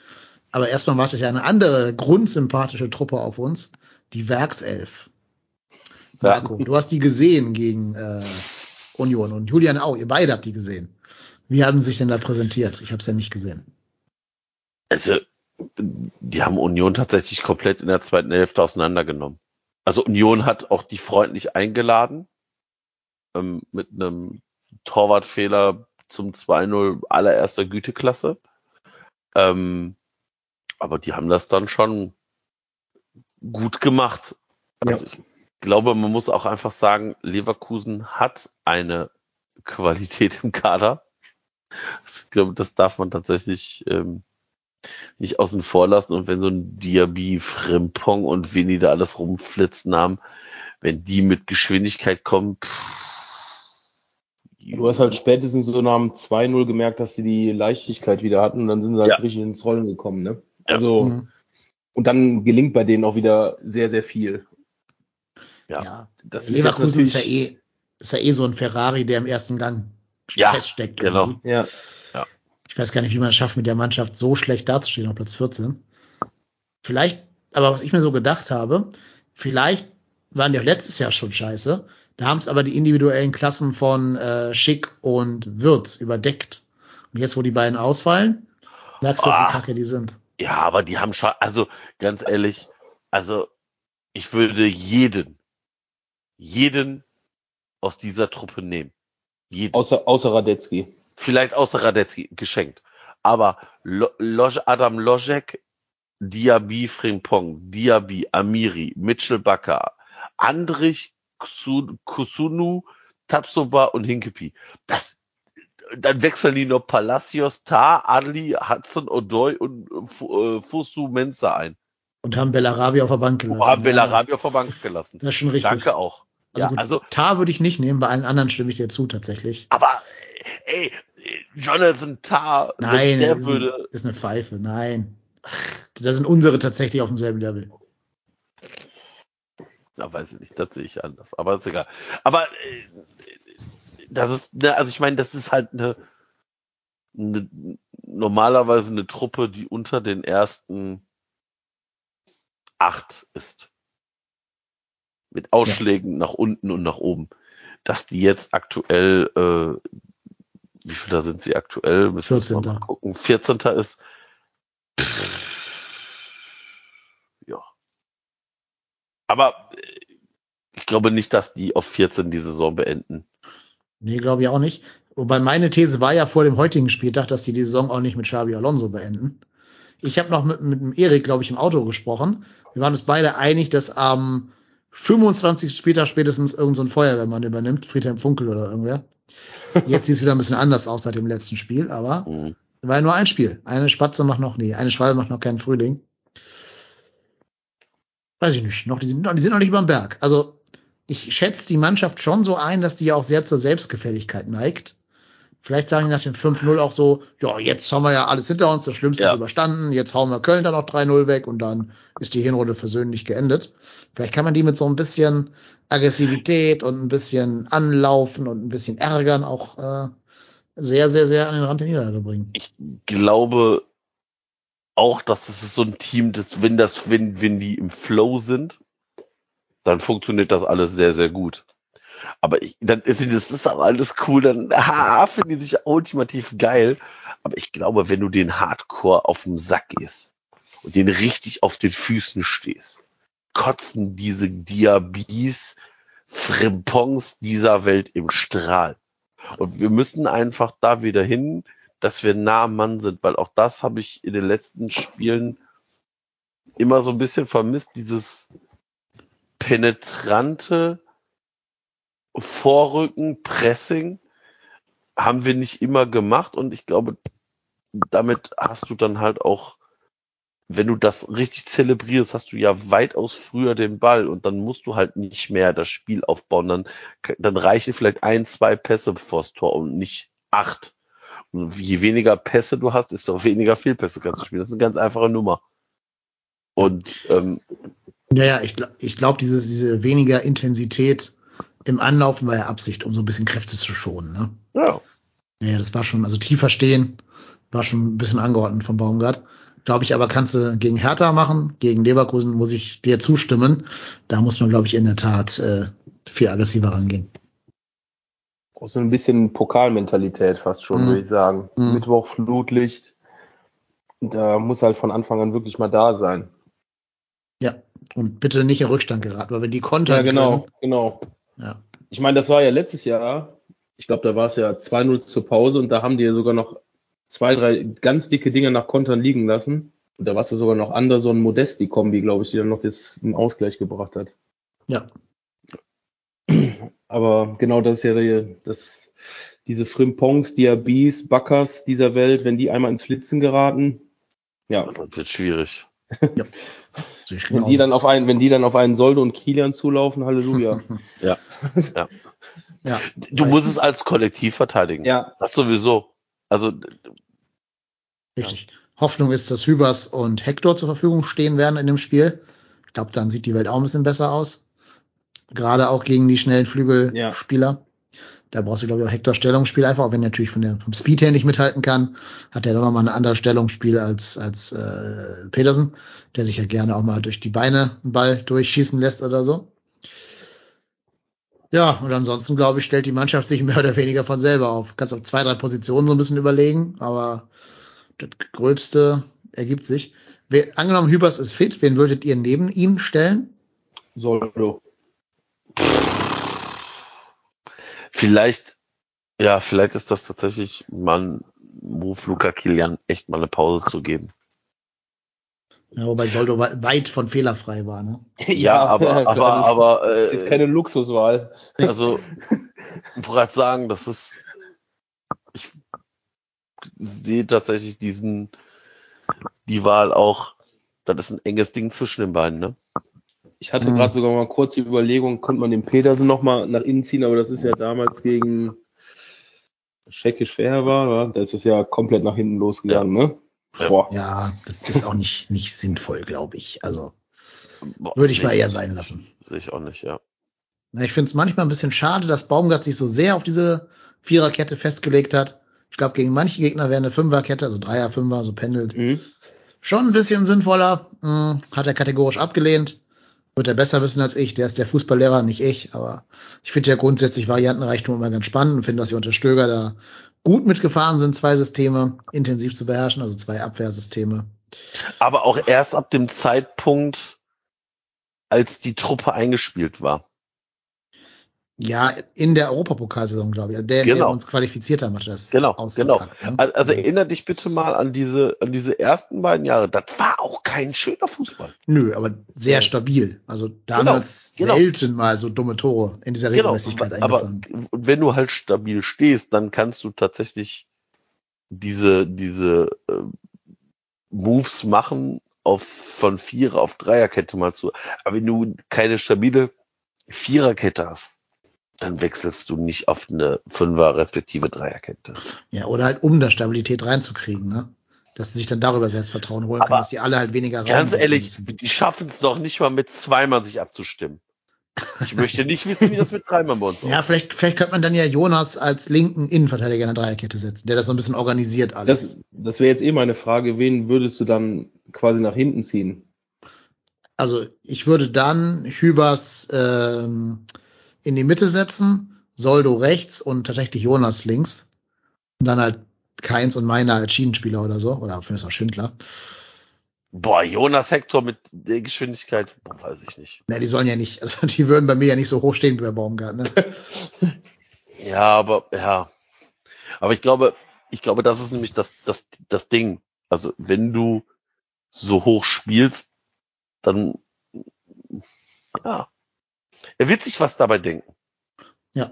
Aber erstmal wartet ja eine andere grundsympathische Truppe auf uns, die Werkself. Ja. Marco, du hast die gesehen gegen äh, Union und Julian auch. Ihr beide habt die gesehen. Wie haben sie sich denn da präsentiert? Ich habe es ja nicht gesehen. Also, die haben Union tatsächlich komplett in der zweiten Hälfte auseinandergenommen. Also Union hat auch die freundlich eingeladen, ähm, mit einem Torwartfehler zum 2-0 allererster Güteklasse. Ähm, aber die haben das dann schon gut gemacht. Also Ja. ich glaube, man muss auch einfach sagen, Leverkusen hat eine Qualität im Kader. Ich glaube, das darf man tatsächlich ähm, nicht außen vor lassen. Und wenn so ein Diaby, Frimpong und Winnie da alles rumflitzen haben, wenn die mit Geschwindigkeit kommen, pff, Du hast halt spätestens so nach dem 2-0 gemerkt, dass sie die Leichtigkeit wieder hatten und dann sind sie halt Ja. richtig ins Rollen gekommen, ne? Ja. Also, Mhm. und dann gelingt bei denen auch wieder sehr, sehr viel. Ja. ja. Das ist Leverkusen ist ja eh, ist ja eh so ein Ferrari, der im ersten Gang Ja, feststeckt. genau. irgendwie. Ja, Ich weiß gar nicht, wie man es schafft, mit der Mannschaft so schlecht dazustehen auf Platz 14. Vielleicht, aber was ich mir so gedacht habe, vielleicht waren die auch letztes Jahr schon scheiße. Da haben es aber die individuellen Klassen von äh, Schick und Wirtz überdeckt. Und jetzt, wo die beiden ausfallen, merkst du, Ah. wie kacke die sind. Ja, aber die haben schon, also ganz ehrlich, also ich würde jeden, jeden aus dieser Truppe nehmen. Jeden. außer, außer Radetzky. Vielleicht außer Radetzky geschenkt. Aber Lo Loj Adam Lojek, Diaby Frimpong, Diaby Amiri, Mitchell Bakker, Andrich Kusu- Kusunu, Tapsoba und Hinkepi. Das, dann wechseln die noch Palacios, Tar, Adli, Hudson, Odoi und äh, äh, Fusu Mensa ein. Und haben Bellarabi auf der Bank gelassen. Oh, haben Ja, Bellarabi auf der Bank gelassen. Das ist schon richtig. Danke auch. Also, ja, gut, also, Tar würde ich nicht nehmen, bei allen anderen stimme ich dir zu tatsächlich. aber ey, Jonathan Tar, Nein, der das ist, würde, ein, ist eine Pfeife, nein. Da sind unsere tatsächlich auf demselben Level. na, weiß ich nicht, das sehe ich anders, aber ist egal. Aber äh, das ist, ne, also ich meine, das ist halt eine, eine normalerweise eine Truppe, die unter den ersten acht ist. Mit Ausschlägen nach unten und nach oben. Dass die jetzt aktuell, äh, wie viel da sind sie aktuell? Müssen wir 14. mal gucken. 14. ist. Ja. Aber äh, ich glaube nicht, dass die auf 14 die Saison beenden. Nee, glaube ich auch nicht. Wobei meine These war ja vor dem heutigen Spieltag, dass die die Saison auch nicht mit Xabi Alonso beenden. Ich habe noch mit, mit dem Erik, glaube ich, im Auto gesprochen. Wir waren uns beide einig, dass am 25. Spieltag spätestens irgendein so ein Feuerwehrmann übernimmt, Friedhelm Funkel oder irgendwer. Jetzt sieht es wieder ein bisschen anders aus seit dem letzten Spiel, aber Mhm. war ja nur ein Spiel. Eine Spatze macht noch, nee, eine Schwalbe macht noch keinen Frühling. Weiß ich nicht. Noch, die, sind, noch- die sind noch nicht über dem Berg. Also, ich schätze die Mannschaft schon so ein, dass die ja auch sehr zur Selbstgefälligkeit neigt. Vielleicht sagen die nach dem 5-0 auch so, ja, jetzt haben wir ja alles hinter uns, das Schlimmste Ja. ist überstanden, jetzt hauen wir Köln dann noch 3-0 weg und dann ist die Hinrunde versöhnlich geendet. Vielleicht kann man die mit so ein bisschen Aggressivität und ein bisschen Anlaufen und ein bisschen Ärgern auch äh, sehr, sehr, sehr an den Rand der Niederlage bringen. Ich glaube auch, dass das ist so ein Team, das, wenn das, wenn, wenn die im Flow sind, dann funktioniert das alles sehr, sehr gut. Aber ich, dann ist das ist auch alles cool, dann ha, finden die sich ultimativ geil. Aber ich glaube, wenn du den Hardcore auf den Sack gehst und den richtig auf den Füßen stehst, kotzen diese Diabis, Frimpons dieser Welt im Strahl. Und wir müssen einfach da wieder hin, dass wir nah am Mann sind, weil auch das habe ich in den letzten Spielen immer so ein bisschen vermisst, dieses penetrante Vorrücken, Pressing haben wir nicht immer gemacht und ich glaube, damit hast du dann halt auch, wenn du das richtig zelebrierst, hast du ja weitaus früher den Ball und dann musst du halt nicht mehr das Spiel aufbauen. Dann, dann reichen vielleicht ein, zwei Pässe vors Tor und nicht acht. Und je weniger Pässe du hast, desto weniger Fehlpässe kannst du spielen. Das ist eine ganz einfache Nummer. Und ähm, Naja, ich, ich glaube, diese weniger Intensität im Anlaufen war ja Absicht, um so ein bisschen Kräfte zu schonen. Ne? ja, Ja, das war schon, also tiefer stehen, war schon ein bisschen angeordnet von Baumgart. Glaube ich aber, kannst du gegen Hertha machen, gegen Leverkusen muss ich dir zustimmen. Da muss man, glaube ich, in der Tat äh, viel aggressiver rangehen. So ein bisschen Pokalmentalität fast schon, Mhm. würde ich sagen. Mhm. Mittwoch Flutlicht. Da muss halt von Anfang an wirklich mal da sein. Ja, und bitte nicht in Rückstand geraten, weil wenn die kontern Ja, genau, können, genau. Ja, Ich meine, das war ja letztes Jahr, ich glaube, da war es ja 2-0 zur Pause und da haben die ja sogar noch zwei, drei ganz dicke Dinger nach Kontern liegen lassen. Und da war es ja sogar noch Anderson Modesti-Kombi, glaube ich, die dann noch das, einen Ausgleich gebracht hat. ja, Aber genau das ist ja die, das, diese Frimpons, Diabis, Backers dieser Welt, wenn die einmal ins Flitzen geraten, ja, das wird schwierig. ich wenn genau. die dann auf einen, wenn die dann auf einen Solde und Kilian zulaufen, Halleluja. Ja. ja. ja, Du musst es als Kollektiv verteidigen. ja, Das sowieso. Also richtig. Hoffnung ist, dass Hübers und Hector zur Verfügung stehen werden in dem Spiel. Ich glaube, dann sieht die Welt auch ein bisschen besser aus. Gerade auch gegen die schnellen Flügelspieler. Da brauchst du, glaube ich, auch Hector Stellungsspiel einfach, auch wenn er natürlich von der, vom Speed her nicht mithalten kann, hat er doch nochmal ein anderes Stellungsspiel als, als äh, Petersen, der sich ja gerne auch mal durch die Beine einen Ball durchschießen lässt oder so. Ja, und ansonsten, glaube ich, stellt die Mannschaft sich mehr oder weniger von selber auf. Kannst auf zwei, drei Positionen so ein bisschen überlegen, aber das Gröbste ergibt sich. Wer, angenommen, Hübers ist fit, wen würdet ihr neben ihm stellen? Soldo. Vielleicht, ja, vielleicht ist das tatsächlich mal ein Move, Luca Kilian echt mal eine Pause zu geben. Ja, wobei Soldo wei- weit von fehlerfrei war, ne? Ja, aber, klar, aber, das aber, ist jetzt äh, keine Luxuswahl. also, ich wollte gerade sagen, das ist, ich sehe tatsächlich diesen, die Wahl auch, das ist ein enges Ding zwischen den beiden, ne? Ich hatte Mhm. gerade sogar mal kurz die Überlegung, könnte man den Petersen nochmal nach innen ziehen, aber das ist ja damals gegen Schecke schwer war, wa? da ist es ja komplett nach hinten losgegangen, ne? Ja. Boah. Ja, das ist auch nicht, nicht sinnvoll, glaube ich. Also Boah, würde ich mal eher sein lassen. Sehe ich auch nicht, ja. Na, Ich finde es manchmal ein bisschen schade, dass Baumgart sich so sehr auf diese Viererkette festgelegt hat. Ich glaube, gegen manche Gegner wäre eine Fünferkette, also Dreier, Fünfer, so pendelt, Mhm. schon ein bisschen sinnvoller. Hm, hat er kategorisch abgelehnt. Wird er besser wissen als ich. Der ist der Fußballlehrer, nicht ich. Aber ich finde ja grundsätzlich Variantenreichtum immer ganz spannend und finde, dass die unter Stöger da gut mitgefahren sind, zwei Systeme intensiv zu beherrschen, also zwei Abwehrsysteme. Aber auch erst ab dem Zeitpunkt, als die Truppe eingespielt war. Ja, in der Europapokalsaison, glaube ich. Also Der, der Genau. uns qualifiziert haben, hat das Genau, ausgepackt, Ne? Also, also erinnere dich bitte mal an diese, an diese ersten beiden Jahre. Das war auch kein schöner Fußball. Nö, aber sehr stabil. Also damals genau. selten mal so dumme Tore in dieser Genau. Regelmäßigkeit Aber eingefangen. wenn du halt stabil stehst, dann kannst du tatsächlich diese, diese äh, Moves machen auf von Vierer auf Dreierkette mal zu. Aber wenn du keine stabile Viererkette hast, dann wechselst du nicht auf eine Fünfer respektive Dreierkette. Ja, oder halt um da Stabilität reinzukriegen, ne? Dass sie sich dann darüber Selbstvertrauen holen Aber können, dass die alle halt weniger Raum Ganz ehrlich, müssen. die schaffen es doch nicht mal mit zweimal sich abzustimmen. Ich möchte nicht wissen, wie das mit dreimal bei uns Ja, aussieht. vielleicht, vielleicht könnte man dann ja Jonas als linken Innenverteidiger in der Dreierkette setzen, der das so ein bisschen organisiert alles. Das, das wäre jetzt eh meine Frage, wen würdest du dann quasi nach hinten ziehen? also ich würde dann Hübers ähm, in die Mitte setzen, Soldo rechts und tatsächlich Jonas links. Und dann halt Keins und Meiner als Schienenspieler oder so. Oder für mich auch Schindler. Boah, Jonas Hector mit der Geschwindigkeit, boah, weiß ich nicht. Na, die sollen ja nicht, also die würden bei mir ja nicht so hoch stehen wie bei Baumgart, ne? Ja, aber ja. Aber ich glaube, ich glaube, das ist nämlich das, das, das Ding. Also wenn du so hoch spielst, dann ja. Er wird sich was dabei denken. Ja.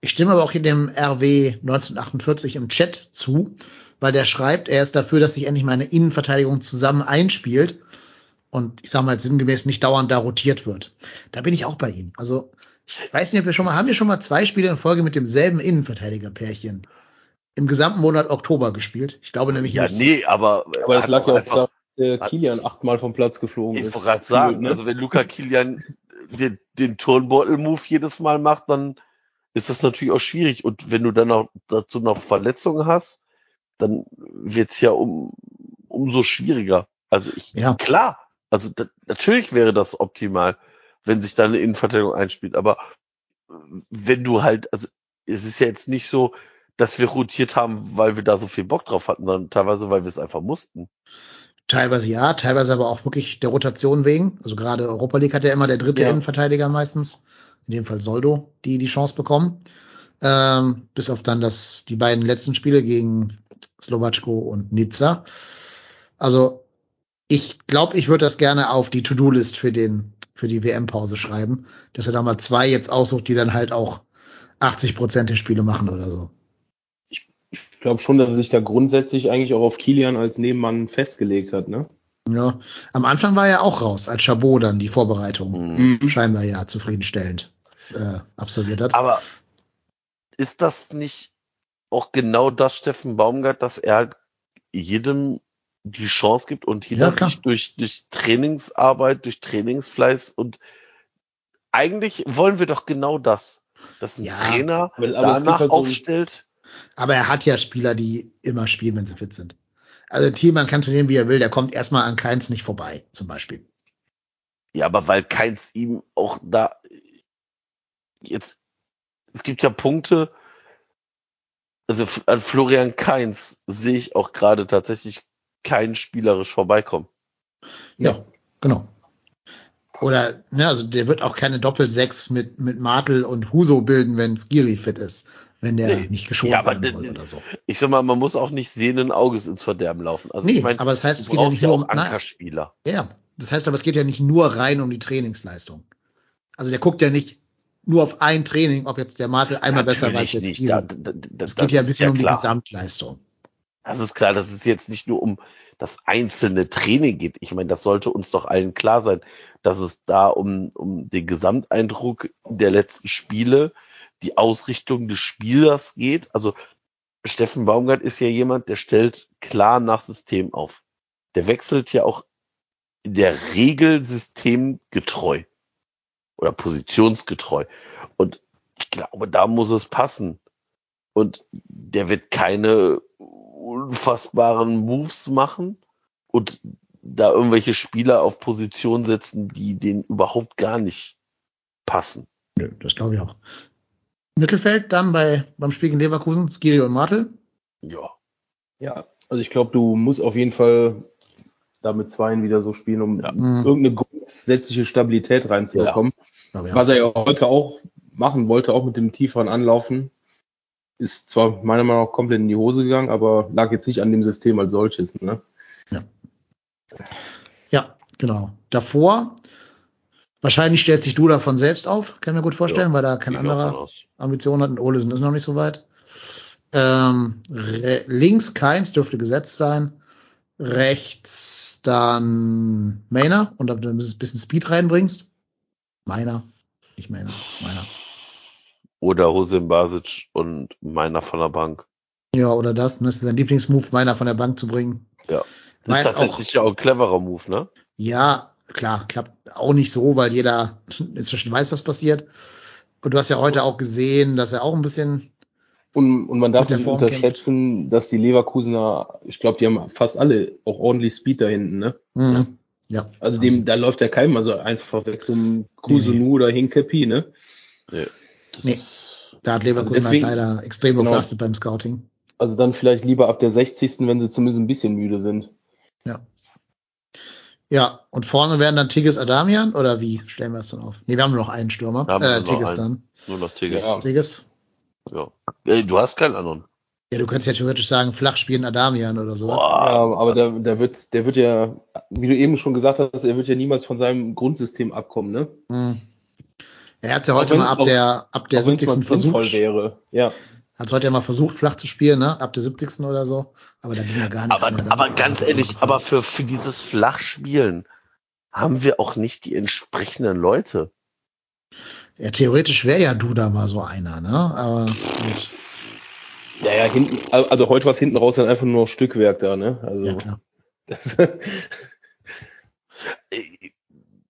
Ich stimme aber auch hier dem RW 1948 im Chat zu, weil der schreibt, er ist dafür, dass sich endlich mal eine Innenverteidigung zusammen einspielt und ich sag mal sinngemäß nicht dauernd da rotiert wird. Da bin ich auch bei ihm. Also ich weiß nicht, ob wir schon mal, haben wir schon mal zwei Spiele in Folge mit demselben Innenverteidigerpärchen im gesamten Monat Oktober gespielt? Ich glaube nämlich Ja, nicht. nee, aber Aber das hat lag ja auch dass der Kilian achtmal vom Platz geflogen Ich ist. wollte gerade sagen, Ne? also wenn Luca Kilian den, den Turnbeutel-Move jedes Mal macht, dann ist das natürlich auch schwierig. Und wenn du dann auch dazu noch Verletzungen hast, dann wird's ja um, umso schwieriger. Also ich, Ja. klar, also da, natürlich wäre das optimal, wenn sich da eine Innenverteidigung einspielt. Aber wenn du halt, also es ist ja jetzt nicht so, dass wir rotiert haben, weil wir da so viel Bock drauf hatten, sondern teilweise, weil wir es einfach mussten. Teilweise ja, teilweise aber auch wirklich der Rotation wegen. Also gerade Europa League hat ja immer der dritte Ja. Innenverteidiger meistens. In dem Fall Soldo, die die Chance bekommen. Ähm, bis auf dann das, die beiden letzten Spiele gegen Slowatschko und Nizza. Also ich glaube, ich würde das gerne auf die To-Do-List für den, für die WM-Pause schreiben, dass er da mal zwei jetzt aussucht, die dann halt auch 80 Prozent der Spiele machen oder so. Ich glaube schon, dass er sich da grundsätzlich eigentlich auch auf Kilian als Nebenmann festgelegt hat, ne? Ja, am Anfang war er auch raus, als Chabot dann die Vorbereitung Mhm. scheinbar ja zufriedenstellend äh, absolviert hat. Aber ist das nicht auch genau das, Steffen Baumgart, dass er halt jedem die Chance gibt und jeder Ja, sich durch, durch Trainingsarbeit, durch Trainingsfleiß und eigentlich wollen wir doch genau das, dass ein Ja, Trainer danach halt so ein- aufstellt. Aber er hat ja Spieler, die immer spielen, wenn sie fit sind. Also Thielmann kann trainieren, wie er will, der kommt erstmal an keins nicht vorbei, zum Beispiel. Ja, aber weil keins ihm auch da jetzt, es gibt ja Punkte, also an Florian Keins sehe ich auch gerade tatsächlich keinen spielerisch vorbeikommen. Ja, genau. Oder, ne, also der wird auch keine Doppel-Sechs mit, mit Martel und Huso bilden, wenn Skiri fit ist, wenn der Nee. nicht geschont Ja, werden soll oder so. Ich sag mal, man muss auch nicht sehenden Auges ins Verderben laufen. Also Nee, ich mein, aber das heißt, es geht ja nicht nur um, Ankerspieler. ja, das heißt aber, es geht ja nicht nur rein um die Trainingsleistung. Also der guckt ja nicht nur auf ein Training, ob jetzt der Martel einmal besser war als Natürlich. Da, da, da, Es das geht ja ein bisschen um die. Gesamtleistung. Das ist klar, dass es jetzt nicht nur um das einzelne Training geht. Ich meine, das sollte uns doch allen klar sein, dass es da um, um den Gesamteindruck der letzten Spiele, die Ausrichtung des Spielers geht. Also Steffen Baumgart ist ja jemand, der stellt klar nach System auf. Der wechselt ja auch in der Regel systemgetreu oder positionsgetreu. Und ich glaube, da muss es passen. Und der wird keine unfassbaren Moves machen und da irgendwelche Spieler auf Position setzen, die denen überhaupt gar nicht passen. Nö, das glaube ich auch. Mittelfeld dann bei, beim Spiel gegen Leverkusen, Skiri und Martel. Ja. Ja, also ich glaube, du musst auf jeden Fall da mit Zweien wieder so spielen, um Ja. Irgendeine grundsätzliche Stabilität reinzubekommen. Glaube ich Was er ja heute auch machen wollte, auch mit dem tieferen Anlaufen, ist zwar meiner Meinung nach komplett in die Hose gegangen, aber lag jetzt nicht an dem System als solches. Ne? Ja, genau. Davor, wahrscheinlich stellt sich Duda von selbst auf, kann ich mir gut vorstellen, weil da kein anderer. Ambitionen hat und Olesen ist noch nicht so weit. Ähm, links keins dürfte gesetzt sein. Rechts dann Mainer und ob du ein bisschen Speed reinbringst. Meiner, nicht Mainer, Meiner. Oder Hosim Basic und meiner von der Bank. Ja, oder das. Ne? Das ist sein Lieblingsmove, Meiner von der Bank zu bringen. Ja. War ist jetzt auch, tatsächlich ja auch ein cleverer Move, ne? ja, klar, klappt auch nicht so, weil jeder inzwischen weiß, was passiert. Und du hast ja heute auch gesehen, dass er auch ein bisschen, Und, und man darf nicht unterschätzen, dass die Leverkusener, ich glaube, die haben fast alle auch ordentlich Speed da hinten. Ne? mh, ja. Also dem, da läuft ja keinem also einfach weg zum Kusunu oder Hinkepi, ne? Nee. Das Nee. Da hat Leverkusen Also deswegen- leider extrem genau. beim Scouting. Also dann vielleicht lieber ab der 60. wenn sie zumindest ein bisschen müde sind. Ja. Ja, und vorne wären dann Tigges Adamian oder wie stellen wir es dann auf? Nee, wir haben nur noch einen Stürmer. Wir haben nur Äh, noch Tigges einen. dann. Nur noch Tigges. Ja. Tigges. Ja. Ey, du hast keinen anderen. Ja, du könntest ja theoretisch sagen, flach spielen Adamian oder sowas. Boah. Ja, aber der, der wird, der wird ja, wie du eben schon gesagt hast, er wird ja niemals von seinem Grundsystem abkommen, ne? Hm. Er hat ja heute mal ab der, ab der Auch wenn's 70. mal sinnvoll versucht. wäre. Ja. Hat heute ja mal versucht, flach zu spielen, ne? Ab der 70. oder so. Aber da ging ja gar nichts Aber, mehr. Da aber ganz ehrlich, aber für, für dieses Flachspielen haben wir auch nicht die entsprechenden Leute. Ja, theoretisch wäre ja Duda mal so einer, ne? Aber gut. Ja, ja, hinten, also heute war es hinten raus dann einfach nur noch Stückwerk da, ne? Also, Ja, klar. das,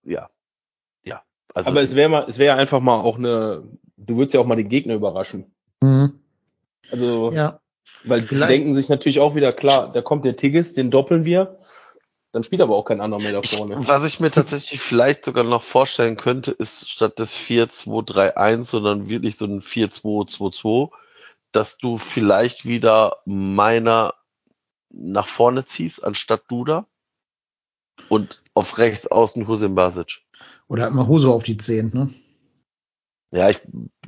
Ja. Ja. Also, aber es wäre mal, es wäre einfach mal auch eine, du würdest ja auch mal den Gegner überraschen. Also, Ja. weil die vielleicht- denken sich natürlich auch wieder, klar, da kommt der Tigges, den doppeln wir, dann spielt aber auch kein anderer mehr da ich, vorne. was ich mir tatsächlich vielleicht sogar noch vorstellen könnte, ist statt des 4-2-3-1, sondern wirklich so ein 4-2-2-2, dass du vielleicht wieder meiner nach vorne ziehst, anstatt Duda. Und auf rechts außen Husin Basic. Oder hat mal Huso auf die 10, ne? Ja, ich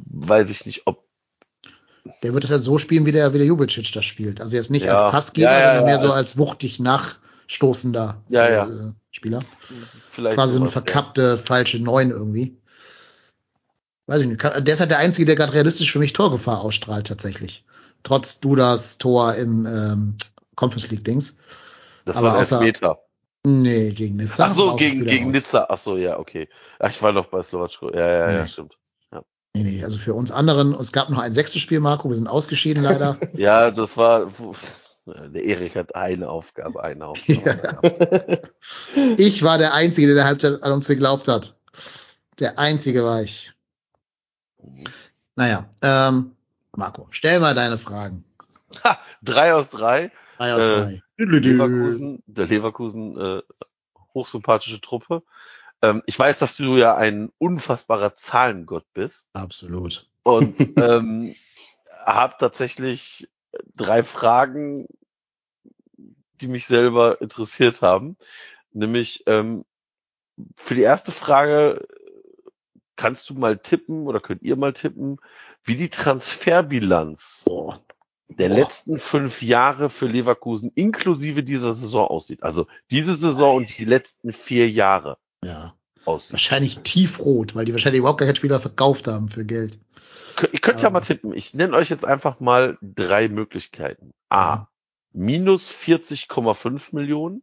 weiß ich nicht, ob Der wird es halt so spielen, wie der, wie der Jubicic das spielt. Also jetzt nicht Ja. als Passgeber, Ja, ja, sondern mehr ja, so als- wuchtig nachstoßender Ja, äh, ja. Spieler. vielleicht Quasi so eine ja. verkappte, falsche Neun irgendwie. Weiß ich nicht. Der ist halt der Einzige, der gerade realistisch für mich Torgefahr ausstrahlt, tatsächlich. Trotz Dudas Tor im ähm, Conference League Dings. Das aber war ein Elfmeter. Nee, gegen Nizza. Ach so, gegen, gegen. Nizza. Ach so, ja, okay. Ach, ich war noch bei Slowatschko. Ja, ja, ja, Nee. stimmt. Nee, nee, also für uns anderen, es gab noch ein sechstes Spiel, Marco, wir sind ausgeschieden leider. Ja, das war, der Erik hat eine Aufgabe, eine Aufgabe. Ja. ich war der Einzige, der der Halbzeit an uns geglaubt hat. Der Einzige war ich. Naja, ähm, Marco, stell mal deine Fragen. Ha, drei aus drei. Drei aus Äh, drei. Leverkusen, der Leverkusen, äh, hochsympathische Truppe. Ähm, ich weiß, dass du ja ein unfassbarer Zahlengott bist Absolut. und ähm, habe tatsächlich drei Fragen, die mich selber interessiert haben. Nämlich ähm, für die erste Frage kannst du mal tippen oder könnt ihr mal tippen, wie die Transferbilanz der Boah. letzten fünf Jahre für Leverkusen inklusive dieser Saison aussieht. Also diese Saison und die letzten vier Jahre Ja. aussieht. Wahrscheinlich tiefrot, weil die wahrscheinlich überhaupt gar keinen Spieler verkauft haben für Geld. Ihr könnt ja mal tippen. Ich nenne euch jetzt einfach mal drei Möglichkeiten. A. Minus 40,5 Millionen,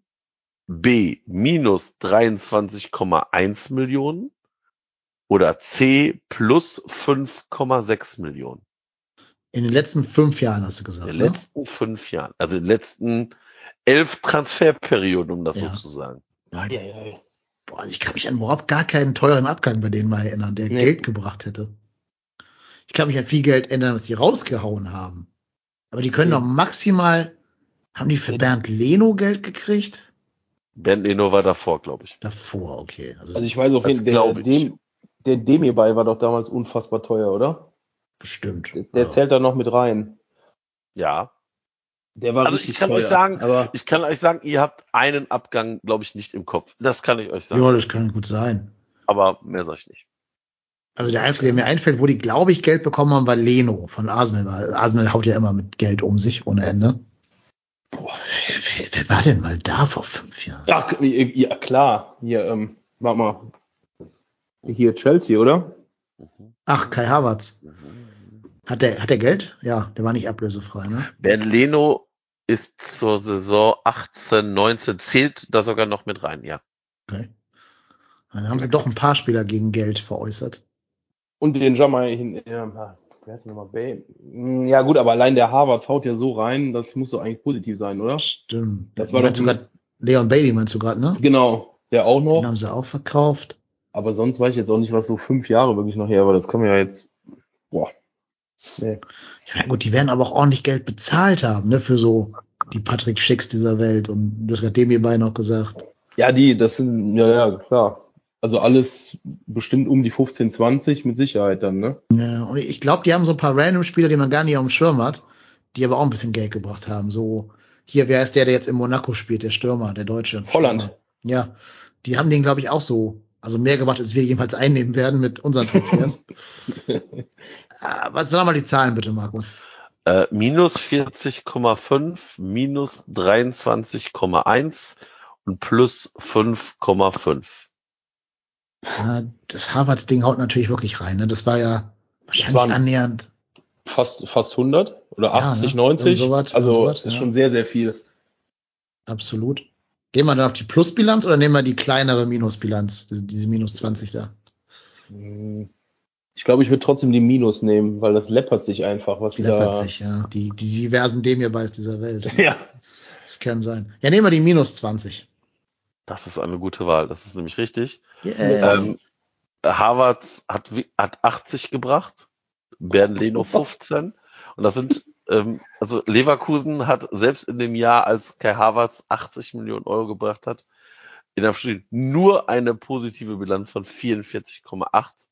B minus 23,1 Millionen oder C plus 5,6 Millionen. In den letzten fünf Jahren hast du In gesagt. den Ne? letzten fünf Jahren, also in den letzten elf Transferperioden, um das Ja. so zu sagen. Ja, ja, ja. Boah, also ich kann mich an überhaupt gar keinen teuren Abgang bei denen mal erinnern, der Nee. Geld gebracht hätte. Ich kann mich an viel Geld erinnern, das die rausgehauen haben. Aber die können Nee. doch maximal, haben die für. Bernd Leno Geld gekriegt? Bernd Leno war davor, glaube ich. Davor, okay. Also, Also ich weiß auf Das jeden Fall, der, dem, der Demi-Ball war doch damals unfassbar teuer, oder? bestimmt. Der, der Ja. zählt da noch mit rein. Ja. Der war Also richtig ich kann teuer, euch sagen, aber Ich kann euch sagen, ihr habt einen Abgang, glaube ich, nicht im Kopf. Das kann ich euch sagen. Ja, das kann gut sein. Aber mehr sag ich nicht. Also der einzige, der mir einfällt, wo die, glaube ich, Geld bekommen haben, war Leno von Arsenal. Weil Arsenal haut ja immer mit Geld um sich ohne Ende. Boah, wer, wer, wer war denn mal da vor fünf Jahren? Ach, ja, klar. Hier, ähm, warte mal. Hier Chelsea, oder? Ach, Kai Havertz. Hat der, hat der Geld? Ja, der war nicht ablösefrei, ne? Bernd Leno ist zur Saison 18, 19, zählt da sogar noch mit rein, ja. Okay. Dann haben sie doch ein paar Spieler gegen Geld veräußert. Und den Jammer hin, ja, wer ist denn nochmal Bay? Ja, gut, aber allein der Harvards haut ja so rein, das muss doch eigentlich positiv sein, oder? Stimmt. Das war meinst doch- grad, Leon Bailey meinst du gerade, ne? Genau, der auch noch. Den haben sie auch verkauft. Aber sonst weiß ich jetzt auch nicht, was so fünf Jahre wirklich noch her, aber das kann man ja jetzt. Boah. Nee. Ja gut, die werden aber auch ordentlich Geld bezahlt haben, ne? Für so die Patrick Schicks dieser Welt. Und du hast gerade dem hierbei noch gesagt. Ja, die, das sind, ja, ja, klar. Also alles bestimmt um die 15, 20 mit Sicherheit dann, ne? Ja, und ich glaube, die haben so ein paar random Spieler, die man gar nicht auf dem Schirm hat, die aber auch ein bisschen Geld gebracht haben. So, hier, wer ist der, der jetzt in Monaco spielt, der Stürmer, der Deutsche? Holland. Stürmer. Ja, die haben den, glaube ich, auch so, also mehr gemacht, als wir jemals einnehmen werden mit unseren Transfers. Ah, Was sag mal die Zahlen bitte, Marco? Äh, minus 40,5, minus 23,1 und plus 5,5. Ja, das Harvards-Ding haut natürlich wirklich rein. Ne? Das war ja wahrscheinlich annähernd. Fast, fast 100 oder Ja, 80, ne? 90. Irgend sowas, also sowas, ist ja. schon sehr, sehr viel. Absolut. Gehen wir dann auf die Plusbilanz oder nehmen wir die kleinere Minusbilanz, diese, minus 20 da? Ich glaube, ich würde trotzdem die Minus nehmen, weil das läppert sich einfach, was wieder. Läppert sich, ja. Die, die diversen dem hierbei aus dieser Welt. Ja. Das kann sein. Ja, nehmen wir die minus 20. Das ist eine gute Wahl. Das ist nämlich richtig. Yeah. Ähm, Harvard hat, hat 80 gebracht, Bernd Leno 15. Und das sind, ähm, also Leverkusen hat selbst in dem Jahr, als Kai Havertz 80 Millionen Euro gebracht hat, in der nur eine positive Bilanz von 44,8.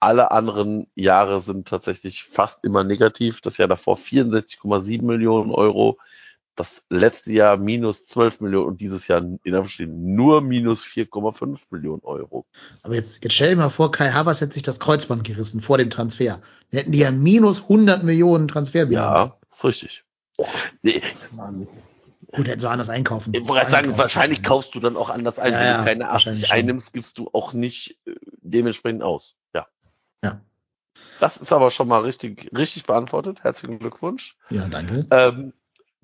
Alle anderen Jahre sind tatsächlich fast immer negativ. Das Jahr davor 64,7 Millionen Euro. Das letzte Jahr minus 12 Millionen und dieses Jahr in der Studie nur minus 4,5 Millionen Euro. Aber jetzt, jetzt stell dir mal vor, Kai Havertz hätte sich das Kreuzband gerissen vor dem Transfer. Dann hätten die ja minus 100 Millionen Transferbilanz. Ja, ist richtig. Nee, Mann. Gut, hätten sie anders einkaufen. Ich wollte sagen, wahrscheinlich kaufst du dann auch anders ein. Ja, Wenn du keine wahrscheinlich 80 schon. einnimmst, gibst du auch nicht äh, dementsprechend aus. Ja. Ja. Das ist aber schon mal richtig, richtig beantwortet. Herzlichen Glückwunsch. Ja, danke. Ähm,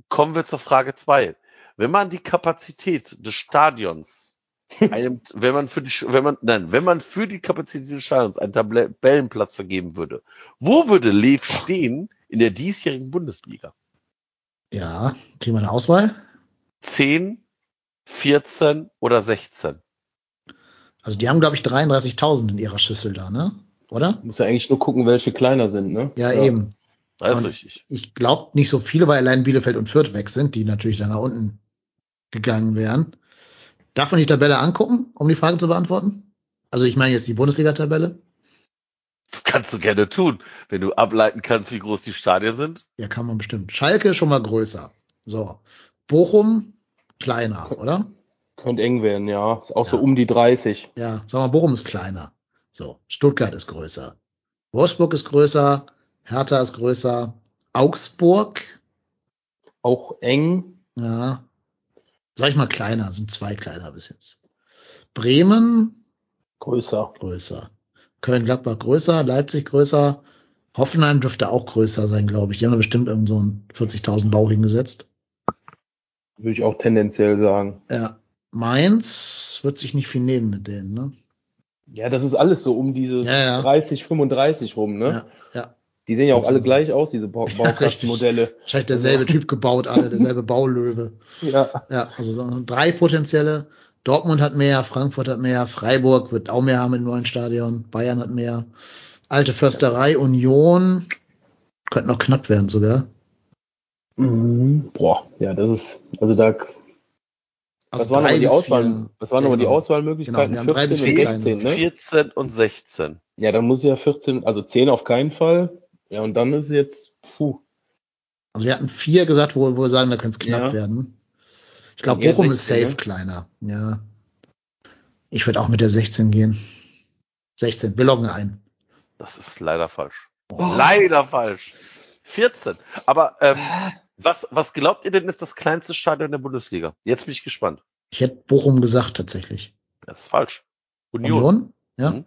kommen wir zur Frage zwei. Wenn man die Kapazität des Stadions einem, wenn man für die, wenn man, nein, wenn man für die Kapazität des Stadions einen Tabellenplatz vergeben würde, wo würde Lev stehen in der diesjährigen Bundesliga? Ja, kriegen wir eine Auswahl? 10, 14 oder 16? Also die haben, glaube ich, 33.000 in ihrer Schüssel da, ne? Oder? Muss ja eigentlich nur gucken, welche kleiner sind, ne? Ja, eben. Das ist Und- richtig. Ich glaube nicht so viele, weil allein Bielefeld und Fürth weg sind, die natürlich dann nach unten gegangen wären. Darf man die Tabelle angucken, um die Frage zu beantworten? Also ich meine jetzt die Bundesliga-Tabelle. Das kannst du gerne tun, wenn du ableiten kannst, wie groß die Stadien sind. Ja, kann man bestimmt. Schalke schon mal größer. So. Bochum kleiner, oder? Könnte eng werden, ja. Ist auch so Ja. um die 30. Ja, sag mal, Bochum ist kleiner. So. Stuttgart ist größer. Wolfsburg ist größer. Hertha ist größer. Augsburg, Auch eng. ja. Sag ich mal kleiner, sind zwei kleiner bis jetzt. Bremen, Größer. größer. Köln-Gladbach größer, Leipzig größer. Hoffenheim dürfte auch größer sein, glaube ich. Die haben da bestimmt irgend so einen 40.000 Bau hingesetzt. Würde ich auch tendenziell sagen. Ja. Mainz wird sich nicht viel nehmen mit denen, ne? Ja, das ist alles so um diese Ja, ja. 30, 35 rum, ne? Ja, ja. Die sehen ja auch Also- alle gleich aus, diese richtig. Baukastenmodelle. Wahrscheinlich derselbe Typ gebaut, alle, derselbe Baulöwe. Ja. Ja, also so drei potenzielle. Dortmund hat mehr, Frankfurt hat mehr, Freiburg wird auch mehr haben im neuen Stadion, Bayern hat mehr. Alte Försterei, Union könnte noch knapp werden sogar. Mhm. Boah, ja, das ist, also da, Also was waren nochmal die bis Auswahl, vier. was waren Ja, nochmal die genau. Auswahlmöglichkeiten? Genau, wir haben drei bis 14 vier und 16, ne? 14 und 16. Ja, dann muss ja 14, also 10 auf keinen Fall. Ja, und dann ist jetzt, puh. Also wir hatten vier gesagt, wo, wo wir sagen, da könnte es knapp Ja. werden. Ich glaube, Bochum ist 16, safe ne? kleiner. Ja. Ich würde auch mit der 16 gehen. 16, wir loggen ein. Das ist leider falsch. Leider falsch. 14. Aber ähm, was, was glaubt ihr denn ist das kleinste Stadion der Bundesliga? Jetzt bin ich gespannt. Ich hätte Bochum gesagt tatsächlich. Das ist falsch. Union. Union? Ja. Mhm.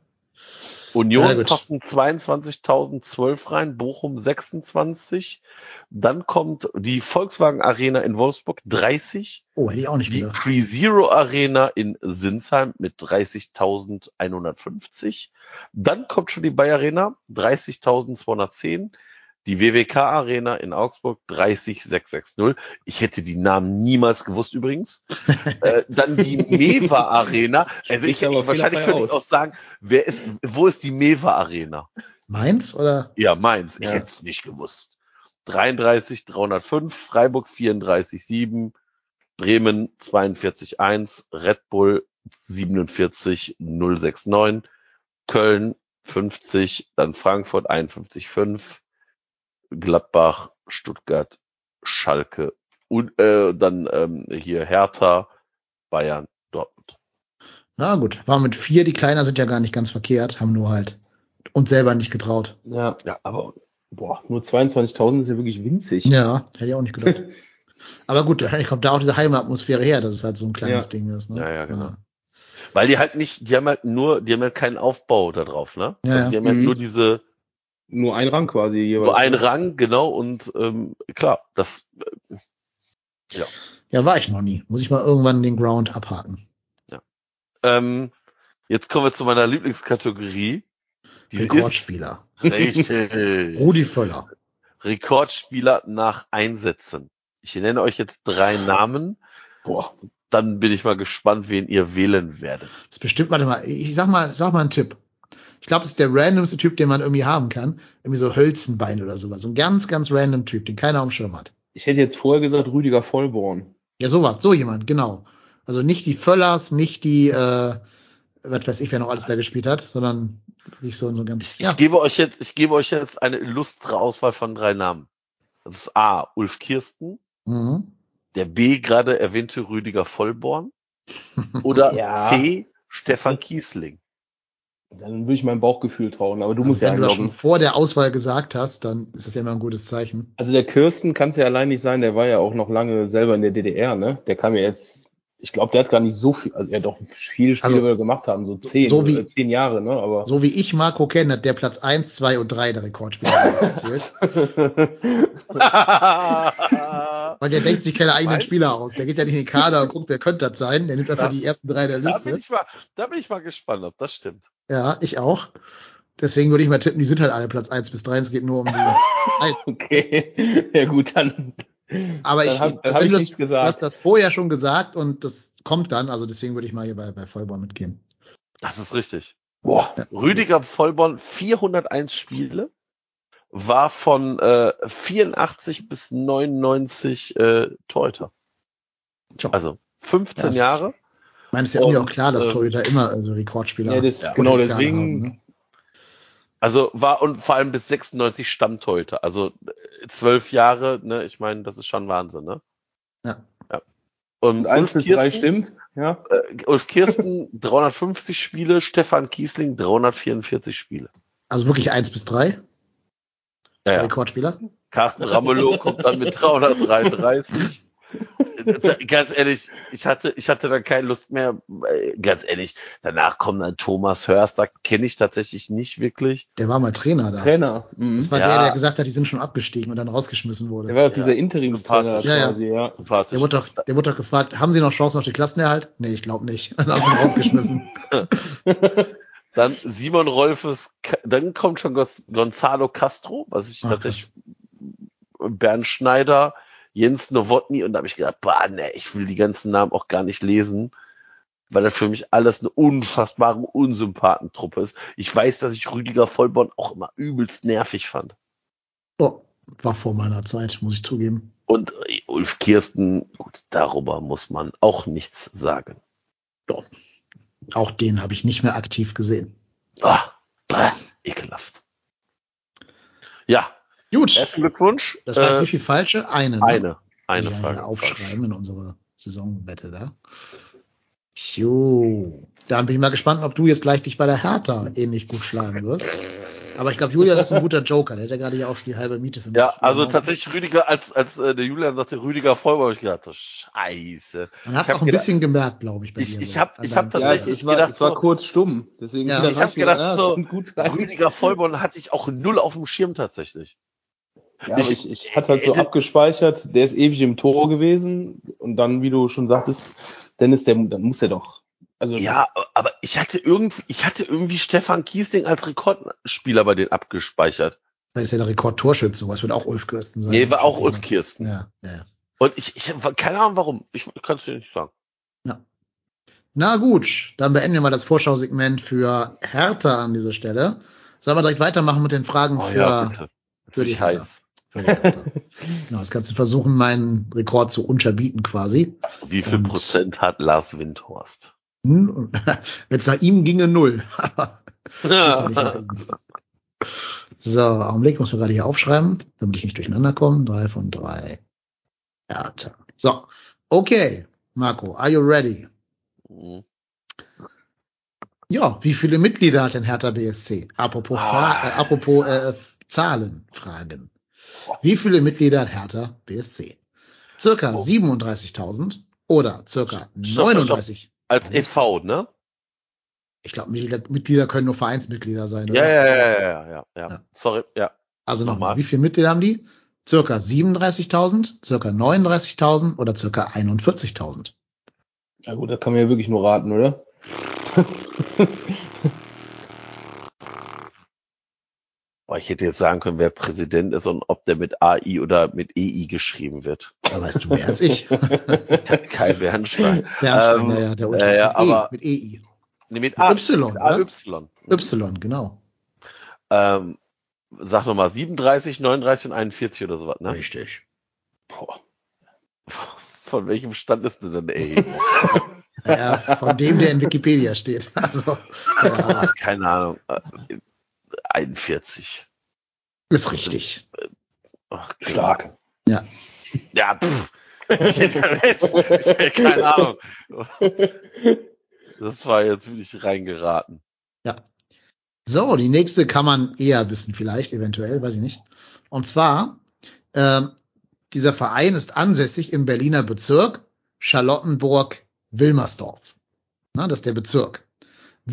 Union passen 22.012 rein, Bochum 26. Dann kommt die Volkswagen Arena in Wolfsburg 30. Oh, hätte ich auch nicht Die gedacht. Pre-Zero Arena in Sinsheim mit 30.150. Dann kommt schon die Bayer Arena, 30.210. Die WWK Arena in Augsburg 30660. Ich hätte die Namen niemals gewusst übrigens. äh, dann die Mewa Arena. Also ich, ich, wahrscheinlich könnte ich aus. auch sagen, wer ist, wo ist die Mewa Arena? Mainz oder? Ja, Mainz. Ich Ja. hätte es nicht gewusst. 33, 305, Freiburg 34, 7, Bremen 42, 1, Red Bull 47, 069, Köln 50, dann Frankfurt 51, 5, Gladbach, Stuttgart, Schalke und äh, dann ähm, hier Hertha, Bayern, Dortmund. Na gut, war mit vier, die kleiner sind ja gar nicht ganz verkehrt, haben nur halt uns selber nicht getraut. Ja, Ja. aber, boah, nur 22.000 ist ja wirklich winzig. Ja, hätte ich auch nicht gedacht. Aber gut, wahrscheinlich kommt da auch diese Heimatmosphäre her, dass es halt so ein kleines Ja. Ding ist. Ne? Ja, ja, genau. Weil die halt nicht, die haben halt nur, die haben halt keinen Aufbau da drauf, ne? Ja, also ja. die haben halt Mhm. nur diese, Nur ein Rang quasi jeweils. nur einen Rang, genau, und ähm, klar, das Ja, war ich noch nie. Muss ich mal irgendwann den Ground abhaken. ähm, jetzt kommen wir zu meiner Lieblingskategorie. Die Rekordspieler. richtig. Rudi Völler. Rekordspieler nach Einsätzen. Ich nenne euch jetzt drei Namen, Boah, dann bin ich mal gespannt, wen ihr wählen werdet. Das ist bestimmt, warte mal, ich sag mal, sag mal einen Tipp. Ich glaube, es ist der randomste Typ, den man irgendwie haben kann. Irgendwie so Hölzenbein oder sowas. So ein ganz, ganz random Typ, den keiner dem Schirm hat. ich hätte jetzt vorher gesagt Rüdiger Vollborn. Ja, sowas, so jemand, genau. Also nicht die Völlers, nicht die, äh, was weiß ich, wer noch alles da gespielt hat, sondern wirklich so, so ganz, Ich gebe euch jetzt, ich gebe euch jetzt eine illustre Auswahl von drei Namen. Das ist A. Ulf Kirsten, Mhm. der B. gerade erwähnte Rüdiger Vollborn oder Ja. C. Stefan Kiesling. Dann würde ich mein Bauchgefühl trauen, aber du Also musst ja wenn du das schon vor der Auswahl gesagt hast, dann ist das ja immer ein gutes Zeichen. Also der Kirsten kann es ja allein nicht sein, der war ja auch noch lange selber in der DDR, ne? Der kam ja erst, ich glaube, der hat gar nicht so viel, also er hat doch viele Spiele Also, gemacht haben, so zehn, so wie- zehn Jahre, ne? Aber So wie ich Marco kenne, hat der Platz 1, 2 und 3 der Rekordspieler erzählt. Weil der denkt sich keine eigenen Meinst Spieler aus. Der geht ja nicht in den Kader und guckt, wer könnte das sein. Der nimmt einfach Das- die ersten drei der da bin Liste. ich mal, da bin ich mal gespannt, ob das stimmt. Ja, ich auch. Deswegen würde ich mal tippen, die sind halt alle Platz 1 bis 3. Es geht nur um die. Okay, ja gut, dann. Aber ich, hab- dann also hab ich du, nichts das, du gesagt. hast das vorher schon gesagt und das kommt dann. Also deswegen würde ich mal hier bei, bei Vollborn mitgehen. Das ist richtig. Boah, Rüdiger Vollborn 401 Spiele, war von äh, 84 bis 99 äh, Torhüter. Also 15 Das- Jahre. Ich meine, es ist ja irgendwie auch klar, dass ähm, Torhüter immer also Rekordspieler Ja, das- Ja. genau deswegen. haben, ne? Also war und vor allem bis 96 Stammtorhüter. Also äh, zwölf Jahre, ne, ich meine, das ist schon Wahnsinn, ne? Ja. ja. Und Und eins Ulf bis drei stimmt, ja. äh, Ulf Kirsten 350 Spiele, Stefan Kiesling 344 Spiele. Also wirklich 1 bis 3 Ja, ja. Rekordspieler. Carsten Ramelow kommt dann mit 333. ganz ehrlich, ich hatte, ich hatte dann keine Lust mehr. Ganz ehrlich, danach kommt dann Thomas Hörst, da kenne ich tatsächlich nicht wirklich. Der war mal Trainer da. Trainer. Mhm. Das war Ja. der, der gesagt hat, die sind schon abgestiegen und dann rausgeschmissen Der wurde. war auch dieser Interimstrainer. Ja, ja. quasi, ja. Der wurde, doch, der wurde doch gefragt, haben Sie noch Chancen auf den Klassenerhalt? Nee, ich glaube nicht. Dann haben sie ihn rausgeschmissen. Dann Simon Rolfes, dann kommt schon Gonz- Gonzalo Castro, was ich Ach, tatsächlich, Bernd Schneider, Jens Nowotny und da habe ich gedacht, bah, ne, ich will die ganzen Namen auch gar nicht lesen, weil das für mich alles eine unfassbare Unsympathentruppe ist. Ich weiß, dass ich Rüdiger Vollborn auch immer übelst nervig fand. Oh, war vor meiner Zeit, muss ich zugeben. Und äh, Ulf Kirsten, gut, darüber muss man auch nichts sagen. Doch. Auch den habe ich nicht mehr aktiv gesehen. Ah, ekelhaft. Ja, Gut, herzlichen Glückwunsch. das war Äh, wie viel falsche? Eine. ne? eine, eine ja, Frage. Ja, aufschreiben in unserer Saisonwette da. Jo. Dann bin ich mal gespannt, ob du jetzt gleich dich bei der Hertha ähnlich gut schlagen wirst. Aber ich glaube, Julia, das ist ein guter Joker. Der hat ja gerade ja auch die halbe Miete für mich. Ja, also Genau. tatsächlich Rüdiger, als, als äh, der Julian sagte, Rüdiger Vollborn, habe ich gedacht, so scheiße. Man hat Ich es auch ein gedacht- bisschen gemerkt, glaube ich, bei Ich- dir. ich so. hab- An ich hab deinem Ja, tatsächlich es war, gedacht, es war so- kurz stumm. Deswegen Ja. Ich hab mir gedacht, so. Rüdiger Vollborn hatte ich auch null auf dem Schirm tatsächlich. Ja, Ich- ich, ich hatte halt so abgespeichert, der ist ewig im Tor gewesen und dann, wie du schon sagtest, Dennis, der, dann muss er doch. Also Ja, aber ich hatte irgendwie, ich hatte irgendwie Stefan Kiesling als Rekordspieler bei denen abgespeichert. Das ist ja der Rekordtorschütze. Was wird auch Ulf Kirsten sein? Nee, war auch Ulf Kirsten. Ja, ja. Und ich, ich hab keine Ahnung warum. Ich, ich kann es dir nicht sagen. Na gut, dann beenden wir mal das Vorschausegment für Hertha an dieser Stelle. Sollen wir direkt weitermachen mit den Fragen Oh für, ja, bitte. für die Ich Hertha. heiß. Genau, das kannst du versuchen, meinen Rekord zu unterbieten quasi. Wie viel Und- Prozent hat Lars Windhorst? Hm, Wenn es nach ihm ginge, null. Ja. So, Augenblick, muss man gerade hier aufschreiben, damit ich nicht durcheinander komme. Drei von drei. Hertha. So, okay. Marco, are you ready? Mhm. Ja, wie viele Mitglieder hat denn Hertha BSC? Apropos, Ah. äh, apropos äh, Zahlen, Fragen. Wie viele Mitglieder hat Hertha BSC? Circa Oh. 37.000 oder circa Stopp, 39? Als e.V., ne? Ich glaube, Mitglieder, Mitglieder können nur Vereinsmitglieder sein, Ja, oder? ja, ja, ja, ja, ja, ja. Ja. Sorry, ja. Also nochmal, wie viele Mitglieder haben die? Circa 37.000, circa 39.000 oder circa 41.000? ja gut, da kann man ja wirklich nur raten, oder? Boah, ich hätte jetzt sagen können, wer Präsident ist und ob der mit AI oder mit EI geschrieben wird. Da weißt du mehr als ich. Kai Bernstein. Bernstein, Ähm, ja, ja, der ja, Unter ja, mit, aber- e, mit EI. Nee, mit Mit A. Y, mit? AY. Y, genau. Ähm, sag nochmal, 37, 39 und 41 oder sowas, ne? Richtig. Boah. Von welchem Stand ist denn der Erhebung? Ja, von dem, der in Wikipedia steht. Also, ja, Keine Ahnung. Äh, 41. ist richtig. Ach, Stark. Ja. Ja, pff. Ich hätte jetzt, keine Ahnung. Das war jetzt wirklich reingeraten. Ja. So, die nächste kann man eher wissen, vielleicht, eventuell, weiß ich nicht. Und zwar, ähm, dieser Verein ist ansässig im Berliner Bezirk Charlottenburg-Wilmersdorf. Na, das ist der Bezirk.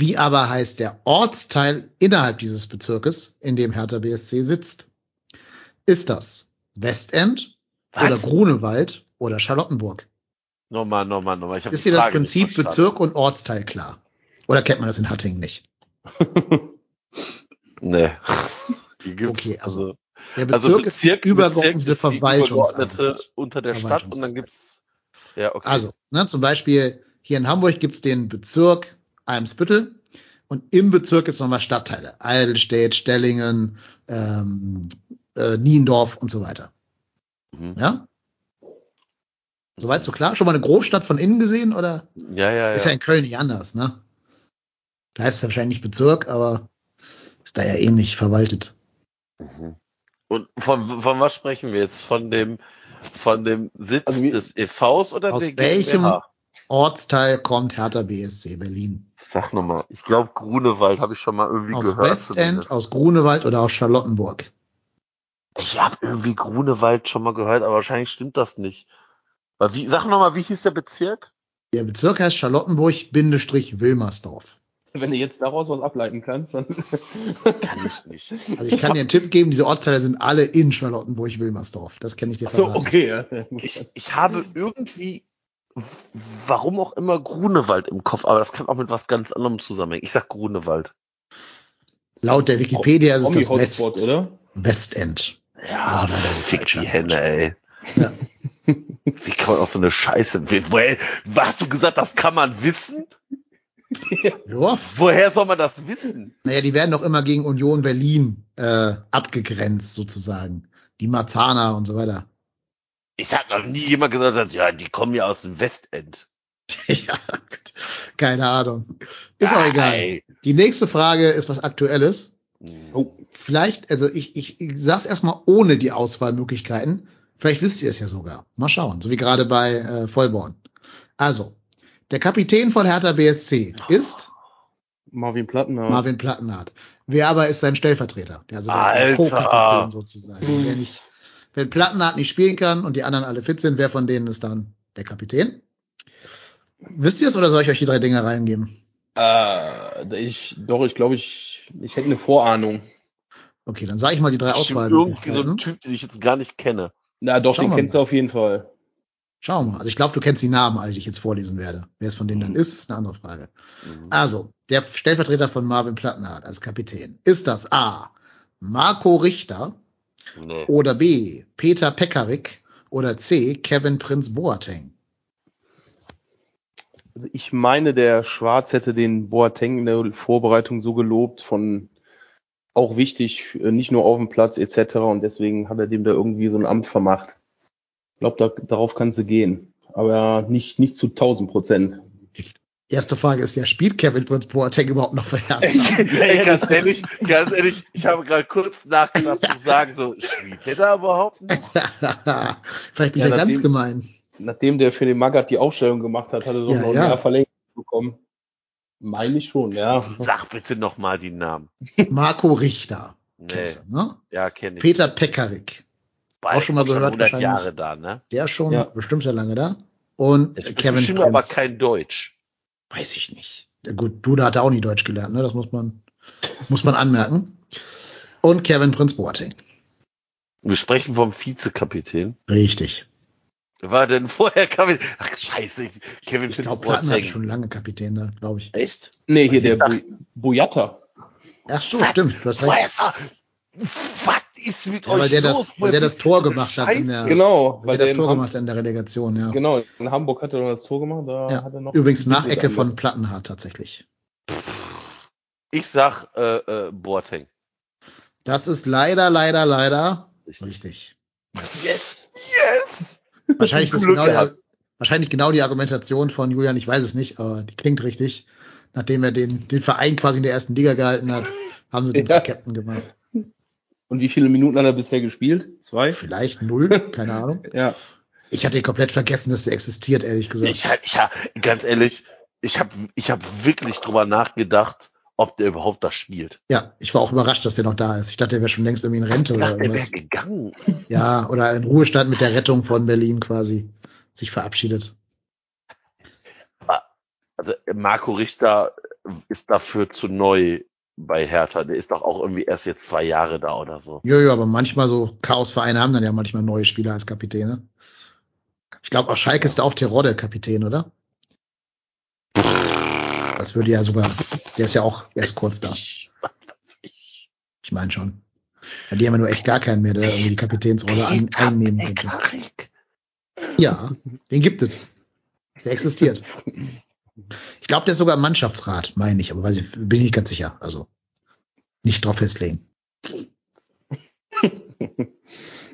Wie aber heißt der Ortsteil innerhalb dieses Bezirkes, in dem Hertha BSC sitzt? Ist das Westend oder Was? Grunewald oder Charlottenburg? Nochmal, nochmal, nochmal. Ist dir das Prinzip. Bezirk und Ortsteil klar? Oder kennt man das in Hattingen nicht? Nee. Okay, also Der also Bezirk ist die Bezirk- übergeordnete Bezirk ist die übergeordnete unter der Stadt und dann gibt's, ja, okay. Also, ne, zum Beispiel hier in Hamburg gibt's den Bezirk Eimsbüttel und im Bezirk gibt's nochmal Stadtteile. Eidelstedt, Stellingen, ähm, äh, Niendorf und so weiter. Mhm. Ja? Soweit so klar? Schon mal eine Großstadt von innen gesehen oder? ja, ja, Ist ja ja. in Köln nicht anders, ne? Da heißt es ja wahrscheinlich nicht Bezirk, aber ist da ja ähnlich verwaltet. Mhm. Und von, von was sprechen wir jetzt? Von dem, von dem Sitz Also wie- des EVs oder Aus der welchem GmbH? Ortsteil kommt Hertha BSC Berlin? Sag nochmal. Ich glaube, Grunewald habe ich schon mal irgendwie Aus gehört. Westend, zumindest. aus Grunewald oder aus Charlottenburg? Ich habe irgendwie Grunewald schon mal gehört, aber wahrscheinlich stimmt das nicht. Aber Wie, sag nochmal, wie hieß der Bezirk? Der Bezirk heißt Charlottenburg-Wilmersdorf. Wenn du jetzt daraus was ableiten kannst, dann. Kann ich nicht. Also ich kann dir einen Tipp geben, diese Ortsteile sind alle in Charlottenburg-Wilmersdorf. Das kenne ich dir Ach so, verraten. okay. Ja. Ich, ich habe irgendwie, warum auch immer, Grunewald im Kopf, aber das kann auch mit was ganz anderem zusammenhängen. Ich sag Grunewald. Laut der Wikipedia ist es das Promi-Hotspot, West, oder? Westend. Ja, Also fick die Hände, ey. Ja. Wie kann man auch so eine Scheiße, woher, hast du gesagt, das kann man wissen? Ja. Woher soll man das wissen? Naja, die werden doch immer gegen Union Berlin äh, abgegrenzt, sozusagen. Die Marzahner und so weiter. Ich hab noch nie jemand gesagt, hat, ja, die kommen ja aus dem Westend. ja, keine Ahnung. Ist auch egal. Die nächste Frage ist was Aktuelles. Oh, Vielleicht, also ich, ich, ich sag's erstmal ohne die Auswahlmöglichkeiten. Vielleicht wisst ihr es ja sogar. Mal schauen, so wie gerade bei äh, Vollborn. Also, der Kapitän von Hertha BSC ist Marvin Plattenhardt. Marvin Plattenhardt. Wer aber ist sein Stellvertreter? Der, also der, der. Co-Kapitän sozusagen. Wer nicht, wenn Plattenhardt nicht spielen kann und die anderen alle fit sind, wer von denen ist dann der Kapitän? Wisst ihr es oder soll ich euch die drei Dinge reingeben? Äh, ich, doch, ich glaube, ich, ich hätte eine Vorahnung. Okay, dann sage ich mal die drei Bestimmt irgendwie so ein Auswahlmöglichkeiten. Typ, den ich jetzt gar nicht kenne. Na, doch, Schauen den kennst mal. du auf jeden Fall. Schauen wir mal. Also ich glaube, du kennst die Namen, alle, die ich jetzt vorlesen werde. Wer es von denen dann ist, ist eine andere Frage. Also, der Stellvertreter von Marvin Plattenhardt als Kapitän. Ist das A. Marco Richter Nee. oder B. Peter Pekarik oder C. Kevin Prinz Boateng? Also ich meine, der Schwarz hätte den Boateng in der Vorbereitung so gelobt von auch wichtig, äh, nicht nur auf dem Platz etc. Und deswegen hat er dem da irgendwie so ein Amt vermacht. Ich glaube, da, darauf kannst du gehen. Aber nicht, nicht zu 1000 Prozent. Erste Frage ist ja, spielt Kevin Prinz Boateng überhaupt noch für Hertha? Ey, ganz ehrlich, ganz ehrlich, ich habe gerade kurz nachgedacht zu sagen, so, spielt der da überhaupt noch? Vielleicht bin ich Ja, ja ganz gemein. Nachdem der für den Magath die Aufstellung gemacht hat, hat er doch Ja, noch ein ja. Jahr Verlängerung bekommen. Meine ich schon, ja. Sag bitte nochmal die Namen. Marco Richter. Nee, Kennst du, ne? ja, kenne ich. Peter Pekarik. Beide auch schon mal gehört 100 wahrscheinlich. Jahre da, ne? Der ist schon Ja. bestimmt ja lange da. Und Kevin bestimmt Prinz. aber kein Deutsch. Weiß ich nicht. Ja, gut, Duda hat auch nie Deutsch gelernt, ne? Das muss man, muss man anmerken. Und Kevin Prinz Boateng. Wir sprechen vom Vizekapitän. Richtig. Wer war denn vorher Kapitän? Ach, scheiße, Kevin Ich Prinz glaube, Platten hat Boateng. schon lange Kapitän da, glaube ich. Echt? Nee, hier Ich der Bu Boyata. Ach so, stimmt, du hast recht. Was ist mit Ja, euch weil der das- los? weil der das Tor gemacht hat Scheiße? in der- Genau, Weil er das in Tor gemacht hat in der Relegation, ja. Genau, in Hamburg hat er noch das Tor gemacht, da Ja. hat er noch. Übrigens nach Ecke von Plattenhardt tatsächlich. Ich sag äh, äh, Boateng. Das ist leider, leider, leider Richtig. richtig. Yes! Yes! Wahrscheinlich, Glück genau der, gehabt. wahrscheinlich genau die Argumentation von Julian, ich weiß es nicht, aber die klingt richtig. Nachdem er den, den Verein quasi in der ersten Liga gehalten hat, haben sie den Ja. zum Captain gemacht. Und wie viele Minuten hat er bisher gespielt? Zwei? Vielleicht null, keine Ahnung. Ja. Ich hatte komplett vergessen, dass der existiert, ehrlich gesagt. Ich, hab- ich hab, ganz ehrlich, ich habe ich hab wirklich drüber nachgedacht, ob der überhaupt das spielt. ja, ich war auch überrascht, dass der noch da ist. Ich dachte, der wäre schon längst irgendwie in Rente Ich oder dachte, der wäre irgendwas. gegangen. Ja, oder in Ruhestand mit der Rettung von Berlin quasi sich verabschiedet. Also Marco Richter ist dafür zu neu bei Hertha. Der ist doch auch irgendwie erst jetzt zwei Jahre da oder so. Ja, ja, aber manchmal so Chaosvereine haben dann ja manchmal neue Spieler als Kapitäne. Ich glaube, auch Schalke ist da auch Terodde Kapitän, oder? Das würde ja sogar, der ist ja auch erst kurz da. Ich, meine schon. Ja, die haben ja nur echt gar keinen mehr, der irgendwie die Kapitänsrolle Peter einnehmen könnte. Ja, den gibt es. Der existiert. Ich glaube, der ist sogar im Mannschaftsrat, meine ich, aber weiß ich, bin ich nicht ganz sicher. Also nicht drauf festlegen.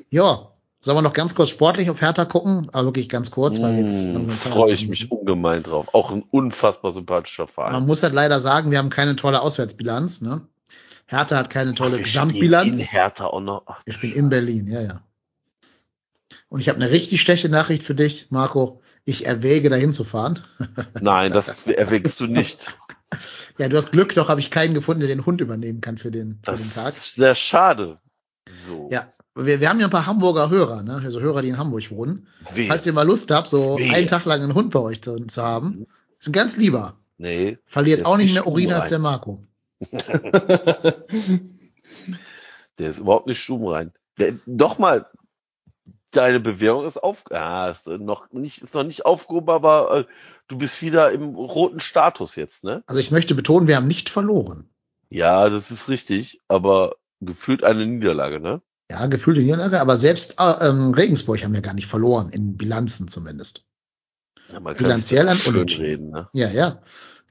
ja, sollen wir noch ganz kurz sportlich auf Hertha gucken? Aber wirklich ganz kurz, weil jetzt Mm, langsam Freue ich mich ungemein drauf. Auch ein unfassbar sympathischer Man Verein. muss halt leider sagen, wir haben keine tolle Auswärtsbilanz. Ne? Hertha hat keine tolle Wir spielen In Gesamtbilanz. Hertha auch noch. Ach, Wir spielen in Berlin, ja, ja. Und ich habe eine richtig schlechte Nachricht für dich, Marco. Ich erwäge, dahin zu fahren. Nein, das erwägst du nicht. Ja, du hast Glück, doch habe ich keinen gefunden, der den Hund übernehmen kann für den, für Das den Tag. ist sehr schade. So. Ja, wir, wir haben ja ein paar Hamburger Hörer, ne? Also Hörer, die in Hamburg wohnen. Wehe. Falls ihr mal Lust habt, so Wehe. einen Tag lang einen Hund bei euch zu, zu haben, ist ein ganz lieber. Nee. Verliert auch nicht mehr Urin als der Marco. Der ist überhaupt nicht stubenrein. Der, doch mal, deine Bewährung ist auf, ah, ist noch nicht, ist noch nicht aufgehoben, aber äh, du bist wieder im roten Status jetzt, ne? Also ich möchte betonen, wir haben nicht verloren. Ja, das ist richtig, aber gefühlt eine Niederlage, ne? Ja, gefühlte Niederlage, aber selbst äh, ähm, Regensburg haben wir gar nicht verloren, in Bilanzen zumindest. Ja, man Bilanziell schön Unentschieden. reden, ne? Ja, ja.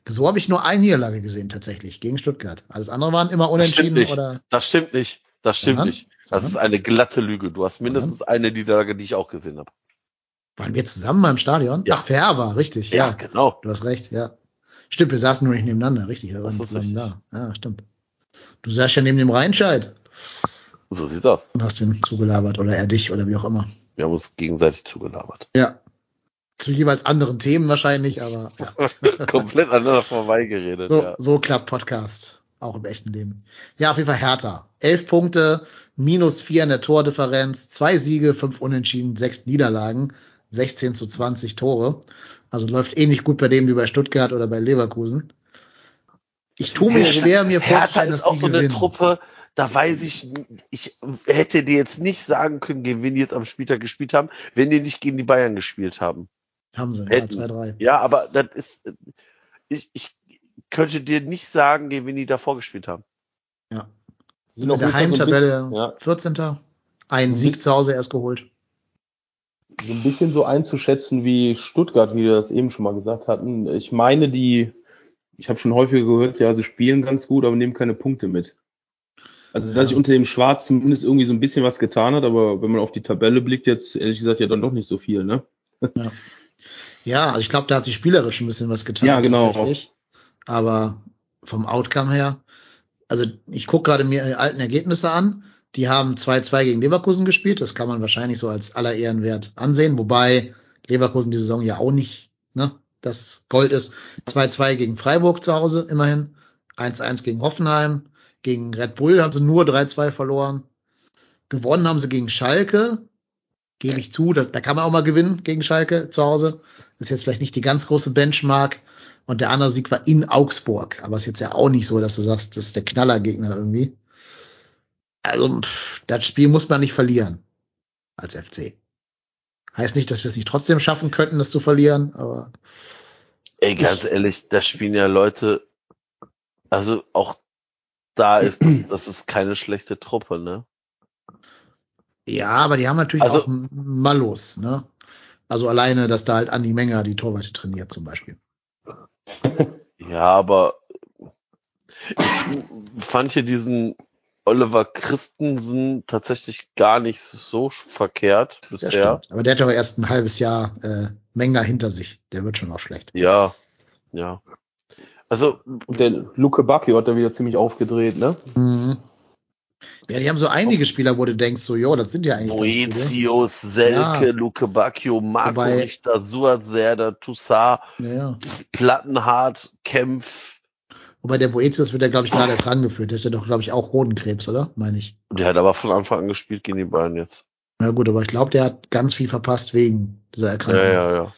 So habe ich nur eine Niederlage gesehen tatsächlich gegen Stuttgart. Alles andere waren immer Das unentschieden nicht. oder Das stimmt nicht. Das stimmt Sondern? nicht. Das ist eine glatte Lüge. Du hast mindestens eine Niederlage, die ich auch gesehen habe. waren wir zusammen mal im Stadion? Ja. Ach, fair war, richtig, ja. genau. Du hast recht, ja. Stimmt, wir saßen nur nicht nebeneinander, richtig, wir waren zusammen da. Ja, stimmt. Du saßt ja neben dem Rheinscheid So sieht's aus. und hast ihn zugelabert oder er dich oder wie auch immer. Wir haben uns gegenseitig zugelabert. Ja. Zu jeweils anderen Themen wahrscheinlich, aber ja. Komplett aneinander vorbeigeredet, So, ja. so klappt Podcast. Auch im echten Leben. Ja, auf jeden Fall härter. Elf Punkte, minus vier in der Tordifferenz, zwei Siege, fünf Unentschieden, sechs Niederlagen, 16 zu 20 Tore. Also läuft ähnlich gut bei dem wie bei Stuttgart oder bei Leverkusen. Ich tue mir schwer, mir vorzustellen, ist dass auch die so eine gewinnen. Truppe, da weiß ich, ich hätte dir jetzt nicht sagen können, gegen wen die jetzt am Spieltag gespielt haben, wenn die nicht gegen die Bayern gespielt haben. Haben sie, ja, hätten. zwei, drei. Ja, aber das ist, ich, ich könnte dir nicht sagen, gegen wen die davor gespielt haben. Sind In der so Heimtabelle bisschen- ja. 14. Ein. Sieg zu Hause erst geholt. so ein bisschen so einzuschätzen wie Stuttgart, wie wir das eben schon mal gesagt hatten. Ich meine, die, ich habe schon häufiger gehört, ja, sie spielen ganz gut, aber nehmen keine Punkte mit. Also, dass sich unter dem Schwarz zumindest irgendwie so ein bisschen was getan hat, aber wenn man auf die Tabelle blickt, jetzt ehrlich gesagt ja dann doch nicht so viel, ne? Ja, ja also ich glaube, da hat sich spielerisch ein bisschen was getan. Ja, genau. tatsächlich. Aber vom Outcome her, also ich gucke gerade mir die alten Ergebnisse an. Die haben 2-2 gegen Leverkusen gespielt. Das kann man wahrscheinlich so als aller Ehrenwert ansehen. Wobei Leverkusen die Saison ja auch nicht ne, das Gold ist. 2-2 gegen Freiburg zu Hause, immerhin. 1-1 gegen Hoffenheim. Gegen Red Bull haben sie nur 3-2 verloren. Gewonnen haben sie gegen Schalke. Gebe ich zu, das, da kann man auch mal gewinnen gegen Schalke zu Hause. Das ist jetzt vielleicht nicht die ganz große Benchmark. Und der andere Sieg war in Augsburg. Aber ist jetzt ja auch nicht so, dass du sagst, das ist der Knallergegner irgendwie. Also, pff, das Spiel muss man nicht verlieren. Als FC. Heißt nicht, dass wir es nicht trotzdem schaffen könnten, das zu verlieren, aber Ey, ganz ehrlich, da spielen ja Leute, also auch da ist, das, das ist keine schlechte Truppe, ne? ja, aber die haben natürlich Also- auch Malus, ne? Also alleine, dass da halt Andi Menger die Torwarte trainiert zum Beispiel. Ja, aber ich fand hier diesen Oliver Christensen tatsächlich gar nicht so verkehrt Das bisher. stimmt. Aber der hat doch erst ein halbes Jahr äh, Menger hinter sich. Der wird schon auch schlecht. Ja, ja. Also, Und der Luke Bacchio hat da wieder ziemlich aufgedreht, ne? Mhm. Ja, die haben so einige Spieler, wo du denkst, so, jo, das sind ja eigentlich. Boetius, Selke, Ja. Luke Bacchio, Marco Wobei- Richter, Suat Toussaint, Ja, ja. Plattenhardt, Kempf. Wobei der Boetius wird ja, glaube ich, gerade erst rangeführt. Der hat ja doch, glaube ich, auch Hodenkrebs, oder? Meine ich. Der hat aber von Anfang an gespielt gegen die Bayern jetzt. Na gut, aber ich glaube, der hat ganz viel verpasst wegen dieser Erkrankung. Ja, ja, ja.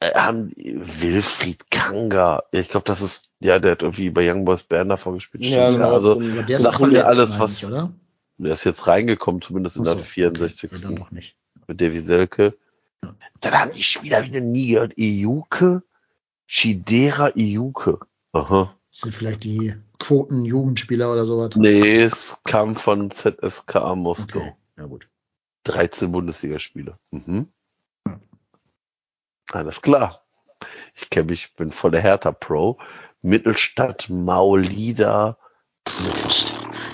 Äh, haben Wilfried Kanga. Ja, Ich glaube, das ist, ja, der hat irgendwie bei Young Boys Bern davor gespielt. Ja, genau, Also, der ist Sagt mir verletzt, alles, was- oder? der ist jetzt reingekommen, zumindest in so, der 64. Okay, noch nicht. mit Davy Selke. Ja. Dann haben die Spieler wieder nie gehört. Iuke, Shidera Iuke. Aha. Das sind vielleicht die Quoten-Jugendspieler oder sowas. Nee, es kam von ZSKA Moskau. Okay, ja gut. 13 Bundesligaspiele. Mhm. Alles klar. Ich kenne mich, bin voll der Hertha-Pro. Mittelstadt, Maulida.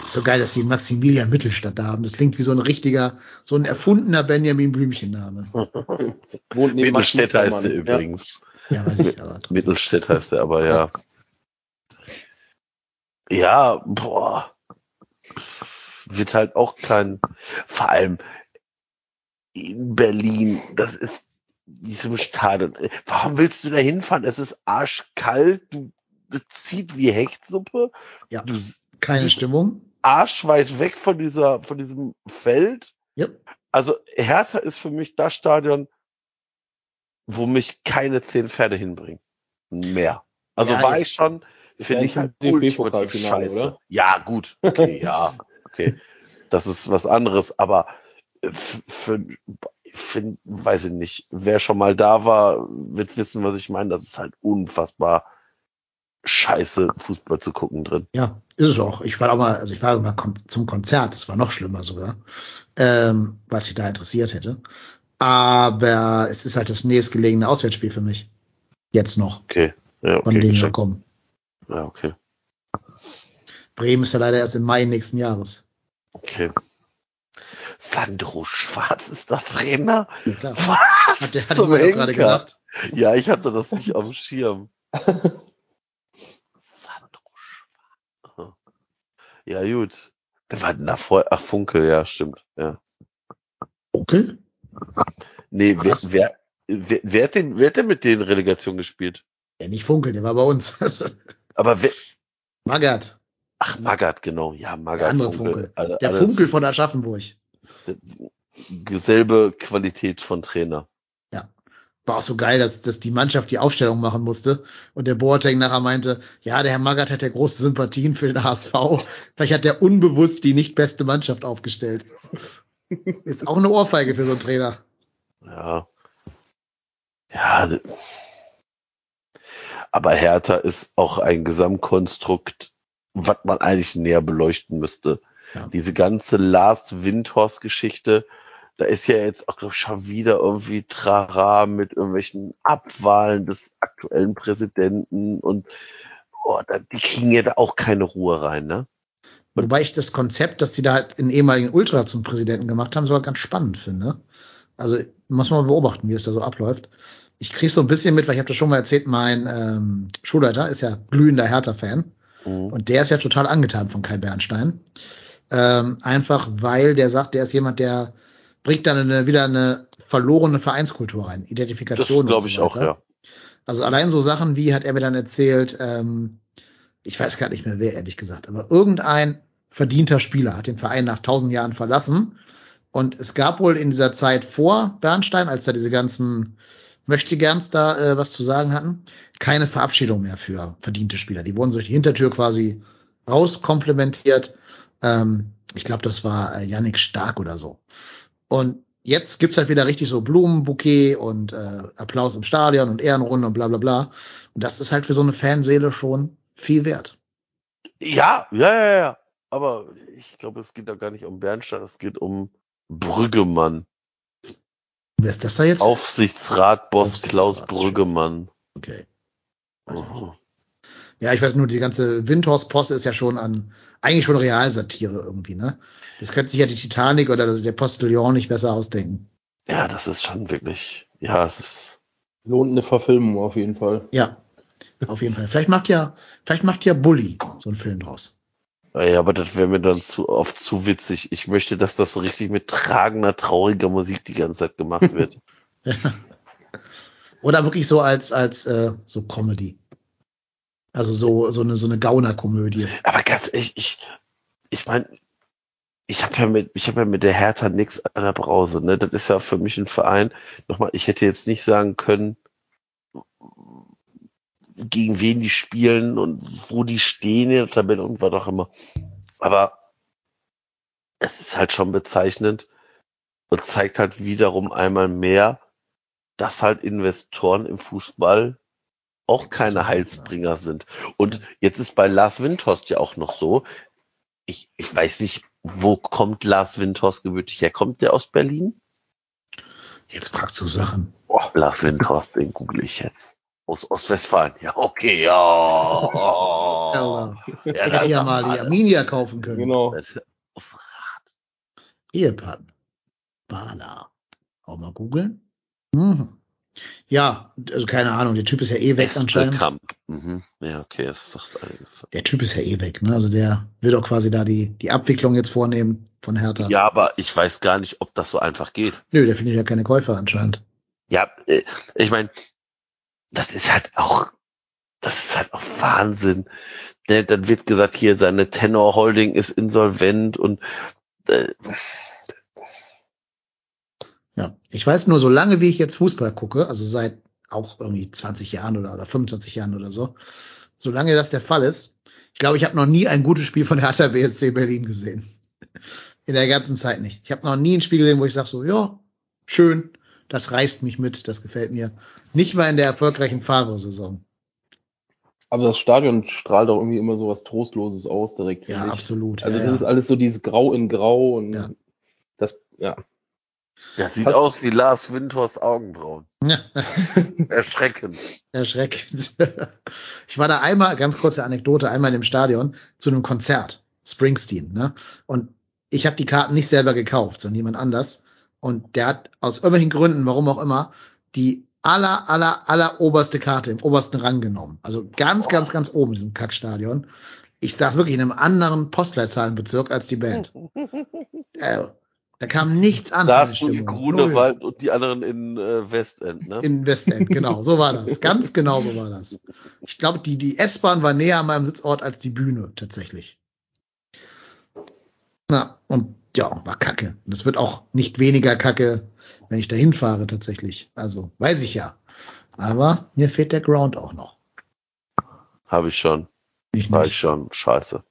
So geil, dass die Maximilian Mittelstadt da haben. Das klingt wie so ein richtiger, so ein erfundener Benjamin Blümchen-Name. Mittelstädter heißt der übrigens. Ja, weiß ich, aber. Mittelstädt heißt er, aber ja. Ja, boah. Wird halt auch kein, vor allem in Berlin, das ist diesem Stadion. Warum willst du da hinfahren? Es ist arschkalt, du, zieht wie Hechtsuppe. Ja. Du, Keine Stimmung. arschweit weg von dieser, von diesem Feld. Yep. Also Hertha ist für mich das Stadion, wo mich keine zehn Pferde hinbringen. Mehr. Also Ja, war ich schon, finde ich halt ein ultimativ scheiße. oder? Ja, gut. Okay, ja. Okay. Das ist was anderes, aber für, für, weiß ich nicht. Wer schon mal da war, wird wissen, was ich meine. Das ist halt unfassbar scheiße, Fußball zu gucken drin. Ja, ist es auch. Ich war auch mal, also ich war mal kon zum Konzert, das war noch schlimmer sogar, ähm, was ich da interessiert hätte. Aber es ist halt das nächstgelegene Auswärtsspiel für mich. Jetzt noch, Okay. Ja, von okay. denen wir kommen. Ja, okay. Bremen ist ja leider erst im Mai nächsten Jahres. Okay. Sandro Schwarz ist der Trainer? Ja, klar. Was? Hat der hat Zum Henker? gerade gesagt. Ja, ich hatte das nicht auf dem Schirm. Sandro Schwarz. Ja, gut. Wer war denn da vorher? Ach, Funkel, ja, stimmt. Ja. Okay. Nee, wer, wer, wer, wer, hat denn, wer hat denn mit denen Relegation gespielt? Ja, nicht Funkel, der war bei uns. Aber wer, Magath, ach, Magath, genau. Ja, Magath. der andere Funkel. Alle- Der Funkel von Aschaffenburg. Selbe Qualität von Trainer. War auch so geil, dass, dass die Mannschaft die Aufstellung machen musste und der Boateng nachher meinte, ja, der Herr Magath hat ja große Sympathien für den HSV. Vielleicht hat der unbewusst die nicht beste Mannschaft aufgestellt. Ist auch eine Ohrfeige für so einen Trainer. Ja. Ja. Aber Hertha ist auch ein Gesamtkonstrukt, was man eigentlich näher beleuchten müsste. Ja. Diese ganze Last Windhorst Geschichte, da ist ja jetzt auch glaub ich, schon wieder irgendwie Trara mit irgendwelchen Abwahlen des aktuellen Präsidenten und oh, da, die kriegen ja da auch keine Ruhe rein, ne? Wobei ich das Konzept, dass die da halt einen ehemaligen Ultra zum Präsidenten gemacht haben, sogar ganz spannend finde. Also muss man mal beobachten, wie es da so abläuft. Ich kriege so ein bisschen mit, weil ich habe das schon mal erzählt, mein ähm, Schulleiter ist ja glühender Hertha-Fan. Mhm. Und der ist ja total angetan von Kai Bernstein. Ähm, einfach weil der sagt, der ist jemand, der bringt dann eine, wieder eine verlorene Vereinskultur rein, Das Identifikation. und glaube so ich auch, weiter. ja. Also allein so Sachen wie hat er mir dann erzählt, ähm, ich weiß gar nicht mehr wer, ehrlich gesagt, aber irgendein verdienter Spieler hat den Verein nach tausend Jahren verlassen. Und es gab wohl in dieser Zeit vor Bernstein, als da diese ganzen Möchtegerns da äh, was zu sagen hatten, keine Verabschiedung mehr für verdiente Spieler. Die wurden so durch die Hintertür quasi rauskomplementiert. Ähm, ich glaube, das war äh, Yannick Stark oder so. Und jetzt gibt's halt wieder richtig so Blumenbouquet und äh, Applaus im Stadion und Ehrenrunde und bla bla bla. Und das ist halt für so eine Fanseele schon viel wert. Ja, ja, ja, ja. Aber ich glaube, es geht da gar nicht um Bernstein, es geht um Brüggemann. Wer ist das da jetzt? Aufsichtsrat-Boss Klaus Aufsichtsrat, Brüggemann. Okay. Oh. Ja, ich weiß nur, die ganze Windhorst-Posse ist ja schon an, eigentlich schon Realsatire irgendwie, ne? Das könnte sich ja die Titanic oder der Postillon nicht besser ausdenken. Ja, das ist schon wirklich, ja, es ist, Lohnt eine Verfilmung auf jeden Fall. Ja, auf jeden Fall. Vielleicht macht ja, vielleicht macht ja Bully so einen Film draus. ja, aber das wäre mir dann zu oft zu witzig. Ich möchte, dass das so richtig mit tragender, trauriger Musik die ganze Zeit gemacht wird. Oder wirklich so als, als äh, so Comedy. Also so, so eine, so eine Gauner-Komödie. aber ganz ehrlich, ich, ich meine, ich habe ja mit, ich habe ja mit der Hertha nix an der Brause, ne? Das ist ja für mich ein Verein. Nochmal, ich hätte jetzt nicht sagen können, gegen wen die spielen und wo die stehen in der Tabelle und was auch immer. Aber es ist halt schon bezeichnend und zeigt halt wiederum einmal mehr, dass halt Investoren im Fußball auch keine Heilsbringer sind. Und jetzt ist bei Lars Windhorst ja auch noch so, ich, ich weiß nicht, wo kommt Lars Windhorst gebürtig her? Kommt der aus Berlin? Jetzt fragst du Sachen. Oh, Lars Windhorst, den google ich jetzt. Aus Ostwestfalen. Ja, okay, ja. Alter. ja Hätte ja mal die Arminia kaufen können. Genau. Aus Rat. Ehepaar. Bala. Auch mal googeln. Mhm. Ja, also keine Ahnung, der Typ ist ja eh weg anscheinend. Esbekamp. Mhm. Ja, okay, das sagt einiges. Der Typ ist ja eh weg, ne? Also der will doch quasi da die, die Abwicklung jetzt vornehmen von Hertha. Ja, aber ich weiß gar nicht, ob das so einfach geht. Nö, der findet ja keine Käufer anscheinend. Ja, äh, ich meine, das ist halt auch, das ist halt auch Wahnsinn. Ne, Dann wird gesagt, hier seine Tenor Holding ist insolvent und äh, Ja, ich weiß nur, so lange wie ich jetzt Fußball gucke, also seit auch irgendwie 20 Jahren oder, oder 25 Jahren oder so, solange das der Fall ist, ich glaube, ich habe noch nie ein gutes Spiel von der Hertha BSC Berlin gesehen. In der ganzen Zeit nicht. Ich habe noch nie ein Spiel gesehen, wo ich sage so, ja, schön, das reißt mich mit, das gefällt mir. Nicht mal in der erfolgreichen Favre-Saison. Aber das Stadion strahlt auch irgendwie immer so was Trostloses aus direkt. Ja, ich. absolut. Also ja, das ja. ist alles so dieses Grau in Grau und Ja. das, ja. Ja, sieht Hast- aus wie Lars Winters Augenbrauen. Ja, Erschreckend. erschreckend. Ich war da einmal, ganz kurze Anekdote, einmal im Stadion zu einem Konzert, Springsteen, ne? Und ich habe die Karten nicht selber gekauft, sondern jemand anders. Und der hat aus irgendwelchen Gründen, warum auch immer, die aller, aller, aller oberste Karte im obersten Rang genommen. Also ganz, ganz, ganz oben in diesem Kackstadion. Ich saß wirklich in einem anderen Postleitzahlenbezirk als die Band. äh, da kam nichts an. Da du in. Grunewald und die anderen in äh, Westend, ne? In Westend, genau, so war das. Ganz genau so war das. Ich glaube, die, die S-Bahn war näher an meinem Sitzort als die Bühne, tatsächlich. Na, und ja, war kacke. Und es wird auch nicht weniger kacke, wenn ich dahin fahre, tatsächlich. Also, weiß ich ja. Aber mir fehlt der Ground auch noch. Habe ich schon. Ich War ich schon. Scheiße.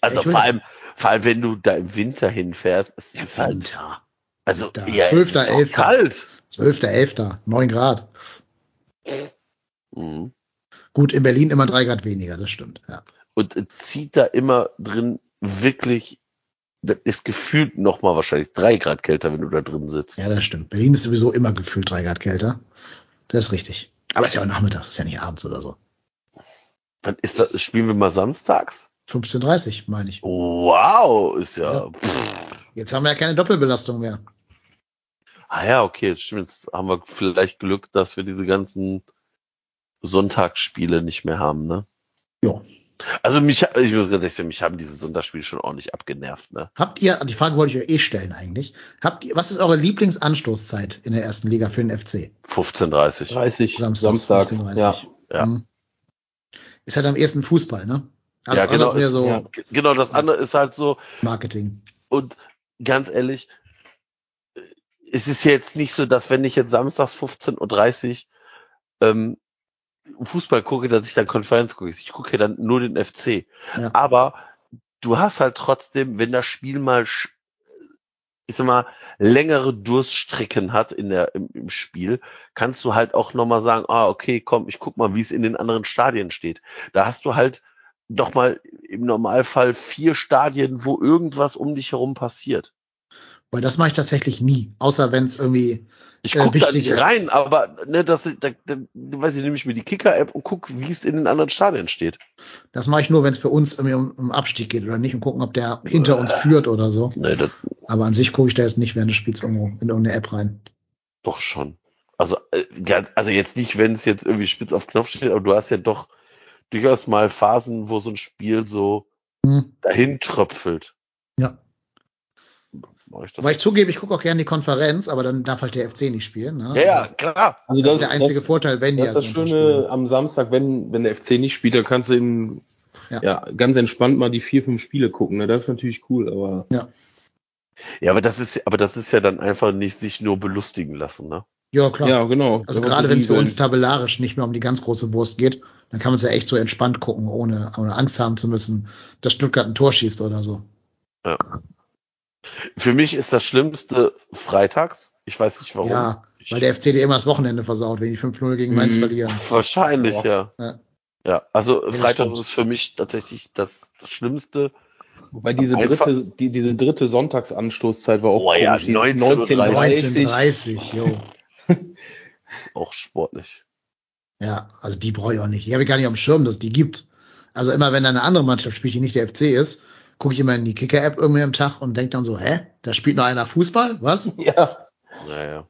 Also will- vor allem, vor allem, wenn du da im Winter hinfährst, es Der ist halt, Winter. also, ja, 12., es ist doch 11.. kalt. 12.11., 9 Grad. Mhm. Gut, in Berlin immer 3 Grad weniger, das stimmt. Ja. Und es zieht da immer drin wirklich, das ist gefühlt noch mal wahrscheinlich drei Grad kälter, wenn du da drin sitzt. ja, das stimmt. Berlin ist sowieso immer gefühlt 3 Grad kälter. Das ist richtig. Aber ist ja auch nachmittags, ist ja nicht abends oder so. Wann ist das, spielen wir mal samstags? 15.30 meine ich. Wow, ist ja, Ja. Jetzt haben wir ja keine Doppelbelastung mehr. Ah ja, okay, jetzt stimmt. Jetzt haben wir vielleicht Glück, dass wir diese ganzen Sonntagsspiele nicht mehr haben, ne? Ja. Also mich, ich muss ganz ehrlich sagen, mich haben diese Sonntagsspiele schon ordentlich abgenervt, ne? Habt ihr, die Frage wollte ich euch eh stellen eigentlich. Habt ihr, was ist eure Lieblingsanstoßzeit in der ersten Liga für den FC? 15:30. 30 Samstags, Samstags. 15:30. Ja. Ja. Mhm. Ist halt am ehesten Fußball, ne? Alles Ja, genau, ist so ja. Genau, das andere ist halt so, Marketing. und ganz ehrlich, äh, es ist jetzt nicht so, dass wenn ich jetzt samstags 15.30 Uhr ähm, Fußball gucke, dass ich dann Konferenz gucke. Ich gucke dann nur den FC. Ja. Aber du hast halt trotzdem, wenn das Spiel mal, sch- ich sag mal, längere Durststrecken hat in der, im, im Spiel, kannst du halt auch nochmal sagen, ah, okay, komm, ich guck mal, wie es in den anderen Stadien steht. Da hast du halt nochmal im Normalfall vier Stadien, wo irgendwas um dich herum passiert. Weil das mache ich tatsächlich nie. Außer wenn es irgendwie, Ich Äh, guck da wichtig nicht ist- rein, aber ne, das, da, da, weiß ich, nehme ich mir die Kicker-App und guck, wie es in den anderen Stadien steht. das mache ich nur, wenn es für uns irgendwie um, um Abstieg geht oder nicht und gucken, ob der hinter uns führt oder so. Ne, das Aber an sich gucke ich da jetzt nicht während des Spiels irgendwo in irgendeine App rein. doch schon. Also, äh, also jetzt nicht, wenn es jetzt irgendwie spitz auf Knopf steht, aber du hast ja doch durchaus mal Phasen, wo so ein Spiel so Hm. dahin tröpfelt. Ja. Ich das? Weil ich zugebe, ich gucke auch gerne die Konferenz, aber dann darf halt der FC nicht spielen. Ne? Ja, ja, klar. Also Das, ist der einzige das, Vorteil, wenn die Das ist das als Sonntag Schöne spielen. am Samstag, wenn, wenn der FC nicht spielt, dann kannst du in, Ja. ja. ganz entspannt mal die vier, fünf Spiele gucken. Ne? Das ist natürlich cool, aber Ja, aber das ist, aber das ist ja dann einfach nicht sich nur belustigen lassen, ne? Ja, klar. ja, genau. Also man gerade wenn es für uns tabellarisch nicht mehr um die ganz große Wurst geht, dann kann man es ja echt so entspannt gucken, ohne, ohne Angst haben zu müssen, dass Stuttgart ein Tor schießt oder so. Für mich ist das Schlimmste freitags. Ich weiß nicht warum. Ja, weil der FC dir immer das Wochenende versaut, wenn die 5-0 gegen Mainz Mhm. verlieren. Wahrscheinlich, ja. Ja. Ja, also das Freitag ist für mich tatsächlich das, das Schlimmste. Wobei diese Einfach- dritte, die, diese dritte Sonntagsanstoßzeit war auch Oh ja, komisch. Dieses 19:30. 1930, jo. Auch sportlich. Ja, also die brauche ich auch nicht. Die habe ich gar nicht auf dem Schirm, dass es die gibt. Also immer wenn da eine andere Mannschaft spielt, die nicht der FC ist, gucke ich immer in die Kicker-App irgendwie am Tag und denke dann so, hä? Da spielt noch einer Fußball? Was? Ja. Naja.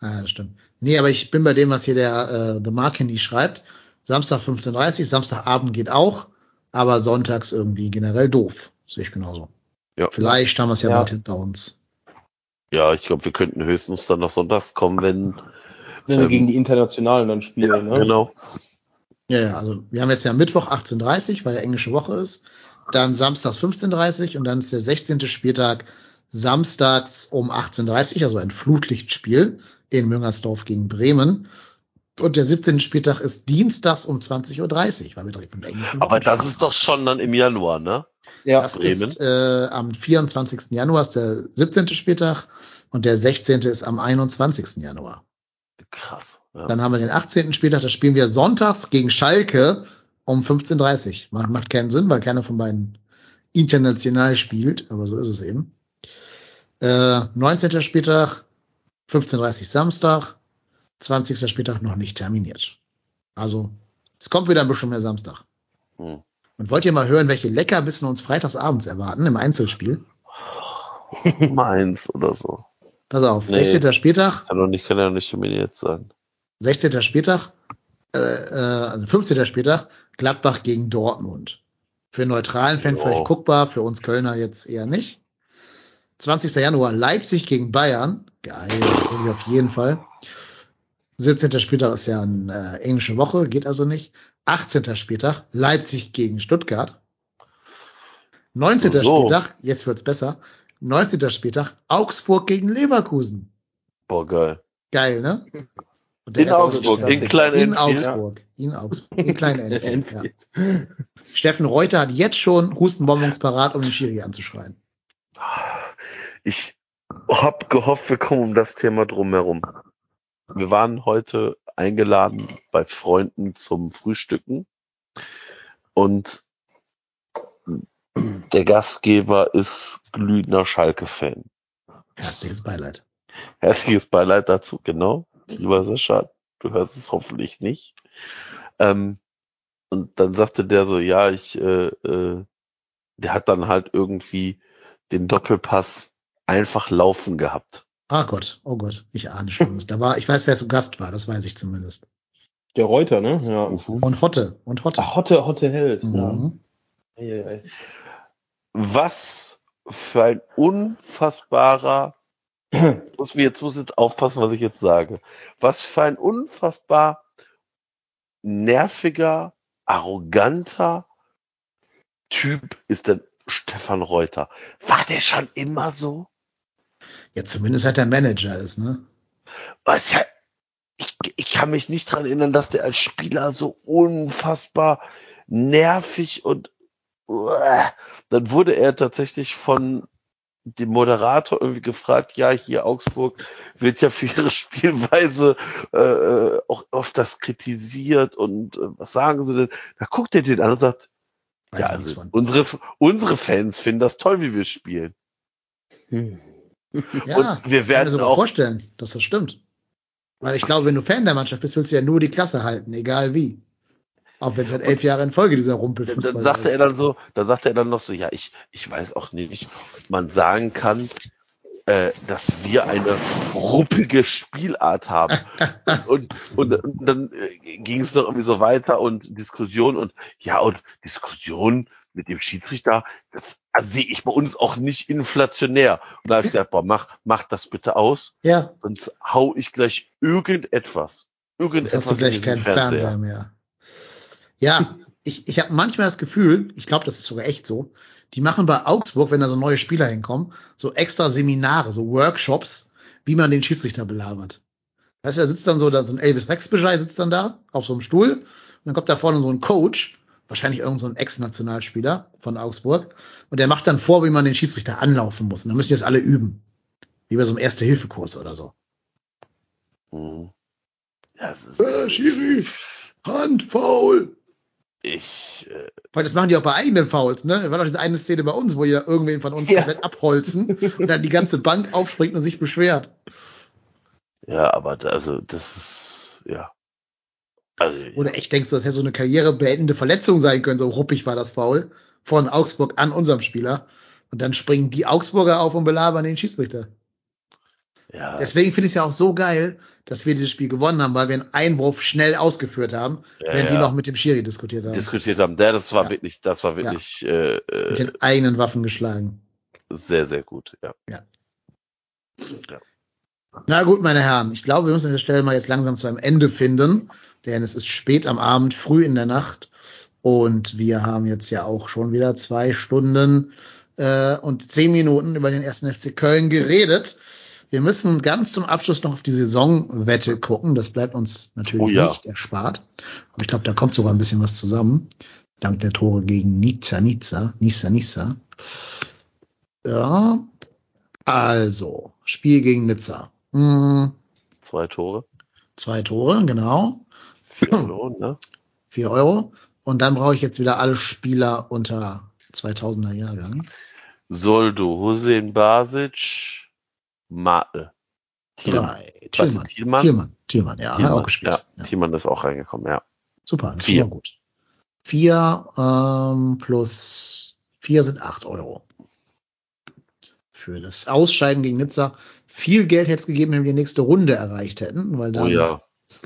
Ah, das stimmt. Nee, aber ich bin bei dem, was hier der äh, The Mark Handy schreibt. Samstag 15.30 Samstagabend geht auch, aber sonntags irgendwie generell doof. Sehe ich genauso. Ja. Vielleicht haben wir es ja, Ja. bald hinter uns. Ja, ich glaube, wir könnten höchstens dann noch sonntags kommen, wenn. Wenn wir Ähm, gegen die Internationalen dann spielen. ne? Genau. Ja, ja, also wir haben jetzt ja Mittwoch 18.30 weil ja englische Woche ist. Dann samstags 15.30 und dann ist der 16. Spieltag samstags um 18.30 also ein Flutlichtspiel in Müngersdorf gegen Bremen. Und der 17. Spieltag ist dienstags um 20.30 Uhr, weil wir direkt von der englischen Aber das ist doch schon dann im Januar, ne? Ja, Das Bremen. ist äh, am 24. Januar ist der 17. Spieltag und der 16. ist am 21. Januar. Krass. Ja. Dann haben wir den 18. Spieltag, da spielen wir sonntags gegen Schalke um 15.30 Uhr. Macht, macht keinen Sinn, weil keiner von beiden international spielt, aber so ist es eben. Äh, 19. Spieltag, 15.30 Uhr Samstag, 20. Spieltag noch nicht terminiert. Also, es kommt wieder ein bisschen mehr Samstag. Hm. Und wollt ihr mal hören, welche Leckerbissen uns freitagsabends erwarten im Einzelspiel? Mainz oder so. Pass auf, Nee. 16. Spieltag, Kann doch nicht, kann ja nicht terminiert sein. 16. Spieltag, äh, äh, 15. Spieltag, Gladbach gegen Dortmund. Für einen neutralen Fan Jo. vielleicht guckbar, für uns Kölner jetzt eher nicht. 20. Januar, Leipzig gegen Bayern. Geil, auf jeden Fall. 17. Spieltag ist ja eine äh, englische Woche, geht also nicht. 18. Spieltag, Leipzig gegen Stuttgart. 19. So. Spieltag, jetzt wird's besser. 19. Spieltag, Augsburg gegen Leverkusen. Boah, geil. Geil, ne? Und In Augsburg, in kleinen in Enfield. Augsburg, in Augsburg, in kleinen Enfield. ja. Steffen Reuter hat jetzt schon Hustenbonbons parat, um den Schiri anzuschreien. Ich hab gehofft, wir kommen um das Thema drumherum. Wir waren heute eingeladen bei Freunden zum Frühstücken und der Gastgeber ist glühender Schalke-Fan. Herzliches Beileid. Herzliches Beileid dazu, genau. Lieber Sascha, du hörst es hoffentlich nicht. Ähm, und dann sagte der so, ja, ich, äh, äh, der hat dann halt irgendwie den Doppelpass einfach laufen gehabt. Ah Gott, oh Gott, ich ahne schon. Da war, ich weiß, wer zu Gast war, das weiß ich zumindest. Der Reuter, ne? Ja. Und Hotte, und Hotte. Ach, Hotte, Hotte Held. Mhm. Ja. Ei, ei, ei. Was für ein unfassbarer, ich muss mir jetzt, muss jetzt aufpassen, was ich jetzt sage. Was für ein unfassbar nerviger, arroganter Typ ist denn Stefan Reuter? War der schon immer so? Ja, zumindest seit der Manager ist, ne? Was ja, ich, ich kann mich nicht dran erinnern, dass der als Spieler so unfassbar nervig und uah. dann wurde er tatsächlich von dem Moderator irgendwie gefragt, ja, hier Augsburg wird ja für ihre Spielweise äh, äh, auch oft das kritisiert und äh, was sagen sie denn? Da guckt er den an und sagt, Weiß ja, also unsere, unsere Fans finden das toll, wie wir spielen. Hm. Ja, und wir kann mir werden sogar auch vorstellen, dass das stimmt. Weil ich glaube, wenn du Fan der Mannschaft bist, willst du ja nur die Klasse halten, egal wie. Auch wenn es halt elf Jahre in Folge dieser Rumpelfußball dann sagte ist. er dann so, dann sagte er dann noch so, ja, ich, ich weiß auch nicht, ob man sagen kann, äh, dass wir eine ruppige Spielart haben. und, und, und dann äh, ging es noch irgendwie so weiter und Diskussion und ja, und Diskussion mit dem Schiedsrichter, das also sehe ich bei uns auch nicht inflationär. Und da habe ich gesagt, boah, mach, mach das bitte aus, Ja, sonst hau ich gleich irgendetwas. jetzt Irgendetwas hast du gleich keinen Fernseher mehr. Ja, ich, ich habe manchmal das Gefühl, ich glaube, das ist sogar echt so, die machen bei Augsburg, wenn da so neue Spieler hinkommen, so extra Seminare, so Workshops, wie man den Schiedsrichter belabert. Weißt du, da sitzt dann so, da so ein Elvis Rexbejai sitzt dann da auf so einem Stuhl und dann kommt da vorne so ein Coach, wahrscheinlich irgend so ein Ex-Nationalspieler von Augsburg und der macht dann vor, wie man den Schiedsrichter anlaufen muss und dann müssen die das alle üben. Wie bei so einem Erste-Hilfe-Kurs oder so. Mhm. Ja, es ist, Äh, Schiri, Handfoul! ich, äh, Weil das machen die auch bei eigenen Fouls, ne? Da war doch diese eine Szene bei uns, wo ja irgendwen von uns Ja. komplett abholzen und dann die ganze Bank aufspringt und sich beschwert. ja, aber da, also das ist, ja. Also, Oder echt denkst du, das hätte so eine karrierebeendende Verletzung sein können, so ruppig war das Foul von Augsburg an unserem Spieler. Und dann springen die Augsburger auf und belabern den Schiedsrichter. ja, Deswegen finde ich es ja auch so geil, dass wir dieses Spiel gewonnen haben, weil wir einen Einwurf schnell ausgeführt haben, Ja, während die ja. noch mit dem Schiri diskutiert haben. diskutiert haben. Der, das war Ja. wirklich, das war wirklich äh, mit äh, den eigenen Waffen geschlagen. sehr, sehr gut, ja. Ja. ja. Na gut, meine Herren, ich glaube, wir müssen an der Stelle mal jetzt langsam zu einem Ende finden, denn es ist spät am Abend, früh in der Nacht und wir haben jetzt ja auch schon wieder zwei Stunden äh, und zehn Minuten über den ersten FC Köln geredet. Wir müssen ganz zum Abschluss noch auf die Saisonwette gucken. Das bleibt uns natürlich Oh ja. nicht erspart. Aber ich glaube, da kommt sogar ein bisschen was zusammen. Dank der Tore gegen Nizza, Nizza, Nizza, Nizza. Ja. Also, Spiel gegen Nizza. Hm, Zwei Tore. zwei Tore, genau. Vier Millionen, ne? Vier Euro. Und dann brauche ich jetzt wieder alle Spieler unter 2000er Jahrgang. Soldo, Hussein Basic, Matel. Thielmann. Thielmann. Thielmann? Thielmann. Thielmann, ja, hat auch gespielt. Ja, Ja. Thielmann ist auch reingekommen, ja. Super, das Vier. gut. Vier ähm, plus vier sind acht Euro. Für das Ausscheiden gegen Nizza. Viel Geld hätte es gegeben, wenn wir die nächste Runde erreicht hätten, weil Oh dann ja.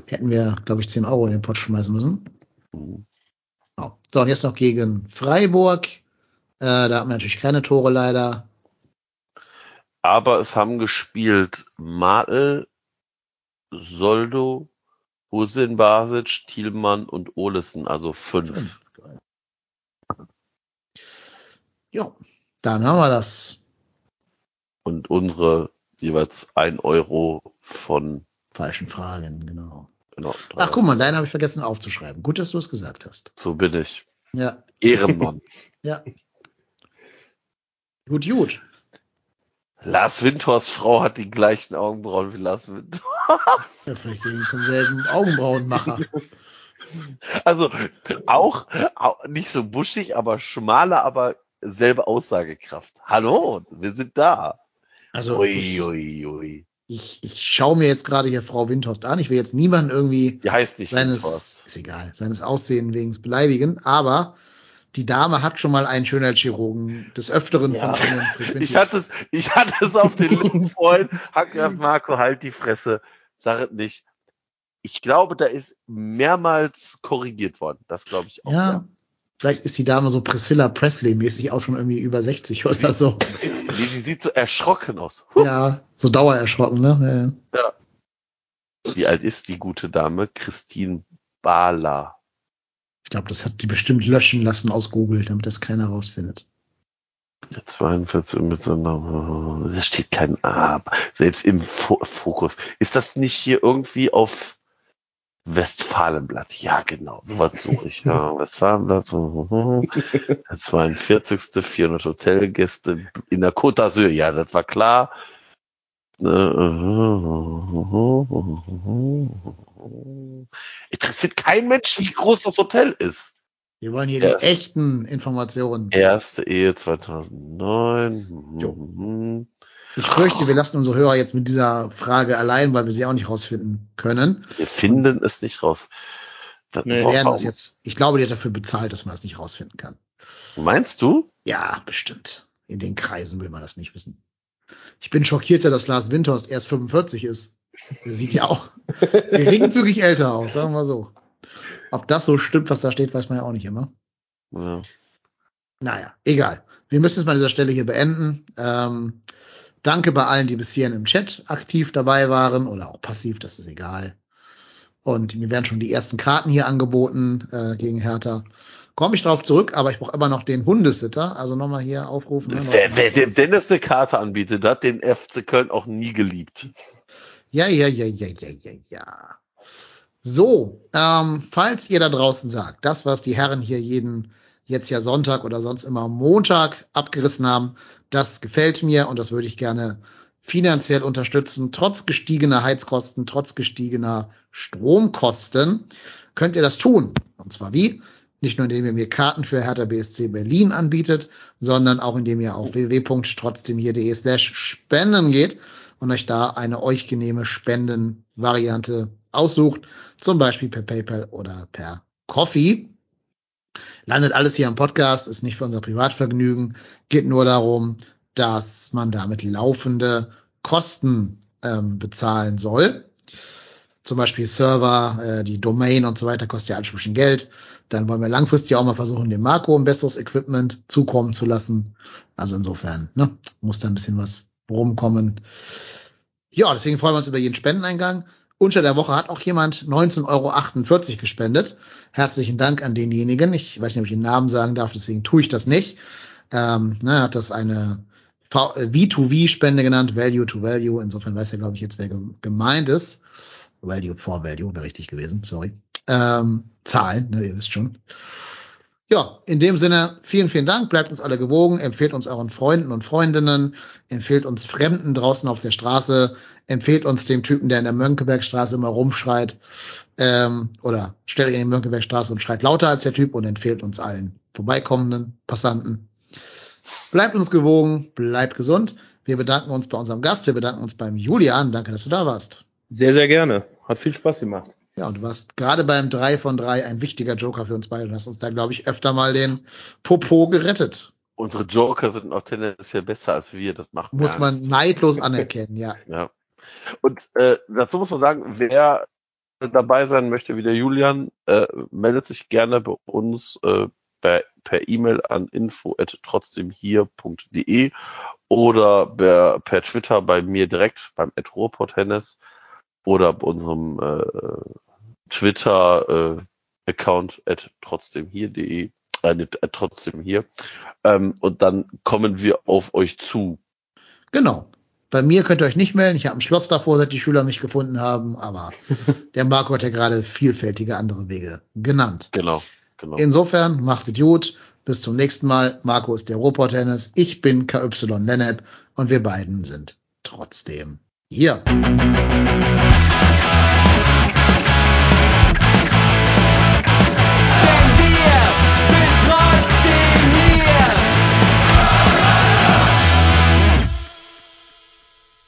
Hätten wir, glaube ich, 10 Euro in den Pott schmeißen müssen. Mhm. Genau. So, und jetzt noch gegen Freiburg. Äh, da hatten wir natürlich keine Tore leider. Aber es haben gespielt Matel, Soldo, Hussein Basic, Thielmann und Olesen, also fünf. Ja, dann haben wir das. Und unsere jeweils ein Euro von Falschen Fragen, genau. genau, Ach, guck mal, deinen habe ich vergessen aufzuschreiben. Gut, dass du es gesagt hast. So bin ich. Ja, Ehrenmann. ja. Gut, gut. Lars Winters Frau hat die gleichen Augenbrauen wie Lars Winters. Ja, vielleicht gehen wir zum selben Augenbrauenmacher. Also auch, auch nicht so buschig, aber schmaler, aber selbe Aussagekraft. Hallo, wir sind da. Also Ui, ui, ui. Ich, ich schaue mir jetzt gerade hier Frau Windhorst an. Ich will jetzt niemanden irgendwie Die heißt nicht seines, Windhorst. ist egal, seines Aussehen wegen beleidigen, aber die Dame hat schon mal einen Schönheitschirurgen des Öfteren Ja. von Ihnen. Ich hatte es, ich hatte es auf den Lippen vorhin, hab gesagt, Marco, halt die Fresse, sag es nicht. Ich glaube, da ist mehrmals korrigiert worden. Das glaube ich auch. ja, vielleicht ist die Dame so Priscilla Presley-mäßig auch schon irgendwie über 60 oder so. Die, die sieht so erschrocken aus. ja, so dauererschrocken, ne? Ja. Wie alt ist die gute Dame? Christine Bahler. Ich glaube, das hat die bestimmt löschen lassen aus Google, damit das keiner rausfindet. Ja, 42 mit so einer, da steht kein A, selbst im Fo Fokus. Ist das nicht hier irgendwie auf Westfalenblatt? Ja, genau, sowas suche ich. Ja, Westfalenblatt. Der 42. 400 Hotelgäste in der Côte d'Azur. Ja, das war klar. Interessiert kein Mensch, wie groß das Hotel ist. Wir wollen hier Ja. die echten Informationen. Erste Ehe 2009. Jo. Ich fürchte, wir lassen unsere Hörer jetzt mit dieser Frage allein, weil wir sie auch nicht rausfinden können. Wir finden es nicht raus. Das, Nee. Werden das jetzt, ich glaube, die hat dafür bezahlt, dass man das nicht rausfinden kann. Meinst du? Ja, bestimmt. In den Kreisen will man das nicht wissen. Ich bin schockierter, dass Lars Windhorst erst 45 ist. Der sieht ja auch geringfügig älter aus, sagen wir so. Ob das so stimmt, was da steht, weiß man ja auch nicht immer. Ja. Naja, egal. Wir müssen es mal an dieser Stelle hier beenden. Ähm, danke bei allen, die bis hierhin im Chat aktiv dabei waren oder auch passiv, das ist egal. Und mir werden schon die ersten Karten hier angeboten äh, gegen Hertha. Komme ich drauf zurück, aber ich brauche immer noch den Hundesitter. Also nochmal hier aufrufen. Ne? Wer, wer dem Dennis eine Karte anbietet, hat den FC Köln auch nie geliebt. Ja, ja, ja, ja, ja, ja, ja. So, ähm, falls ihr da draußen sagt, das, was die Herren hier jeden, jetzt ja Sonntag oder sonst immer Montag abgerissen haben, das gefällt mir und das würde ich gerne finanziell unterstützen, trotz gestiegener Heizkosten, trotz gestiegener Stromkosten, könnt ihr das tun. Und zwar wie? Nicht nur indem ihr mir Karten für Hertha BSC Berlin anbietet, sondern auch indem ihr auf www.trotzdemhier.de slash spenden geht und euch da eine euch genehme Spendenvariante aussucht, zum Beispiel per PayPal oder per Coffee. Landet alles hier im Podcast, ist nicht für unser Privatvergnügen, geht nur darum, dass man damit laufende Kosten ähm, bezahlen soll. Zum Beispiel Server, äh, die Domain und so weiter kostet ja alles ein bisschen Geld. Dann wollen wir langfristig auch mal versuchen, dem Marco ein besseres Equipment zukommen zu lassen. Also insofern, ne, muss da ein bisschen was rumkommen. ja, deswegen freuen wir uns über jeden Spendeneingang. Unter der Woche hat auch jemand 19,48 Euro gespendet. Herzlichen Dank an denjenigen. Ich weiß nicht, ob ich den Namen sagen darf, deswegen tue ich das nicht. Ähm, ne, hat das eine V2V-Spende genannt, Value to Value. Insofern weiß er, glaube ich, jetzt, wer gemeint ist. Value for Value wäre richtig gewesen, sorry. Ähm, Zahlen, ne, ihr wisst schon. Ja, in dem Sinne, vielen, vielen Dank. Bleibt uns alle gewogen. Empfehlt uns euren Freunden und Freundinnen. Empfehlt uns Fremden draußen auf der Straße. Empfehlt uns dem Typen, der in der Mönckebergstraße immer rumschreit. Ähm, oder stellt euch in die Mönckebergstraße und schreit lauter als der Typ und empfehlt uns allen vorbeikommenden Passanten. Bleibt uns gewogen. Bleibt gesund. Wir bedanken uns bei unserem Gast. Wir bedanken uns beim Julian. Danke, dass du da warst. Sehr, sehr gerne. Hat viel Spaß gemacht. Ja, und du warst gerade beim 3 von 3 ein wichtiger Joker für uns beide und hast uns da, glaube ich, öfter mal den Popo gerettet. Unsere Joker sind auch tendenziell besser als wir, das macht Muss man Angst. neidlos anerkennen, ja. ja. Und äh, dazu muss man sagen, wer dabei sein möchte wie der Julian, äh, meldet sich gerne bei uns äh, per, per E-Mail an info@trotzdemhier.de oder per, per Twitter bei mir direkt beim Ruhrpott-Hennes oder bei unserem äh, Twitter-Account äh, at trotzdem hier.de, äh, äh, trotzdem hier. Ähm, und dann kommen wir auf euch zu. Genau. Bei mir könnt ihr euch nicht melden. Ich habe ein Schloss davor, seit die Schüler mich gefunden haben, aber der Marco hat ja gerade vielfältige andere Wege genannt. Genau, genau. Insofern macht es gut. Bis zum nächsten Mal. Marco ist der Robot-Tennis. Ich bin KY Lennep und wir beiden sind trotzdem hier.